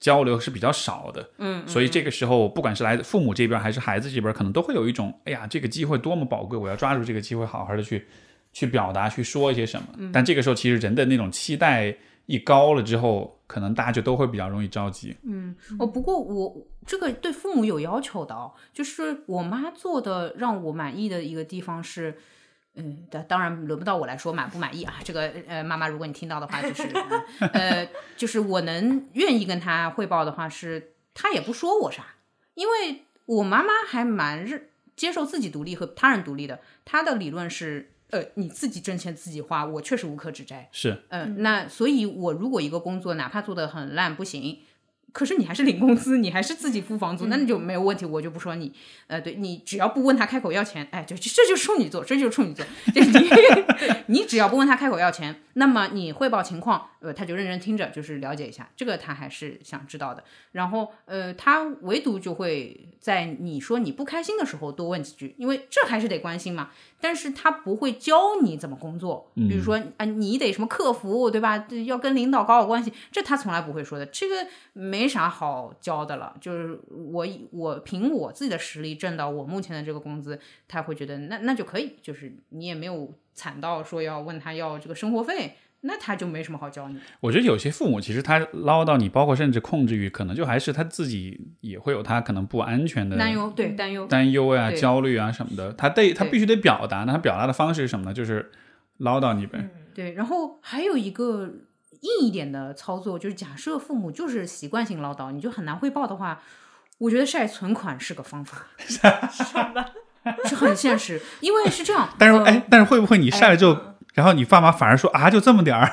Speaker 1: 交流是比较少的，
Speaker 2: 嗯，
Speaker 1: 所以这个时候，不管是来自父母这边还是孩子这边，可能都会有一种，哎呀，这个机会多么宝贵，我要抓住这个机会，好好的去去表达，去说一些什么。但这个时候，其实人的那种期待一高了之后，可能大家就都会比较容易着急。
Speaker 2: 嗯哦，不过我这个对父母有要求的哦，就是我妈做的让我满意的一个地方是，嗯，当当然轮不到我来说满不满意啊。这个呃，妈妈，如果你听到的话，就是呃 呃，就是我能愿意跟她汇报的话是，她也不说我啥，因为我妈妈还蛮认接受自己独立和他人独立的。她的理论是，呃，你自己挣钱自己花，我确实无可指摘。
Speaker 1: 是，
Speaker 2: 嗯，那所以，我如果一个工作哪怕做的很烂不行，可是你还是领工资，你还是自己付房租，那你就没有问题，我就不说你。呃，对你只要不问他开口要钱，哎，就这这就是处女座，这就是处女座。对你 你只要不问他开口要钱，那么你汇报情况，呃，他就认真听着，就是了解一下，这个他还是想知道的。然后，呃，他唯独就会在你说你不开心的时候多问几句，因为这还是得关心嘛。但是他不会教你怎么工作，比如说啊，你得什么客服，对吧？要跟领导搞好关系，这他从来不会说的。这个没啥好教的了。就是我我凭我自己的实力挣到我目前的这个工资，他会觉得那那就可以。就是你也没有惨到说要问他要这个生活费，那他就没什么好教你。
Speaker 1: 我觉得有些父母其实他唠叨你，包括甚至控制欲，可能就还是他自己也会有他可能不安全的
Speaker 2: 担忧，对担忧，
Speaker 1: 担忧呀、
Speaker 2: 对
Speaker 1: 焦虑啊什么的，他得他必须得表达。那他表达的方式是什么呢？就是唠叨你呗。
Speaker 2: 对。然后还有一个硬一点的操作，就是假设父母就是习惯性唠叨，你就很难汇报的话，我觉得晒存款是个方法 是很现实，因为是这样。呃
Speaker 1: 但是哎，但是会不会你晒了之后，然后你爸妈反而说啊，就这么点儿？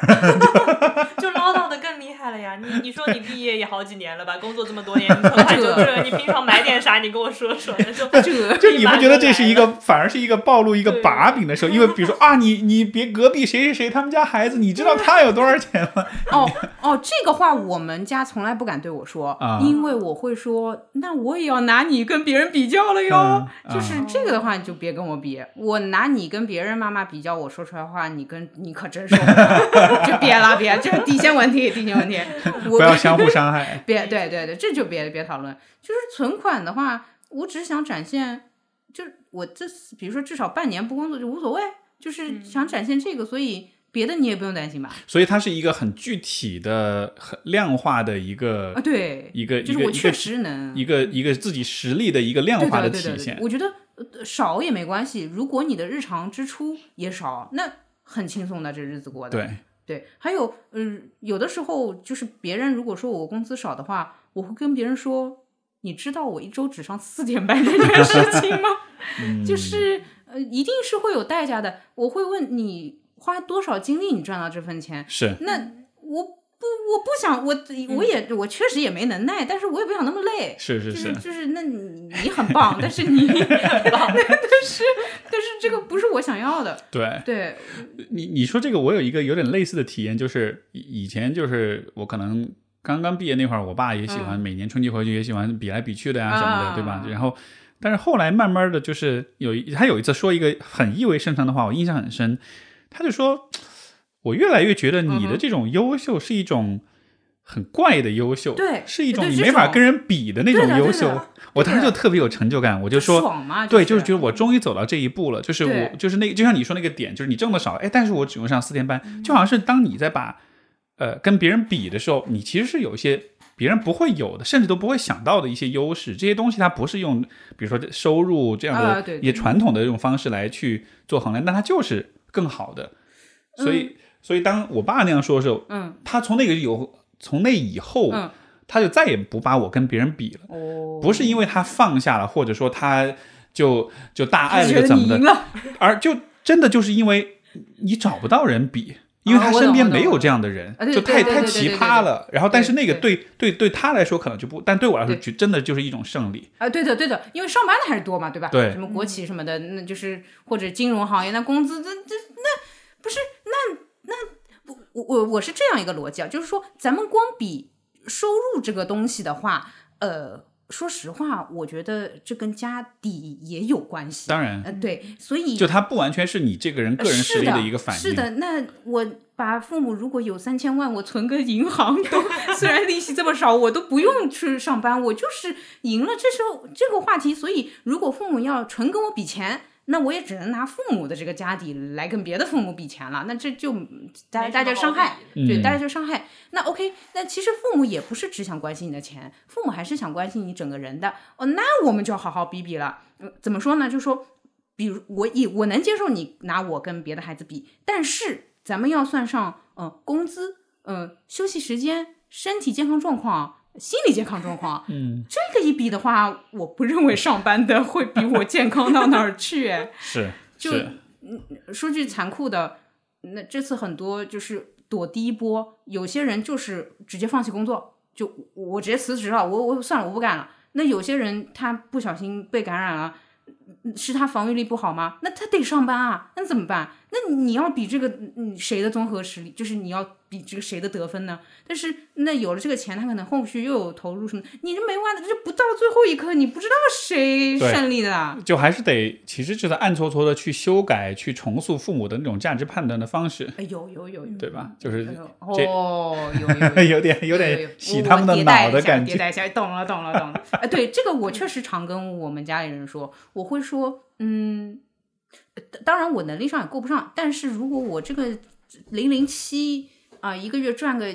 Speaker 3: 就唠叨厉害了呀！你你说你毕业也好几年了吧，工作这么多年，你存款就这，你平常买点啥？你跟我说说。就
Speaker 2: 这个
Speaker 1: 就你不觉得这是一个反而是一个暴露一个把柄的时候？因为比如说啊，你你别隔壁谁谁谁他们家孩子，你知道他有多少钱吗？
Speaker 2: 哦哦，这个话我们家从来不敢对我说，
Speaker 1: 啊
Speaker 2: 因为我会说，那我也要拿你跟别人比较了哟。
Speaker 1: 嗯
Speaker 2: 就是这个的话，你就别跟我比，我拿你跟别人妈妈比较，我说出来话，你跟你可真受不了，就别了，别，这是底线问题，底线问题。我
Speaker 1: 不要相互伤害。
Speaker 2: 别对对对，这就别别讨论。就是存款的话，我只是想展现，就是我这比如说至少半年不工作就无所谓，就是想展现这个，所以别的你也不用担心吧？
Speaker 1: 所以它是一个很具体的、很量化的一个
Speaker 2: 啊，对，
Speaker 1: 一个
Speaker 2: 就是我确
Speaker 1: 一个一个
Speaker 2: 实能
Speaker 1: 一个一个自己实力的一个量化
Speaker 2: 的对的对
Speaker 1: 体现。
Speaker 2: 我觉得呃少也没关系，如果你的日常支出也少，那很轻松的，这日子过的。
Speaker 1: 对，
Speaker 2: 对，还有，嗯、有的时候就是别人如果说我工资少的话，我会跟别人说，你知道我一周只上四天班这件事情吗？
Speaker 1: 嗯
Speaker 2: 就是呃，一定是会有代价的。我会问你花多少精力你赚到这份钱？
Speaker 1: 是
Speaker 2: 那我不，我不想，我我也我确实也没能耐，但是我也不想那么累。
Speaker 1: 是是，
Speaker 2: 就是就是，那你你很棒，但是你，但是但是这个不是我想要的。
Speaker 1: 对
Speaker 2: 对，
Speaker 1: 你你说这个，我有一个有点类似的体验，就是以以前就是我可能刚刚毕业那会儿，我爸也喜欢每年春节回去也喜欢比来比去的呀、什么的，
Speaker 2: 啊
Speaker 1: 对吧？然后，但是后来慢慢的就是有一他有一次说一个很意味深长的话，我印象很深，他就说，我越来越觉得你的这种优秀是一种。很怪的优秀，
Speaker 2: 对
Speaker 1: 是一种你没法跟人比的那种优秀。我当时就特别有成就感，我就说，
Speaker 2: 爽嘛，
Speaker 1: 对，
Speaker 2: 就
Speaker 1: 就是觉得我终于走到这一步了，就是我就是那个，就像你说那个点，就是你挣的少，哎，但是我只用上四天班，就好像是当你在把呃跟别人比的时候，你其实是有一些别人不会有的，甚至都不会想到的一些优势，这些东西它不是用比如说收入这样的也传统的这种方式来去做衡量，但它就是更好的，所以、所以当我爸那样说的时候，
Speaker 2: 嗯。
Speaker 1: 他从那个有从那以后，
Speaker 2: 嗯。
Speaker 1: 他就再也不把我跟别人比了。
Speaker 2: 哦，
Speaker 1: 不是因为他放下了，或者说他就就大爱了，怎么的，而就真的就是因为你找不到人比，因为他身边没有这样的人，
Speaker 2: 啊
Speaker 1: 就太太奇葩了。然后，但是那个
Speaker 2: 对
Speaker 1: 对对。对他来说可能就不，但对我来说就真的就是一种胜利。
Speaker 2: 啊，对的对的，因为上班的还是多嘛，对吧？
Speaker 1: 对。
Speaker 2: 什么国企什么的，那就是或者金融行业，那工资这这那不是那那我我我我是这样一个逻辑啊，就是说咱们光比收入这个东西的话，呃。说实话，我觉得这跟家底也有关系。
Speaker 1: 当然，
Speaker 2: 呃，对，所以
Speaker 1: 就他不完全是你这个人个人实力
Speaker 2: 是的
Speaker 1: 一个反应。
Speaker 2: 是的，那我把父母如果有三千万，我存个银行都，虽然利息这么少，我都不用去上班，我就是赢了。这时候这个话题，所以如果父母要纯跟我比钱。那我也只能拿父母的这个家底来跟别的父母比钱了，那这就大大家伤害，对，大家就伤害。那 OK，那其实父母也不是只想关心你的钱，父母还是想关心你整个人的。哦，那我们就要好好比比了。嗯，怎么说呢？就说，比如我也我能接受你拿我跟别的孩子比，但是咱们要算上，嗯，工资，嗯，休息时间，身体健康状况。心理健康状况，
Speaker 1: 嗯，
Speaker 2: 这个一比的话，我不认为上班的会比我健康到哪儿去。
Speaker 1: 是，
Speaker 2: 就说句残酷的，那这次很多就是躲第一波，有些人就是直接放弃工作，就我直接辞职了，我我算了，我不干了。那有些人他不小心被感染了。是他防御力不好吗？那他得上班啊，那怎么办？那你要比这个，嗯，谁的综合实力，就是你要比这个谁的得分呢？但是那有了这个钱，他可能后续又有投入什么，你这没完的，这不到最后一刻，你不知道谁胜利的，
Speaker 1: 就还是得，其实就是暗搓搓的去修改、去重塑父母的那种价值判断的方式。
Speaker 2: 哎，有有有有，
Speaker 1: 对吧？就是
Speaker 2: 哦，有
Speaker 1: 有 有点有点洗他们的脑的感觉。
Speaker 2: 迭代一下，懂了懂了懂了。哎，对，这个我确实常跟我们家里人说，我会说。嗯，当然我能力上也够不上，但是如果我这个零零七啊，一个月赚个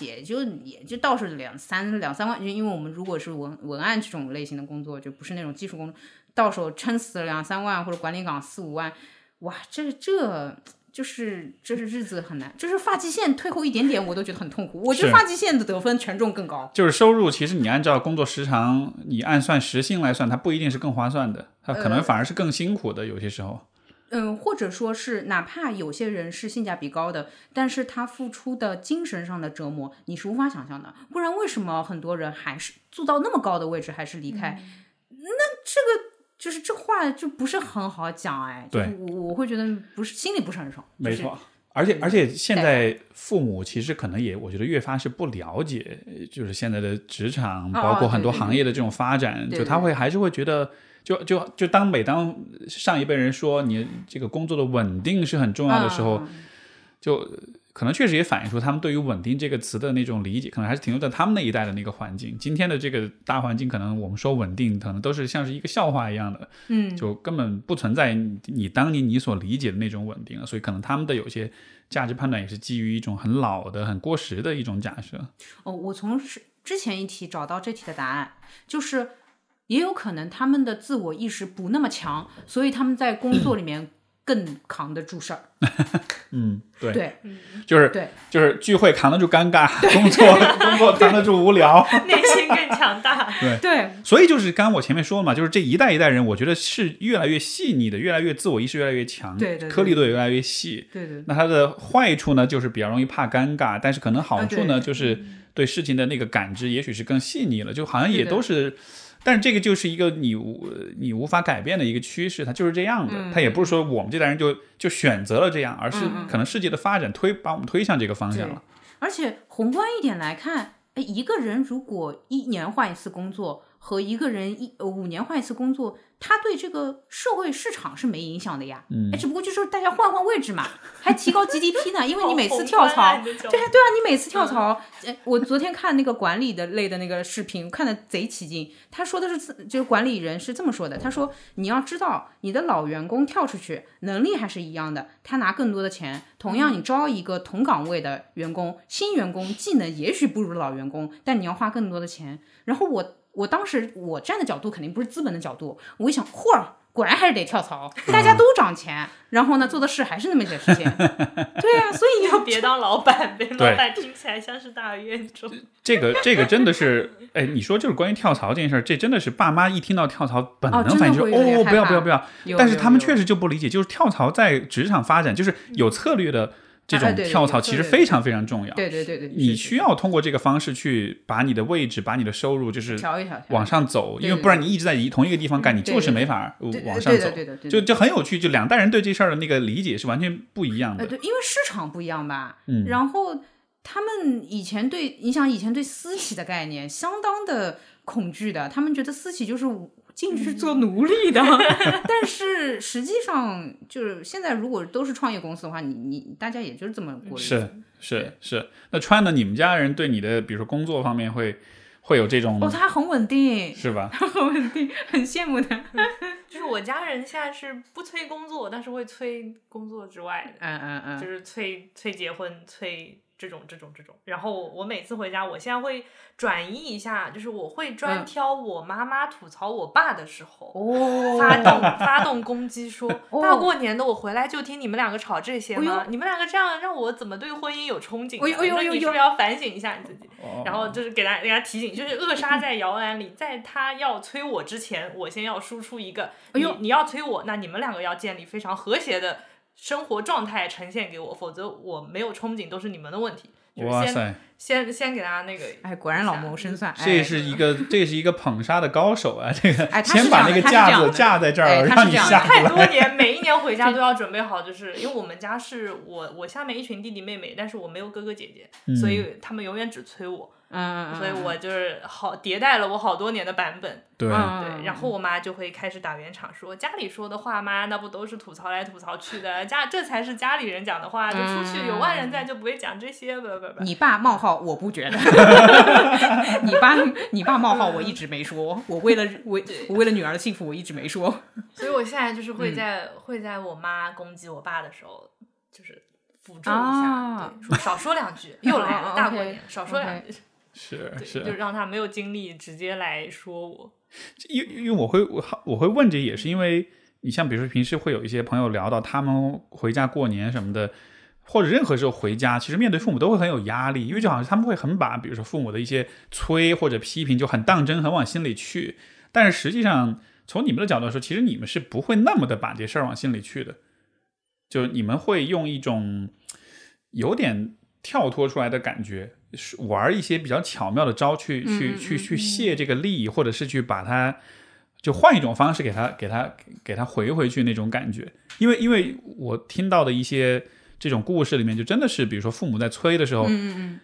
Speaker 2: 也就也就到手两三两三万，就因为我们如果是文文案这种类型的工作，就不是那种技术工作，到手撑死了两三万或者管理岗四五万，哇，这这。就是就是日子很难，就是发际线退后一点点，我都觉得很痛苦。我觉得发际线的得分权重更高。
Speaker 1: 就是收入，其实你按照工作时长，你按算时薪来算，它不一定是更划算的，它可能反而是更辛苦的。有些时候，
Speaker 2: 嗯，或者说是哪怕有些人是性价比高的，但是他付出的精神上的折磨，你是无法想象的。不然为什么很多人还是做到那么高的位置还是离开？那这个。就是这话就不是很好讲哎，
Speaker 1: 对，
Speaker 2: 我我会觉得不是心里不是很爽。
Speaker 1: 没错，而且而且现在父母其实可能也，我觉得越发是不了解，就是现在的职场，包括很多行业的这种发展，就他会还是会觉得，就就就当每当上一辈人说你这个工作的稳定是很重要的时候，就。可能确实也反映出他们对于“稳定”这个词的那种理解，可能还是停留在他们那一代的那个环境。今天的这个大环境，可能我们说稳定，可能都是像是一个笑话一样的，
Speaker 2: 嗯，
Speaker 1: 就根本不存在你当年你所理解的那种稳定了。所以，可能他们的有些价值判断也是基于一种很老的、很过时的一种假设。
Speaker 2: 哦，我从之前一题找到这题的答案，就是也有可能他们的自我意识不那么强，所以他们在工作里面。更扛得住事儿，
Speaker 1: 嗯，对，
Speaker 2: 对，
Speaker 1: 就是
Speaker 2: 对，
Speaker 1: 就是聚会扛得住尴尬，工作工作扛得住无聊，
Speaker 3: 内心更强大，
Speaker 1: 对。
Speaker 2: 对，
Speaker 1: 所以就是刚刚我前面说了嘛，就是这一代一代人，我觉得是越来越细腻的，越来越自我意识越来越强，
Speaker 2: 对对，
Speaker 1: 颗粒度也越来越细，
Speaker 2: 对对。
Speaker 1: 那它的坏处呢，就是比较容易怕尴尬，但是可能好处呢，就是对事情的那个感知，也许是更细腻了，就好像也都是。但是这个就是一个你无你无法改变的一个趋势，它就是这样的。它也不是说我们这代人就就选择了这样，而是可能世界的发展推把我们推向这个方向了。
Speaker 2: 而且宏观一点来看，哎，一个人如果一年换一次工作，和一个人一五年换一次工作。他对这个社会市场是没影响的呀，哎，只不过就是大家换换位置嘛，还提高 GDP 呢，因为你每次跳槽，对对啊，你每次跳槽，哎，我昨天看那个管理的类的那个视频，看的贼起劲。他说的是，就是管理人是这么说的，他说你要知道，你的老员工跳出去，能力还是一样的，他拿更多的钱，同样你招一个同岗位的员工，新员工技能也许不如老员工，但你要花更多的钱，然后我。我当时我站的角度肯定不是资本的角度，我一想，嚯，果然还是得跳槽，大家都涨钱，然后呢做的事还是那么些事情，对呀，所以你要
Speaker 3: 别当老板呗，老板听起来像是大冤种。
Speaker 1: 这个这个真的是，哎，你说就是关于跳槽这件事儿，这真的是爸妈一听到跳槽本能反应就是哦，不要不要不要，但是他们确实就不理解，就是跳槽在职场发展就是有策略的。这种跳槽其实非常非常重要。
Speaker 2: 对对对对，
Speaker 1: 你需要通过这个方式去把你的位置、把你的收入就是
Speaker 2: 调一调，
Speaker 1: 往上走，因为不然你一直在一同一个地方干，你就是没法往上走。
Speaker 2: 对的，
Speaker 1: 就就很有趣，就两代人对这事儿的那个理解是完全不一样的。
Speaker 2: 对，因为市场不一样吧。
Speaker 1: 嗯。
Speaker 2: 然后他们以前对，你想以前对私企的概念相当的。恐惧的，他们觉得私企就是进去做奴隶的。但是实际上，就是现在如果都是创业公司的话，你你大家也就是这么过日子。
Speaker 1: 是是是。那川呢？你们家人对你的，比如说工作方面会会有这种
Speaker 2: 哦，他很稳定，
Speaker 1: 是吧？
Speaker 2: 他很稳定，很羡慕他。
Speaker 3: 就是我家人现在是不催工作，但是会催工作之外的，
Speaker 2: 嗯嗯嗯，
Speaker 3: 就是催催结婚，催这种这种这种。然后我每次回家，我现在会转移一下，就是我会专
Speaker 2: 嗯
Speaker 3: 挑我妈妈吐槽我爸的时候。
Speaker 2: 哦，
Speaker 3: 发动发动攻击 说，
Speaker 2: 哦
Speaker 3: 大过年的我回来就听你们两个吵这些
Speaker 2: 哎
Speaker 3: 吗？
Speaker 2: 呦
Speaker 3: 你们两个这样让我怎么对婚姻有憧憬呢？
Speaker 2: 哎呦哎呦
Speaker 3: 我说你是不是要反省一下你自己？
Speaker 1: 哦
Speaker 3: 然后就是给大给大家提醒，就是扼杀在摇篮里，在他要催我之前，我先要输出一个，
Speaker 2: 哎呦
Speaker 3: 你你要催我，那你们两个要建立非常和谐的生活状态呈现给我，否则我没有憧憬都是你们的问题。就是先
Speaker 1: 哇塞，
Speaker 3: 先先给大家那个，
Speaker 2: 哎，果然老谋深算。
Speaker 1: 这
Speaker 2: 哎
Speaker 1: 是一个这是一个捧杀的高手啊！这个
Speaker 2: 哎 他是
Speaker 1: 先把那个架子
Speaker 2: 这样他是这样的
Speaker 1: 架在这儿，
Speaker 2: 哎他是
Speaker 1: 让你
Speaker 2: 这样的
Speaker 1: 下不
Speaker 3: 太多。年，每一年回家都要准备好，就是因为我们家是我我下面一群弟弟妹妹，但是我没有哥哥姐姐，所以他们永远只催我，
Speaker 2: 嗯，
Speaker 3: 所以我就是好迭代了我好多年的版本。
Speaker 1: 对，
Speaker 2: 嗯
Speaker 3: 对，然后我妈就会开始打圆场，说家里说的话嘛，那不都是吐槽来吐槽去的，家这才是家里人讲的话，就出去有外人在就不会讲这些，不不不。
Speaker 2: 你爸冒号我不觉得，你爸你爸冒号我一直没说，我为了为我为了女儿的幸福我一直没说。
Speaker 3: 所以我现在就是会
Speaker 2: 嗯。
Speaker 3: 在、会在我妈攻击我爸的时候，就是辅助一下，
Speaker 2: 啊。
Speaker 3: 对，说少说两句，又来了，
Speaker 2: 哦
Speaker 3: 大过年少说两句，
Speaker 1: 是
Speaker 3: 是，就让他没有精力直接来说我。
Speaker 1: 因因为我会我我会问这也是因为你像比如说平时会有一些朋友聊到他们回家过年什么的，或者任何时候回家，其实面对父母都会很有压力，因为就好像他们会很把比如说父母的一些催或者批评就很当真，很往心里去。但是实际上从你们的角度来说，其实你们是不会那么的把这事儿往心里去的，就你们会用一种有点跳脱出来的感觉，是玩一些比较巧妙的招去去
Speaker 2: 嗯
Speaker 1: 去去泄这个力，或者是去把它就换一种方式给他给他给他回回去那种感觉。因为因为我听到的一些这种故事里面，就真的是比如说父母在催的时候，
Speaker 2: 嗯嗯。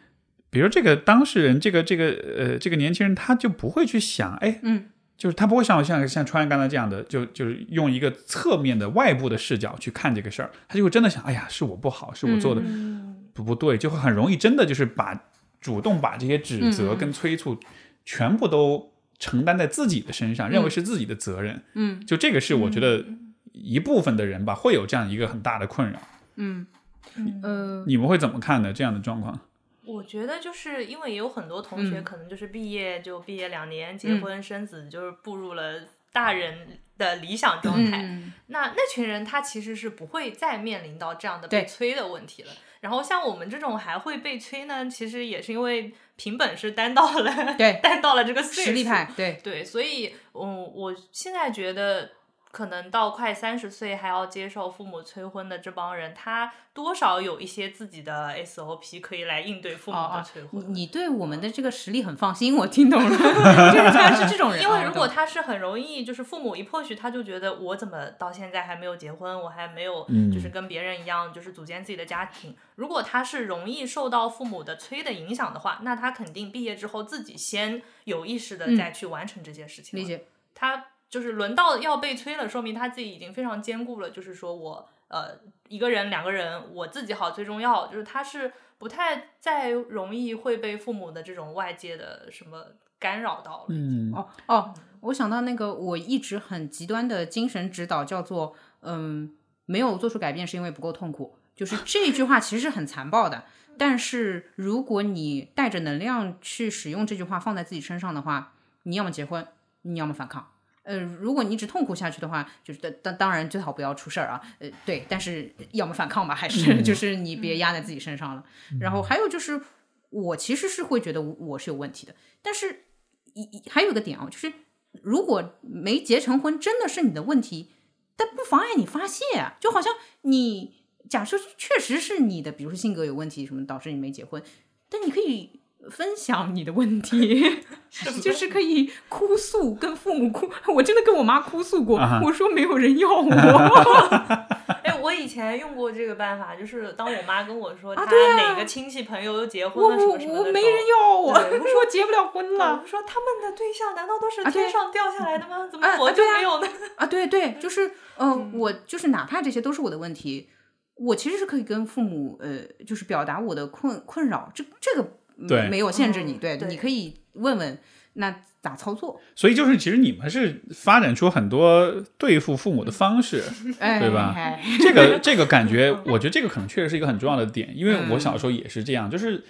Speaker 1: 比如这个当事人，这个这个呃这个年轻人，他就不会去想，哎，
Speaker 2: 嗯，
Speaker 1: 就是他不会像像像川刚才这样的，就就是用一个侧面的外部的视角去看这个事儿，他就会真的想，哎呀，是我不好，是我做的
Speaker 3: 嗯，
Speaker 1: 不不对，就会很容易真的就是把主动把这些指责跟催促全部都承担在自己的身上，认为是自己的责任。
Speaker 2: 嗯
Speaker 1: 就这个是我觉得一部分的人吧，会有这样一个很大的困扰。
Speaker 2: 嗯呃
Speaker 1: 你们会怎么看呢？这样的状况？
Speaker 3: 我觉得就是因为也有很多同学
Speaker 2: 嗯
Speaker 3: 可能就是毕业就毕业两年，结婚生子，就是步入了大人的理想状态。
Speaker 2: 嗯
Speaker 3: 那那群人他其实是不会再面临到这样的被催的问题了。然后像我们这种还会被催呢，其实也是因为凭本事担到了，
Speaker 2: 对
Speaker 3: 担到了这个岁数。
Speaker 2: 实力派对
Speaker 3: 对，所以，嗯，我现在觉得，可能到快三十岁还要接受父母催婚的这帮人，他多少有一些自己的 SOP 可以来应对父母的催，婚。
Speaker 2: 你你对我们的这个实力很放心，我听懂了，就是他是这种人，
Speaker 3: 因为如果
Speaker 2: 哦
Speaker 3: 他是很容易，就是父母一迫许，他就觉得我怎么到现在还没有结婚，我还没有
Speaker 1: 嗯
Speaker 3: 就是跟别人一样，就是组建自己的家庭。如果他是容易受到父母的催的影响的话，那他肯定毕业之后自己先有意识的
Speaker 2: 嗯
Speaker 3: 再去完成这件事情了。
Speaker 2: 理解，
Speaker 3: 他就是轮到要被催了，说明他自己已经非常坚固了。就是说我呃一个人两个人，我自己好最重要。就是他是不太再容易会被父母的这种外界的什么干扰到了。
Speaker 1: 嗯
Speaker 2: 哦哦，我想到那个我一直很极端的精神指导，叫做嗯，没有做出改变是因为不够痛苦。就是这句话其实是很残暴的，但是如果你带着能量去使用这句话放在自己身上的话，你要么结婚，你要么反抗。呃，如果你一直痛苦下去的话，就是当当当然最好不要出事儿啊。呃，对，但是要么反抗吧，还是 就是你别压在自己身上了。然后还有就是，我其实是会觉得我是有问题的，但是一一还有一个点啊，就是如果没结成婚真的是你的问题，但不妨碍你发泄啊，就好像你假设确实是你的，比如说性格有问题什么导致你没结婚，但你可以分享你的问题，就是可以哭诉，跟父母哭。我真的跟我妈哭诉过，我说没有人要我。
Speaker 3: 哎，我我以前用过这个办法，就是当我妈跟我说她
Speaker 2: 啊对啊
Speaker 3: 哪个亲戚朋友都结婚
Speaker 2: 我
Speaker 3: 了什
Speaker 2: 我
Speaker 3: 么什么的
Speaker 2: 没人要我，
Speaker 3: 对
Speaker 2: 我结不了婚了
Speaker 3: 我说他们的对象难道都是天上掉下来的吗？怎么我就没有呢？
Speaker 2: 啊！对对，就是呃，
Speaker 3: 嗯
Speaker 2: 我就是哪怕这些都是我的问题，我其实是可以跟父母呃，就是表达我的困困扰，这这个嗯
Speaker 1: 对。
Speaker 2: 没有限制你，
Speaker 3: 嗯
Speaker 2: 对，你可以问问那咋操作，
Speaker 1: 所以就是其实你们是发展出很多对付父母的方式，
Speaker 2: 哎，
Speaker 1: 对吧
Speaker 2: 哎
Speaker 1: 这个这个感觉，我觉得这个可能确实是一个很重要的点，因为我小时候也是这样，就是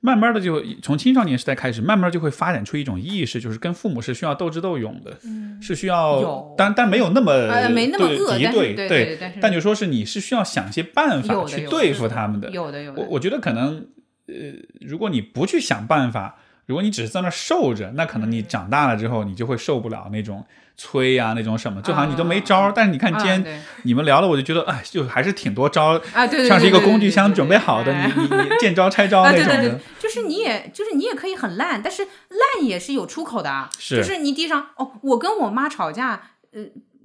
Speaker 1: 慢慢的就从青少年时代开始，慢慢就会发展出一种意识，就是跟父母是需要斗智斗勇的，是需要，但但没有那么
Speaker 2: 呃没那么
Speaker 1: 对
Speaker 2: 恶，
Speaker 1: 敌对
Speaker 2: 对对，但是
Speaker 1: 但就说是你是需要想些办法去对付他们的。
Speaker 2: 有的有的，
Speaker 1: 我我觉得可能呃，如果你不去想办法。如果你只是在那受着，那可能你长大了之后，你就会受不了那种催啊，那种什么，就好像你都没招儿。但是你看今天你们聊了，我就觉得，哎，就还是挺多招儿，
Speaker 2: 啊，对对，
Speaker 1: 像是一个工具箱准备好的，
Speaker 2: 哎
Speaker 1: 你你你见招拆招
Speaker 2: 啊，
Speaker 1: 那种的
Speaker 2: 就是你也就是你也可以很烂，但是烂也是有出口的啊。
Speaker 1: 是
Speaker 2: 就是你地上哦，我跟我妈吵架，呃，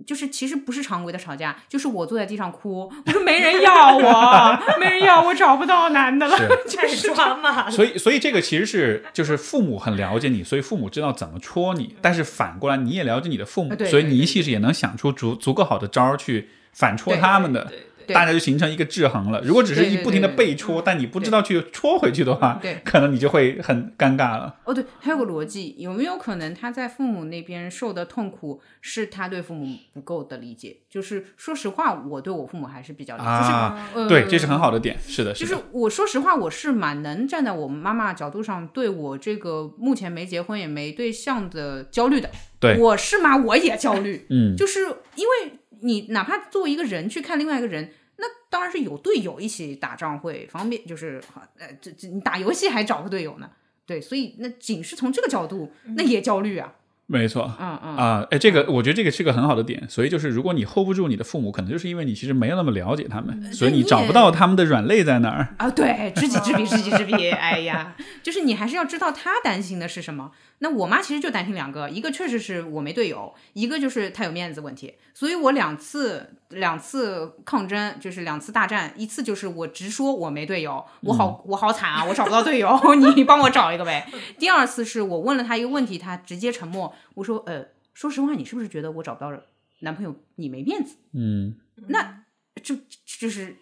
Speaker 2: 就是其实不是常规的吵架，就是我坐在地上哭，我说没人要我，没人要我，找不到男的了。
Speaker 1: 是，
Speaker 3: 太抓马了。
Speaker 1: 所以所以这个其实是就是父母很了解你，所以父母知道怎么戳你，但是反过来你也了解你的父母所以你
Speaker 2: 对对
Speaker 1: 其实也能想出足足够好的招儿去反戳他们的。
Speaker 3: 对对
Speaker 2: 对
Speaker 1: 大家就形成一个制衡了。如果只是一不停的被戳，但你不知道去戳回去的话，
Speaker 2: 对
Speaker 1: 可能你就会很尴尬了。
Speaker 2: 哦，对，还有个逻辑，有没有可能他在父母那边受的痛苦是他对父母不够的理解？就是说实话，我对我父母还是比较理解，
Speaker 1: 啊，
Speaker 2: 就是、呃、
Speaker 1: 对，这是很好的点。是的，
Speaker 2: 就是，我说实话，我是蛮能站在我妈妈角度上，对我这个目前没结婚也没对象的焦虑的。
Speaker 1: 对
Speaker 2: 我是妈，我也焦虑，
Speaker 1: 嗯，
Speaker 2: 就是因为你哪怕作为一个人去看另外一个人，那当然是有队友一起打仗会方便，就是呃，这这你打游戏还找个队友呢。对，所以那仅是从这个角度，那也焦虑啊。
Speaker 1: 没错。
Speaker 2: 嗯嗯，
Speaker 1: 啊，哎，这个我觉得这个是个很好的点，所以就是如果你 hold 不住你的父母，可能就是因为你其实没有那么了解他们，所以
Speaker 2: 你
Speaker 1: 找不到他们的软肋在哪儿。
Speaker 2: 啊，对，知己知彼，知己知彼。哎呀，就是你还是要知道他担心的是什么。那我妈其实就担心两个，一个确实是我没队友，一个就是她有面子问题。所以我两次两次抗争，就是两次大战，一次就是我直说我没队友，我好、我好惨啊，我找不到队友，你帮我找一个呗。第二次是我问了她一个问题，她直接沉默。我说，呃，说实话，你是不是觉得我找不到男朋友你没面子？
Speaker 1: 嗯，
Speaker 2: 那就就是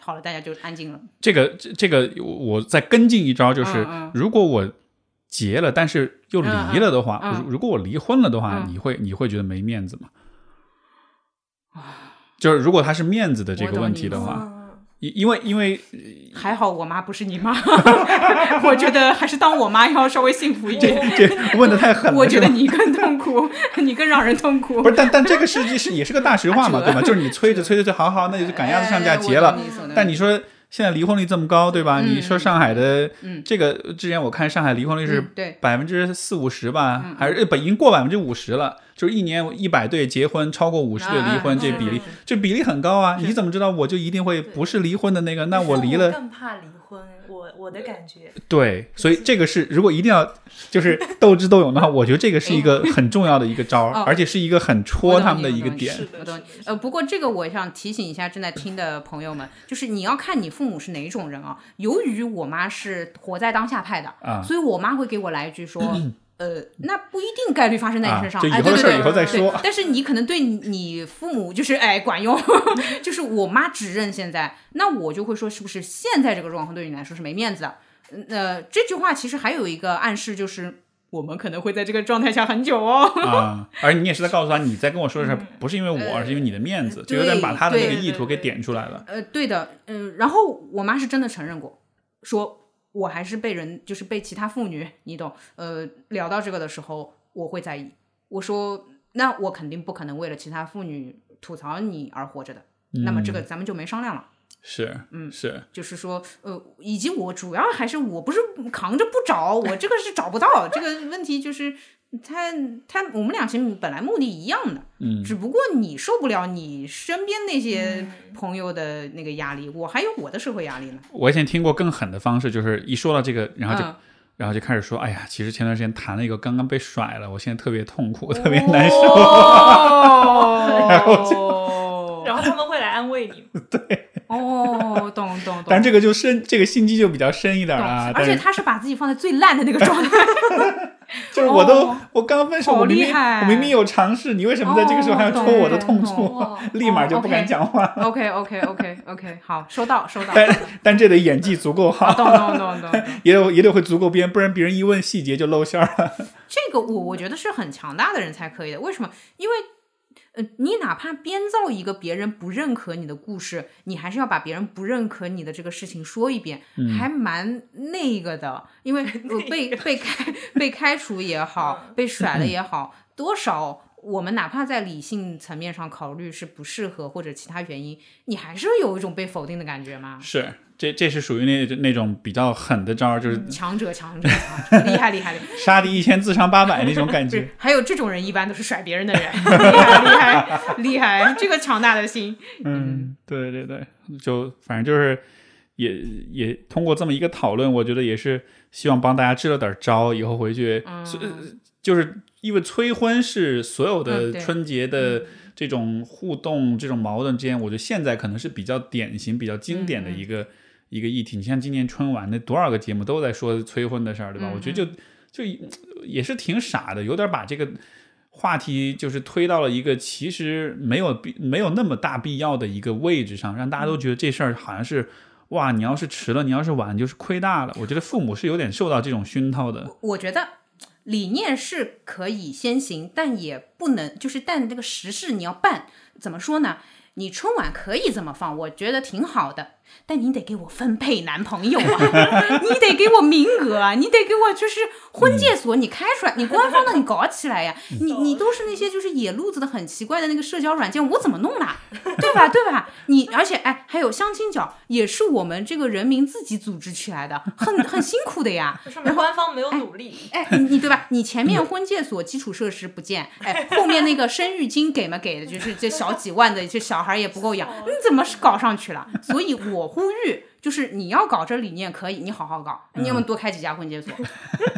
Speaker 2: 好了，大家就安静了。
Speaker 1: 这个这这个我我再跟进一招，就是
Speaker 2: 嗯嗯
Speaker 1: 如果我结了，但是又离了的话，
Speaker 2: 嗯嗯嗯
Speaker 1: 如如果我离婚了的话，
Speaker 2: 嗯
Speaker 1: 你会你会觉得没面子吗？就是如果他是面子的这个问题的话，
Speaker 3: 嗯
Speaker 1: 因因为因为
Speaker 2: 还好我妈不是你妈，我觉得还是当我妈要稍微幸福一点。
Speaker 1: 这问的太狠了，
Speaker 2: 我觉得你更痛苦，你更让人痛苦。
Speaker 1: 不是，但但这个实际是也是个大实话嘛，对吧？就是你催着催着就好好，那就赶鸭子上架结了。但你说现在离婚率这么高，对吧？
Speaker 2: 嗯
Speaker 1: 你说上海的
Speaker 2: 嗯
Speaker 1: 这个之前我看上海离婚率是百分之四五十吧，
Speaker 2: 嗯
Speaker 1: 还是不已经过百分之五十了，就是一年一百对结婚，超过五十对离婚，
Speaker 2: 啊
Speaker 1: 这比例
Speaker 3: 嗯
Speaker 1: 这比例很高啊！你怎么知道我就一定会不是离婚的那个？那我离了，
Speaker 3: 更怕离婚，我我的感觉。
Speaker 1: 对，所以这个是如果一定要就是斗智斗勇的话，我觉得这个是一个很重要的一个招儿，
Speaker 2: 哦
Speaker 1: 而且是一个很戳他们的一个点。
Speaker 2: 呃，不过这个我想提醒一下正在听的朋友们，就是你要看你父母是哪种人啊。由于我妈是活在当下派的，
Speaker 1: 啊
Speaker 2: 所以我妈会给我来一句说。呃，那不一定概率发生在你身上，
Speaker 1: 啊就以
Speaker 2: 哎，对对对，
Speaker 1: 后的事以后再
Speaker 2: 对
Speaker 1: 说
Speaker 2: 但是你可能对你你父母就是哎管用，就是我妈只认现在，那我就会说是不是现在这个状况对你来说是没面子的？嗯呃，这句话其实还有一个暗示，就是我们可能会在这个状态下很久哦。
Speaker 1: 啊，而你也是在告诉他，你在跟我说的事儿不是因为我，而是因为你的面子，就有点把他的那个意图给点出来了。
Speaker 2: 呃，对的，嗯、然后我妈是真的承认过，说我还是被人就是被其他妇女，你懂，呃，聊到这个的时候我会在意。我说那我肯定不可能为了其他妇女吐槽你而活着的，那么这个咱们就没商量了。
Speaker 1: 是，嗯，是，
Speaker 2: 就是说，呃，以及我主要还是我不是扛着不找，我这个是找不到，这个问题就是他他我们俩其实本来目的一样的，
Speaker 1: 嗯，
Speaker 2: 只不过你受不了你身边那些朋友的那个压力，我还有我的社会压力呢。
Speaker 1: 我以前听过更狠的方式，就是一说到这个，然后就、
Speaker 2: 嗯
Speaker 1: 然后就开始说，哎呀，其实前段时间谈了一个，刚刚被甩了，我现在特别痛苦，特别难受。
Speaker 2: 哦，
Speaker 3: 然后他们会来安慰慰你。
Speaker 2: 哦，懂懂懂。
Speaker 1: 但这个就深，这个心机就比较深一点
Speaker 2: 懂
Speaker 1: 啊。
Speaker 2: 而且他是把自己放在最烂的那个状态。
Speaker 1: 就是我都、
Speaker 2: 哦
Speaker 1: 我刚分手，
Speaker 2: 好
Speaker 1: 我明明
Speaker 2: 厉害
Speaker 1: 我明明有尝试，你为什么在这个时候还要戳我的痛处？
Speaker 3: 哦
Speaker 1: 立马就不敢讲话。
Speaker 2: OK OK OK OK，好，收到收到。
Speaker 1: 但但这得演技足够好，
Speaker 2: 懂懂懂懂懂。
Speaker 1: 也得也得会足够编，不然别人一问细节就露馅儿了。
Speaker 2: 这个我我觉得是很强大的人才可以的。为什么？因为呃，你哪怕编造一个别人不认可你的故事，你还是要把别人不认可你的这个事情说一遍，还蛮那个的。因为 呃被被开被开除也 好，被甩了也好，多少。我们哪怕在理性层面上考虑是不适合或者其他原因，你还是有一种被否定的感觉吗？
Speaker 1: 是，这这是属于那那种比较狠的招，就是
Speaker 2: 强者，强者，厉害，厉害，厉害！
Speaker 1: 杀敌一千自伤八百那种感觉。
Speaker 2: 还有这种人，一般都是甩别人的人，厉害，厉害，厉害！这个强大的心，
Speaker 1: 嗯，对对对，就反正就是也也通过这么一个讨论，我觉得也是希望帮大家支了点招，以后回去、是就是因为催婚是所有的春节的这种互动、这种矛盾之间，我觉得现在可能是比较典型、比较经典的一个、一个议题。你像今年春晚那多少个节目都在说催婚的事儿，对吧？我觉得就就也是挺傻的，有点把这个。话题就是推到了一个其实没有必没有那么大必要的一个位置上，让大家都觉得这事儿好像是哇，你要是迟了，你要是晚，就是亏大了。我觉得父母是有点受到这种熏陶的。
Speaker 2: 我觉得理念是可以先行，但也不能就是，但这个实事你要办，怎么说呢？你春晚可以这么放，我觉得挺好的，但你得给我分配男朋友啊，你得给我名额啊，你得给我就是婚介所你开出来，你官方的你搞起来呀，你你都是那些就是野路子的很奇怪的那个社交软件，我怎么弄啦？对吧？对吧？你而且哎，还有相亲角也是我们这个人民自己组织起来的，很很辛苦的呀。
Speaker 3: 说明官方没有努力。
Speaker 2: 哎，你你对吧？你前面婚介所基础设施不建，哎，后面那个生育金给吗？给的就是这小几万的，这小孩也不够养，你怎么是搞上去了？所以我呼吁，就是你要搞这理念可以，你好好搞，你要么多开几家婚介所。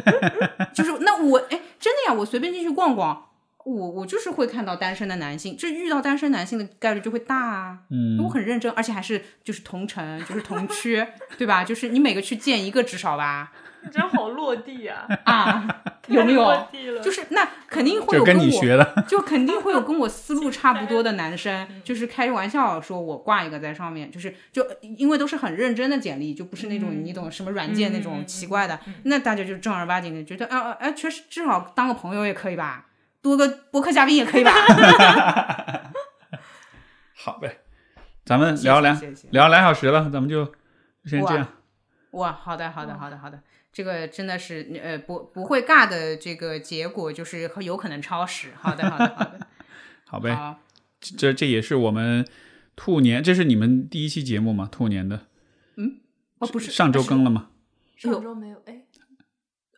Speaker 2: 就是那我哎，真的呀，我随便进去逛逛。我我就是会看到单身的男性，这遇到单身男性的概率就会大啊。
Speaker 1: 嗯，
Speaker 2: 我很认真，而且还是就是同城，就是同区，对吧？就是你每个区见一个至少吧。
Speaker 3: 真好落地啊！
Speaker 2: 啊，有没有？就是那肯定会有跟
Speaker 1: 你学的。
Speaker 2: 就肯定会有跟我思路差不多的男生，就是开玩笑说我挂一个在上面，就是就因为都是很认真的简历，就不是那种你懂什么软件那种奇怪的，那大家就正儿八经的觉得，啊啊哎，确实至少当个朋友也可以吧，多个播客嘉宾也可以吧。
Speaker 1: 好呗，咱们聊两聊两小时了，咱们就先这样。
Speaker 2: 哇，好的好的好的好的，这个真的是呃不不会尬的这个结果就是有可能超时。好的好的好的，
Speaker 1: 好 呗，
Speaker 2: 好。
Speaker 1: 这这也是我们兔年，这是你们第一期节目吗？兔年的嗯
Speaker 2: 哦，不是
Speaker 1: 上周更了吗？
Speaker 3: 上周没有哎。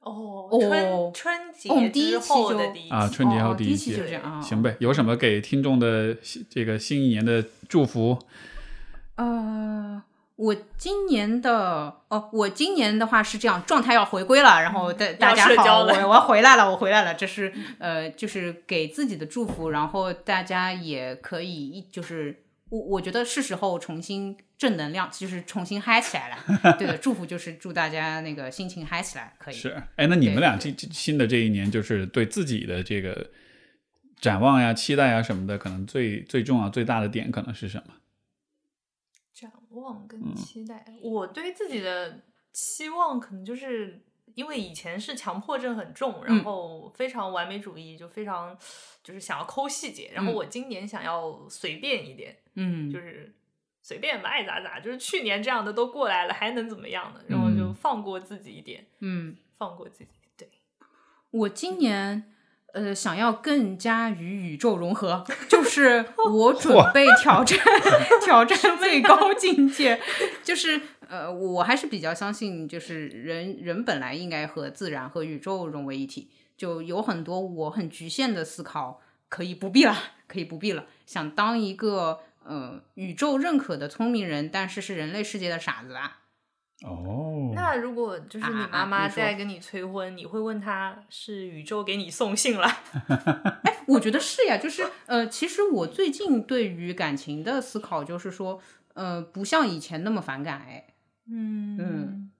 Speaker 3: 哦，
Speaker 2: 哦
Speaker 3: 春春
Speaker 2: 哦我们第一
Speaker 3: 节
Speaker 2: 期
Speaker 3: 之后的
Speaker 2: 就
Speaker 3: 第一期
Speaker 1: 啊，春节后
Speaker 2: 哦第一
Speaker 1: 期
Speaker 2: 期就这样啊
Speaker 1: 行呗。有什么给听众的这个新一年的祝福？
Speaker 2: 呃，我今年的哦，我今年的话是这样，状态要回归了，然后大大家好，我 我回来了，我回来了，这是呃，就是给自己的祝福，然后大家也可以一就是我我觉得是时候重新正能量，就是重新嗨起来了。对的，祝福就是祝大家那个心情嗨起来，可以。
Speaker 1: 是，哎，那你们俩这这新的这一年，就是对自己的这个展望呀、期待呀什么的，可能最最重要、最大的点可能是什么？
Speaker 3: 展望
Speaker 1: 嗯
Speaker 3: 跟期待，我对自己的期望可能就是因为以前是强迫症很重，然
Speaker 2: 嗯
Speaker 3: 后非常完美主义，就非常就是想要抠细节。然后
Speaker 2: 嗯
Speaker 3: 我今年想要随便一点，
Speaker 2: 嗯，
Speaker 3: 就是随便吧，爱咋咋。就是去年这样的都过来了，还能怎么样呢？然后就
Speaker 1: 嗯
Speaker 3: 放过自己一点，
Speaker 2: 嗯。
Speaker 3: 放过自己。对，
Speaker 2: 我今年呃想要更加与宇宙融合，就是我准备挑战 挑战最高境界，就是呃我还是比较相信，就是人人本来应该和自然和宇宙融为一体，就有很多我很局限的思考可以不必了，可以不必了，想当一个呃宇宙认可的聪明人，但是是人类世界的傻子吧。
Speaker 1: 哦，
Speaker 3: 那如果就是你妈妈在跟你催婚，你会问她是宇宙给你送信了？
Speaker 2: 哎我觉得是呀，就是呃，其实我最近对于感情的思考就是说，呃，不像以前那么反感哎。
Speaker 3: 嗯
Speaker 2: 嗯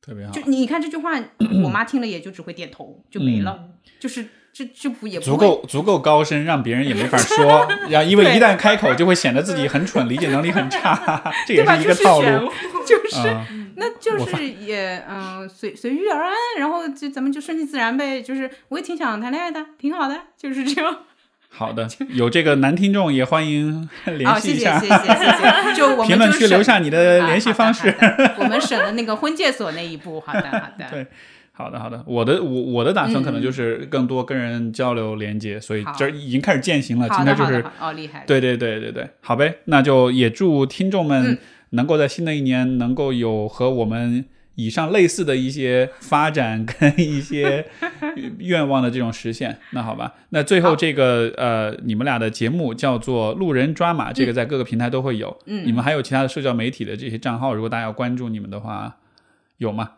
Speaker 1: 特别好
Speaker 2: 就。你看这句话，我妈听了也就只会点头，就没了，就是这这不也
Speaker 1: 足够足够高深，让别人也没法说。然后因为一旦开口，就会显得自己很蠢，理解能力很差，这也？是一个套路
Speaker 2: 就是、
Speaker 1: 啊。
Speaker 2: 那就是也嗯、随随遇而安，然后就咱们就顺其自然呗。就是我也挺想谈恋爱的，挺好的，就是这样。
Speaker 1: 好的，有这个男听众也欢迎联系一下，
Speaker 2: 谢谢谢谢，就
Speaker 1: 评论区留下你的
Speaker 2: 啊
Speaker 1: 联系方式。
Speaker 2: 我们省了那个婚介所那一步。好的好的，
Speaker 1: 对好的，好的，我的我我的打算可能
Speaker 2: 嗯
Speaker 1: 就是更多跟人交流连接，所以这已经开始践行了。今天就是
Speaker 2: 哦，厉害。
Speaker 1: 对对对对对，好呗，那就也祝听众们
Speaker 2: 嗯
Speaker 1: 能够在新的一年能够有和我们以上类似的一些发展跟一些 愿望的这种实现。那好吧，那最后这个呃，你们俩的节目叫做“路人抓马”，这个在各个平台都会有。
Speaker 2: 嗯
Speaker 1: 你们还有其他的社交媒体的这些账号，如果大家要关注你们的话，有吗？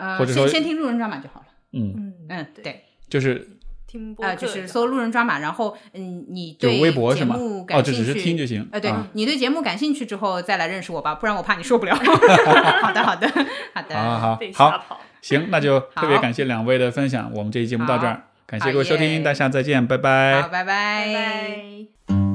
Speaker 2: 呃，
Speaker 1: 或者说
Speaker 2: 先先听路人抓马就好了。
Speaker 1: 嗯，
Speaker 3: 嗯
Speaker 2: 嗯，
Speaker 3: 对，
Speaker 1: 就是
Speaker 2: 呃，
Speaker 3: 听播客
Speaker 2: 就是搜路人抓马，然后嗯，你
Speaker 1: 就
Speaker 2: 对
Speaker 1: 微博是吗？
Speaker 2: 节目
Speaker 1: 哦，
Speaker 2: 感兴趣，
Speaker 1: 这只是听就行。
Speaker 2: 呃，对、
Speaker 1: 啊。
Speaker 2: 你对节目感兴趣之后再来认识我吧，不然我怕你受不了。好的，好的，好的，
Speaker 1: 好 好好。好，行，那就特别感谢两位的分享，我们这期节目到这儿，感谢各位收听，大家再见，拜拜。
Speaker 2: 好，拜。
Speaker 3: 拜拜。